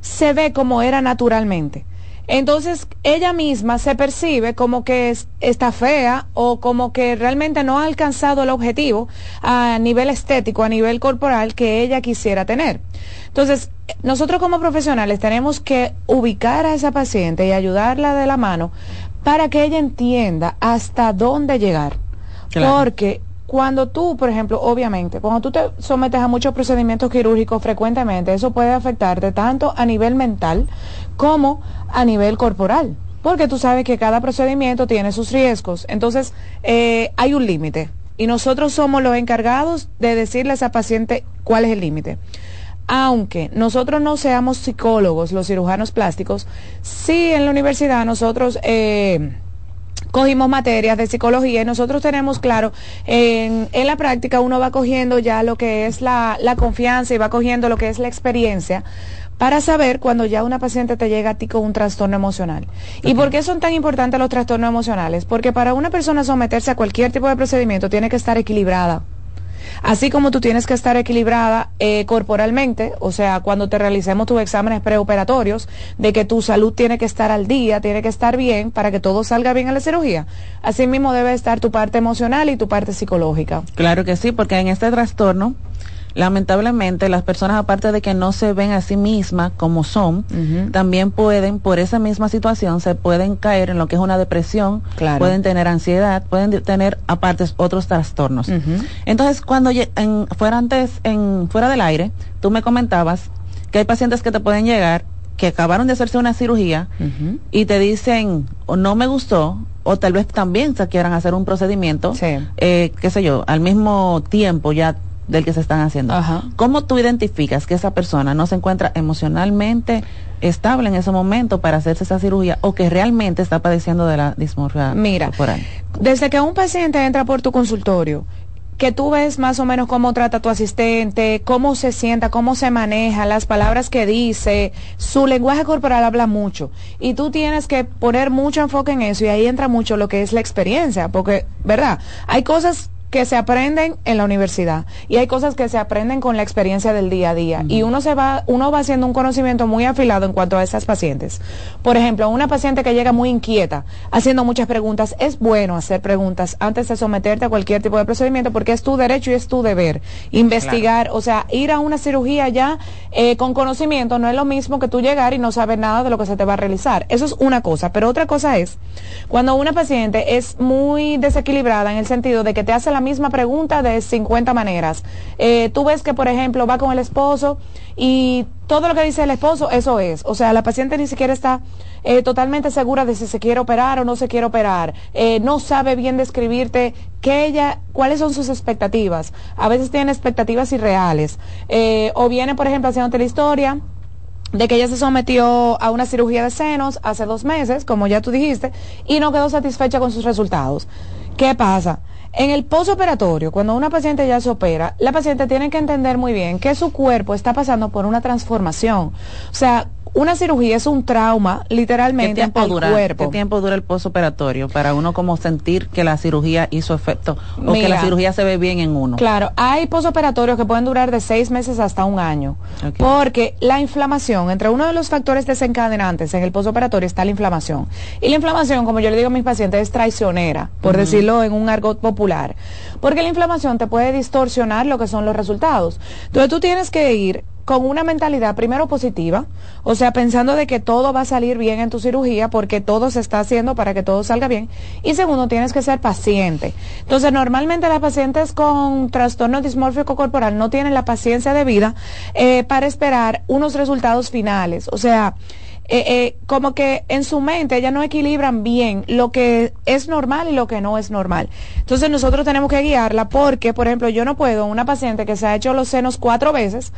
se ve como era naturalmente. Entonces ella misma se percibe como que es- está fea o como que realmente no ha alcanzado el objetivo a nivel estético, a nivel corporal que ella quisiera tener. Entonces, nosotros como profesionales tenemos que ubicar a esa paciente y ayudarla de la mano para que ella entienda hasta dónde llegar. Claro. Porque cuando tú, por ejemplo, obviamente, cuando tú te sometes a muchos procedimientos quirúrgicos frecuentemente, eso puede afectarte tanto a nivel mental como a nivel corporal. Porque tú sabes que cada procedimiento tiene sus riesgos. Entonces, eh, hay un límite. Y nosotros somos los encargados de decirle a esa paciente cuál es el límite. Aunque nosotros no seamos psicólogos, los cirujanos plásticos, sí en la universidad nosotros... eh, cogimos materias de psicología y nosotros tenemos claro, en, en la práctica uno va cogiendo ya lo que es la, la confianza y va cogiendo lo que es la experiencia para saber cuando ya una paciente te llega a ti con un trastorno emocional. ¿Y por qué son tan importantes los trastornos emocionales? Porque para una persona someterse a cualquier tipo de procedimiento tiene que estar equilibrada. Así como tú tienes que estar equilibrada eh, corporalmente, o sea, cuando te realicemos tus exámenes preoperatorios, de que tu salud tiene que estar al día, tiene que estar bien para que todo salga bien en la cirugía. Así mismo debe estar tu parte emocional y tu parte psicológica. Claro que sí, porque en este trastorno, lamentablemente, las personas, aparte de que no se ven a sí mismas como son, también pueden, por esa misma situación, se pueden caer en lo que es una depresión, Claro. pueden tener ansiedad, pueden de- tener aparte otros trastornos. Entonces, cuando en, fuera antes, en, fuera del aire, tú me comentabas que hay pacientes que te pueden llegar que acabaron de hacerse una cirugía y te dicen o no me gustó o tal vez también se quieran hacer un procedimiento, eh, qué sé yo, al mismo tiempo ya del que se están haciendo. ¿Cómo tú identificas que esa persona no se encuentra emocionalmente estable en ese momento para hacerse esa cirugía o que realmente está padeciendo de la dismorfia Mira, corporal? Desde que un paciente entra por tu consultorio, que tú ves más o menos cómo trata tu asistente, cómo se sienta, cómo se maneja, las palabras que dice, su lenguaje corporal habla mucho. Y tú tienes que poner mucho enfoque en eso y ahí entra mucho lo que es la experiencia, porque, ¿verdad? Hay cosas que se aprenden en la universidad. Y hay cosas que se aprenden con la experiencia del día a día. Y uno se va uno va haciendo un conocimiento muy afilado en cuanto a esas pacientes. Por ejemplo, una paciente que llega muy inquieta, haciendo muchas preguntas, es bueno hacer preguntas antes de someterte a cualquier tipo de procedimiento porque es tu derecho y es tu deber investigar, o sea, ir a una cirugía ya eh, con conocimiento no es lo mismo que tú llegar y no saber nada de lo que se te va a realizar. Eso es una cosa, pero otra cosa es cuando una paciente es muy desequilibrada en el sentido de que te hace la misma pregunta de 50 maneras. Eh, tú ves que, por ejemplo, va con el esposo y todo lo que dice el esposo, eso es. O sea, la paciente ni siquiera está eh, totalmente segura de si se quiere operar o no se quiere operar. Eh, no sabe bien describirte qué ella, cuáles son sus expectativas. A veces tiene expectativas irreales. O viene, por ejemplo, haciéndote la historia de que ella se sometió a una cirugía de senos hace dos meses, como ya tú dijiste, y no quedó satisfecha con sus resultados. ¿Qué pasa? En el posoperatorio, cuando una paciente ya se opera, la paciente tiene que entender muy bien que su cuerpo está pasando por una transformación. O sea, una cirugía es un trauma, ¿Qué literalmente, tiempo, al dura, cuerpo. ¿Qué tiempo dura el postoperatorio para uno como sentir que la cirugía hizo efecto o que la cirugía se ve bien en uno? Claro, hay posoperatorios que pueden durar de seis meses hasta un año. Porque la inflamación, entre uno de los factores desencadenantes en el posoperatorio está la inflamación. Y la inflamación, como yo le digo a mis pacientes, es traicionera, por decirlo en un argot popular. Porque la inflamación te puede distorsionar lo que son los resultados. Entonces tú tienes que ir con una mentalidad primero positiva, o sea, pensando de que todo va a salir bien en tu cirugía porque todo se está haciendo para que todo salga bien. Y segundo, tienes que ser paciente. Entonces, normalmente las pacientes con trastorno dismórfico corporal no tienen la paciencia debida eh, para esperar unos resultados finales. O sea, eh, eh, como que en su mente ellas no equilibran bien lo que es normal y lo que no es normal. Entonces nosotros tenemos que guiarla porque, por ejemplo, yo no puedo, una paciente que se ha hecho los senos cuatro veces,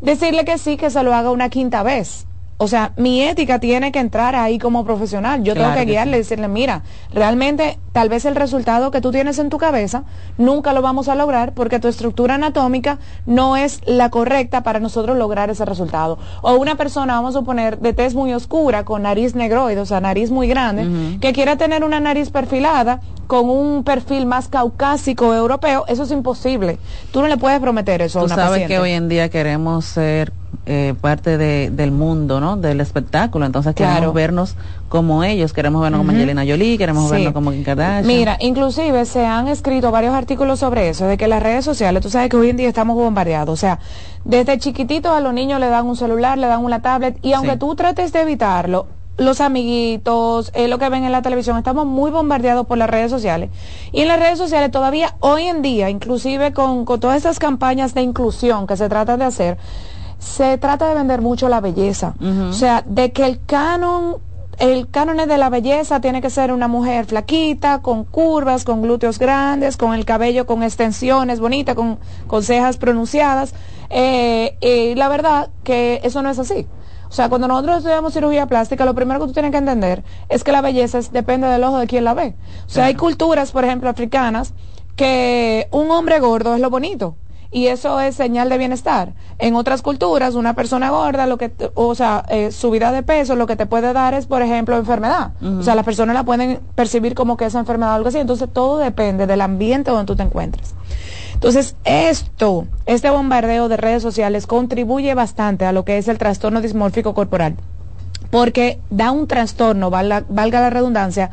decirle que sí, que se lo haga una quinta vez. O sea, mi ética tiene que entrar ahí como profesional. Yo tengo que guiarle y decirle, mira, realmente tal vez el resultado que tú tienes en tu cabeza nunca lo vamos a lograr porque tu estructura anatómica no es la correcta para nosotros lograr ese resultado. O una persona, vamos a suponer, de tez muy oscura, con nariz negroide, o sea, nariz muy grande, que quiera tener una nariz perfilada con un perfil más caucásico europeo, eso es imposible. Tú no le puedes prometer eso a Tú una sabes paciente. que hoy en día queremos ser eh, parte de- del mundo, ¿no? Del espectáculo. Entonces queremos Claro. vernos como ellos, queremos vernos como Ujú. Angelina Jolie, queremos Sí. vernos como Kim Kardashian. Mira, inclusive se han escrito varios artículos sobre eso, de que las redes sociales, tú sabes que hoy en día estamos bombardeados, o sea, desde chiquititos a los niños le dan un celular, le dan una tablet, y aunque Sí. tú trates de evitarlo, los amiguitos, eh, lo que ven en la televisión, estamos muy bombardeados por las redes sociales. Y en las redes sociales todavía hoy en día, inclusive con, con todas esas campañas de inclusión que se trata de hacer, se trata de vender mucho la belleza. O sea, de que el canon el canon de la belleza tiene que ser una mujer flaquita, con curvas, con glúteos grandes, con el cabello con extensiones bonita, con, con cejas pronunciadas. Eh, y la verdad que eso no es así. O sea, cuando nosotros estudiamos cirugía plástica, lo primero que tú tienes que entender es que la belleza es- depende del ojo de quien la ve. O sea, hay culturas, por ejemplo, africanas, que un hombre gordo es lo bonito y eso es señal de bienestar. En otras culturas, una persona gorda, lo que, te- o sea, eh, subida de peso, lo que te puede dar es, por ejemplo, enfermedad. O sea, las personas la pueden percibir como que esa enfermedad o algo así. Entonces, todo depende del ambiente donde tú te encuentres. Entonces, esto, este bombardeo de redes sociales contribuye bastante a lo que es el trastorno dismórfico corporal. Porque da un trastorno, valga, valga la redundancia,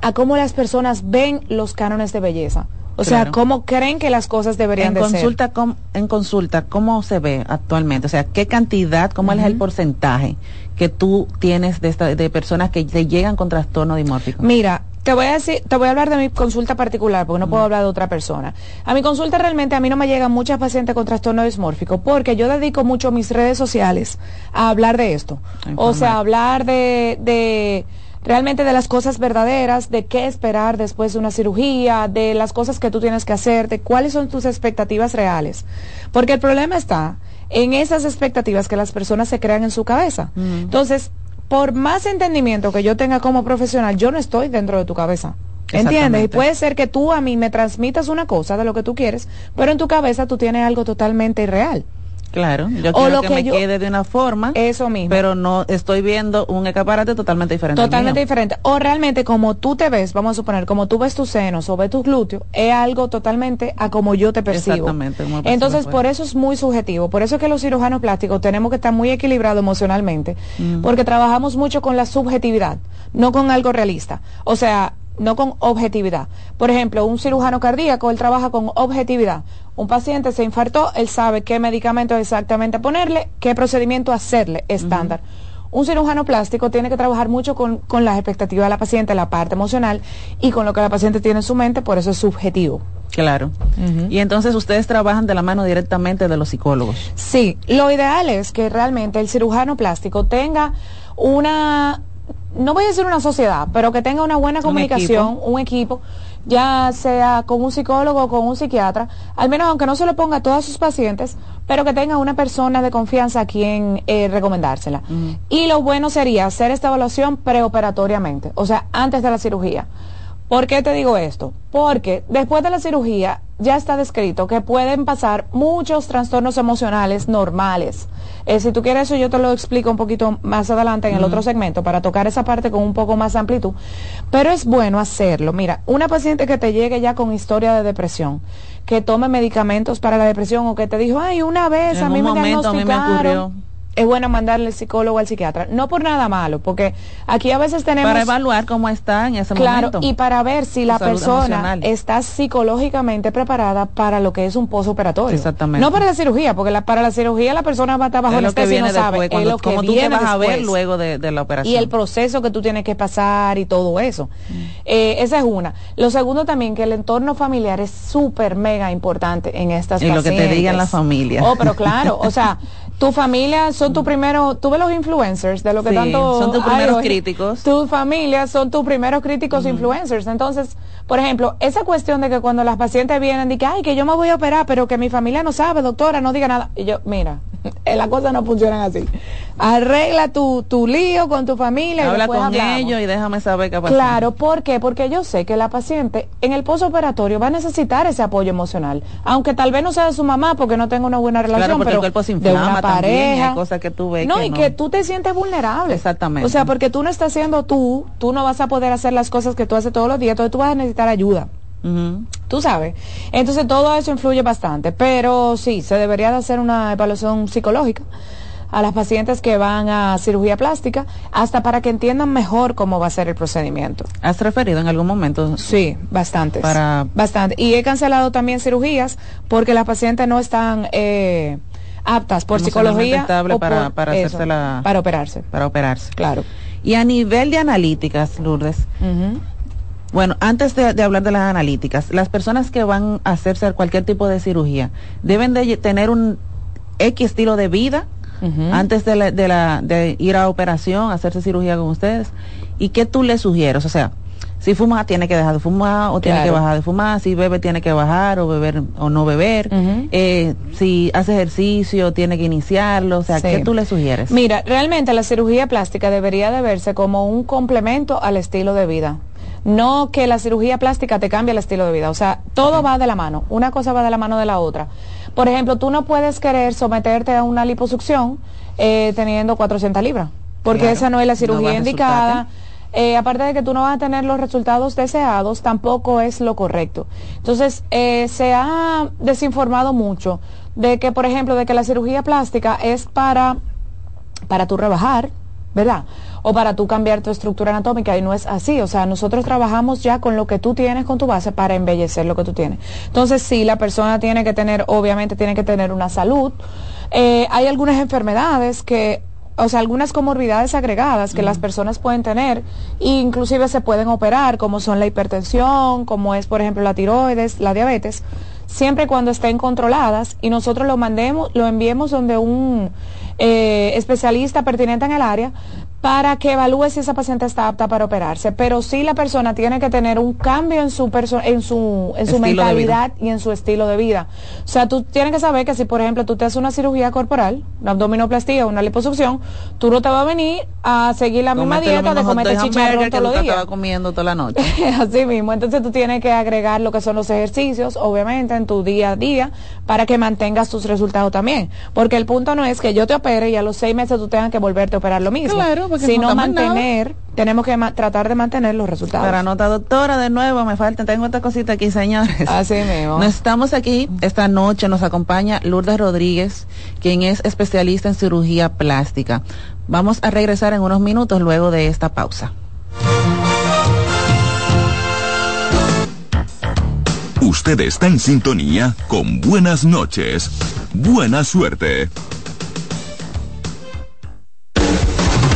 a cómo las personas ven los cánones de belleza. O sea, cómo creen que las cosas deberían en de ser. consulta, com- en consulta, ¿cómo se ve actualmente? O sea, ¿qué cantidad, cómo es el porcentaje que tú tienes de, esta- de personas que te llegan con trastorno dimórfico? Mira, te voy a decir, te voy a hablar de mi consulta particular, porque no puedo hablar de otra persona. A mi consulta realmente a mí no me llegan muchas pacientes con trastorno dismórfico, porque yo dedico mucho mis redes sociales a hablar de esto. O sea, hablar de, de realmente de las cosas verdaderas, de qué esperar después de una cirugía, de las cosas que tú tienes que hacer, de cuáles son tus expectativas reales. Porque el problema está en esas expectativas que las personas se crean en su cabeza. Entonces, por más entendimiento que yo tenga como profesional, yo no estoy dentro de tu cabeza. ¿Entiendes? Y puede ser que tú a mí me transmitas una cosa de lo que tú quieres, pero en tu cabeza tú tienes algo totalmente irreal. Claro, yo O quiero lo que, que me yo- quede de una forma, eso mismo. pero no estoy viendo un escaparate totalmente diferente. al Totalmente diferente. O realmente como tú te ves, vamos a suponer, como tú ves tus senos o ves tus glúteos, es algo totalmente a como yo te percibo. Exactamente, Entonces, fuera. por eso es muy subjetivo. Por eso es que los cirujanos plásticos tenemos que estar muy equilibrados emocionalmente, Mm. porque trabajamos mucho con la subjetividad, no con algo realista. O sea, no con objetividad. Por ejemplo, un cirujano cardíaco, él trabaja con objetividad. Un paciente se infartó, él sabe qué medicamento exactamente ponerle, qué procedimiento hacerle, estándar. Un cirujano plástico tiene que trabajar mucho con, con las expectativas de la paciente, la parte emocional y con lo que la paciente tiene en su mente, por eso es subjetivo. Claro. Y entonces ustedes trabajan de la mano directamente de los psicólogos. Sí, lo ideal es que realmente el cirujano plástico tenga una, no voy a decir una sociedad, pero que tenga una buena Un comunicación, un equipo, ya sea con un psicólogo o con un psiquiatra, al menos aunque no se lo ponga a todos sus pacientes, pero que tenga una persona de confianza a quien eh, recomendársela. Y lo bueno sería hacer esta evaluación preoperatoriamente, o sea, antes de la cirugía. ¿Por qué te digo esto? Porque después de la cirugía ya está descrito que pueden pasar muchos trastornos emocionales normales. Eh, si tú quieres eso, yo te lo explico un poquito más adelante en el otro segmento para tocar esa parte con un poco más amplitud. Pero es bueno hacerlo. Mira, una paciente que te llegue ya con historia de depresión, que tome medicamentos para la depresión o que te dijo, ay, una vez En a mí un me momento a mí me diagnosticaron. ocurrió. Es bueno mandarle al psicólogo al psiquiatra. No por nada malo, porque aquí a veces tenemos... Para evaluar cómo está en ese claro, momento. y para ver si la persona emocional. está psicológicamente preparada para lo que es un postoperatorio. Exactamente. No para la cirugía, porque la- para la cirugía la persona va a estar bajo que anestesia y no sabe. después, es cuando, lo que como tú te viene vas a ver después. luego de, de la operación. Y el proceso que tú tienes que pasar y todo eso. Eh, esa es una. Lo segundo también, que el entorno familiar es súper mega importante en estas Y lo que te digan la familia. Oh, pero claro, o sea, tu familia son tu primero, tú ves los influencers de lo que Sí, tanto son tus primeros críticos. Tu familia son tus primeros críticos influencers. Entonces, por ejemplo, esa cuestión de que cuando las pacientes vienen y que, ay, que yo me voy a operar, pero que mi familia no sabe, doctora, no diga nada. Y yo, mira, las cosas no funcionan así. Arregla tu, tu lío con tu familia y Habla después con hablamos. ellos y déjame saber qué pasa. Claro, ¿por qué? Porque yo sé que la paciente en el postoperatorio va a necesitar ese apoyo emocional, aunque tal vez no sea de su mamá porque no tenga una buena relación, Claro, porque pero el cuerpo se de también, pareja. hay cosas que tú ves no, que y no. que tú te sientes vulnerable. Exactamente. O sea, porque tú no estás siendo tú, tú no vas a poder hacer las cosas que tú haces todos los días, entonces tú vas a necesitar ayuda. Tú sabes. Entonces todo eso influye bastante, pero sí, se debería de hacer una evaluación psicológica a las pacientes que van a cirugía plástica, hasta para que entiendan mejor cómo va a ser el procedimiento. ¿Has referido en algún momento? Sí, bastantes. Para Bastante. Y he cancelado también cirugías porque las pacientes no están eh, aptas por psicología estable o para, por para eso, la- para operarse. para operarse. Claro. Y a nivel de analíticas, Lourdes. Bueno, antes de, de hablar de las analíticas, las personas que van a hacerse cualquier tipo de cirugía deben de tener un X estilo de vida antes de, la- de, la, de ir a operación, hacerse cirugía con ustedes. ¿Y qué tú le sugieres? O sea, si fuma, tiene que dejar de fumar o tiene Claro. que bajar de fumar. Si bebe, tiene que bajar o beber o no beber. Eh, si hace ejercicio, tiene que iniciarlo. O sea, Sí. ¿qué tú le sugieres? Mira, realmente la cirugía plástica debería de verse como un complemento al estilo de vida. No que la cirugía plástica te cambie el estilo de vida. O sea, todo va de la mano. Una cosa va de la mano de la otra. Por ejemplo, tú no puedes querer someterte a una liposucción eh, teniendo 400 libras. Porque Claro. esa no es la cirugía indicada. Eh, aparte de que tú no vas a tener los resultados deseados, tampoco es lo correcto. Entonces, eh, se ha desinformado mucho de que, por ejemplo, de que la cirugía plástica es para para tú rebajar, ¿verdad? O para tú cambiar tu estructura anatómica y no es así. O sea, nosotros trabajamos ya con lo que tú tienes con tu base para embellecer lo que tú tienes. Entonces, sí, la persona tiene que tener, obviamente tiene que tener una salud. Eh, hay algunas enfermedades que o sea, algunas comorbidades agregadas que las personas pueden tener e inclusive se pueden operar, como son la hipertensión, como es, por ejemplo, la tiroides, la diabetes, siempre y cuando estén controladas y nosotros lo mandemos, lo enviemos donde un eh, especialista pertinente en el área para que evalúe si esa paciente está apta para operarse. Pero sí la persona tiene que tener un cambio en su en su, en su mentalidad y en su estilo de vida. O sea, tú tienes que saber que si, por ejemplo, tú te haces una cirugía corporal, una abdominoplastía una liposucción, tú no te vas a venir a seguir la misma dieta de comerte chicharrón todos los días. comiendo toda la noche. Así mismo, entonces tú tienes que agregar lo que son los ejercicios, obviamente, en tu día a día, para que mantengas tus resultados también. Porque el punto no es que yo te opere y a los seis meses tú tengas que volverte a operar lo mismo. Claro, porque sino no nada. mantener, tenemos que ma- tratar de mantener los resultados. Para nota doctora, de nuevo, me falta, tengo esta cosita aquí, señores. Así mismo. No estamos aquí esta noche, nos acompaña Lourdes Rodríguez, quien es especialista en cirugía plástica. Vamos a regresar en unos minutos luego de esta pausa. Usted está en sintonía con Buenas noches. Buena suerte.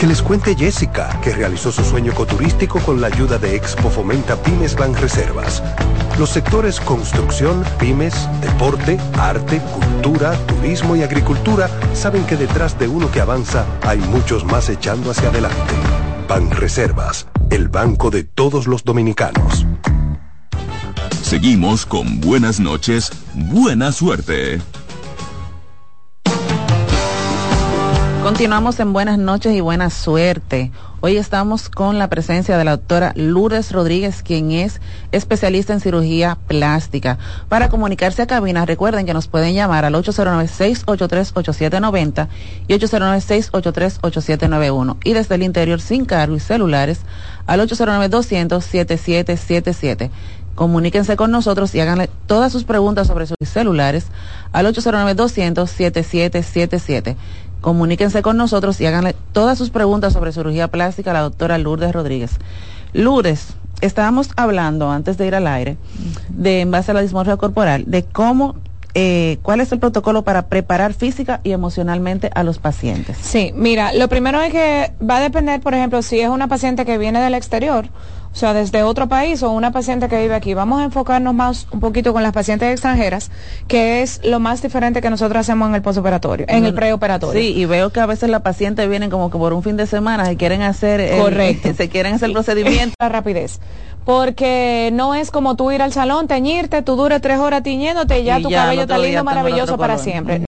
Que les cuente Jessica, que realizó su sueño ecoturístico con la ayuda de Expo Fomenta Pymes Banreservas. Los sectores construcción, pymes, deporte, arte, cultura, turismo y agricultura saben que detrás de uno que avanza hay muchos más echando hacia adelante. Banreservas, el banco de todos los dominicanos. Seguimos con buenas noches, buena suerte. Continuamos en buenas noches y buena suerte. Hoy estamos con la presencia de la doctora Lourdes Rodríguez, quien es especialista en cirugía plástica. Para comunicarse a cabina, recuerden que nos pueden llamar al 809-683-8790 y 809-683-8791. Y desde el interior sin cargo y celulares al 809-200-7777. Comuníquense con nosotros y háganle todas sus preguntas sobre sus celulares al 809-200-7777. Comuníquense con nosotros y háganle todas sus preguntas sobre cirugía plástica a la doctora Lourdes Rodríguez. Lourdes, estábamos hablando antes de ir al aire de en base a la dismorfia corporal, de cómo eh, cuál es el protocolo para preparar física y emocionalmente a los pacientes. Sí, mira, lo primero es que va a depender, por ejemplo, si es una paciente que viene del exterior, o sea, desde otro país o una paciente que vive aquí. Vamos a enfocarnos más un poquito con las pacientes extranjeras, que es lo más diferente que nosotros hacemos en el postoperatorio, en el preoperatorio. Sí, y veo que a veces las pacientes vienen como que por un fin de semana y quieren hacer el- Correcto. se quieren hacer el procedimiento. La rapidez. Porque no es como tú ir al salón, teñirte, tú duras tres horas tiñéndote y ya Y tu ya, cabello está lindo, maravilloso para siempre.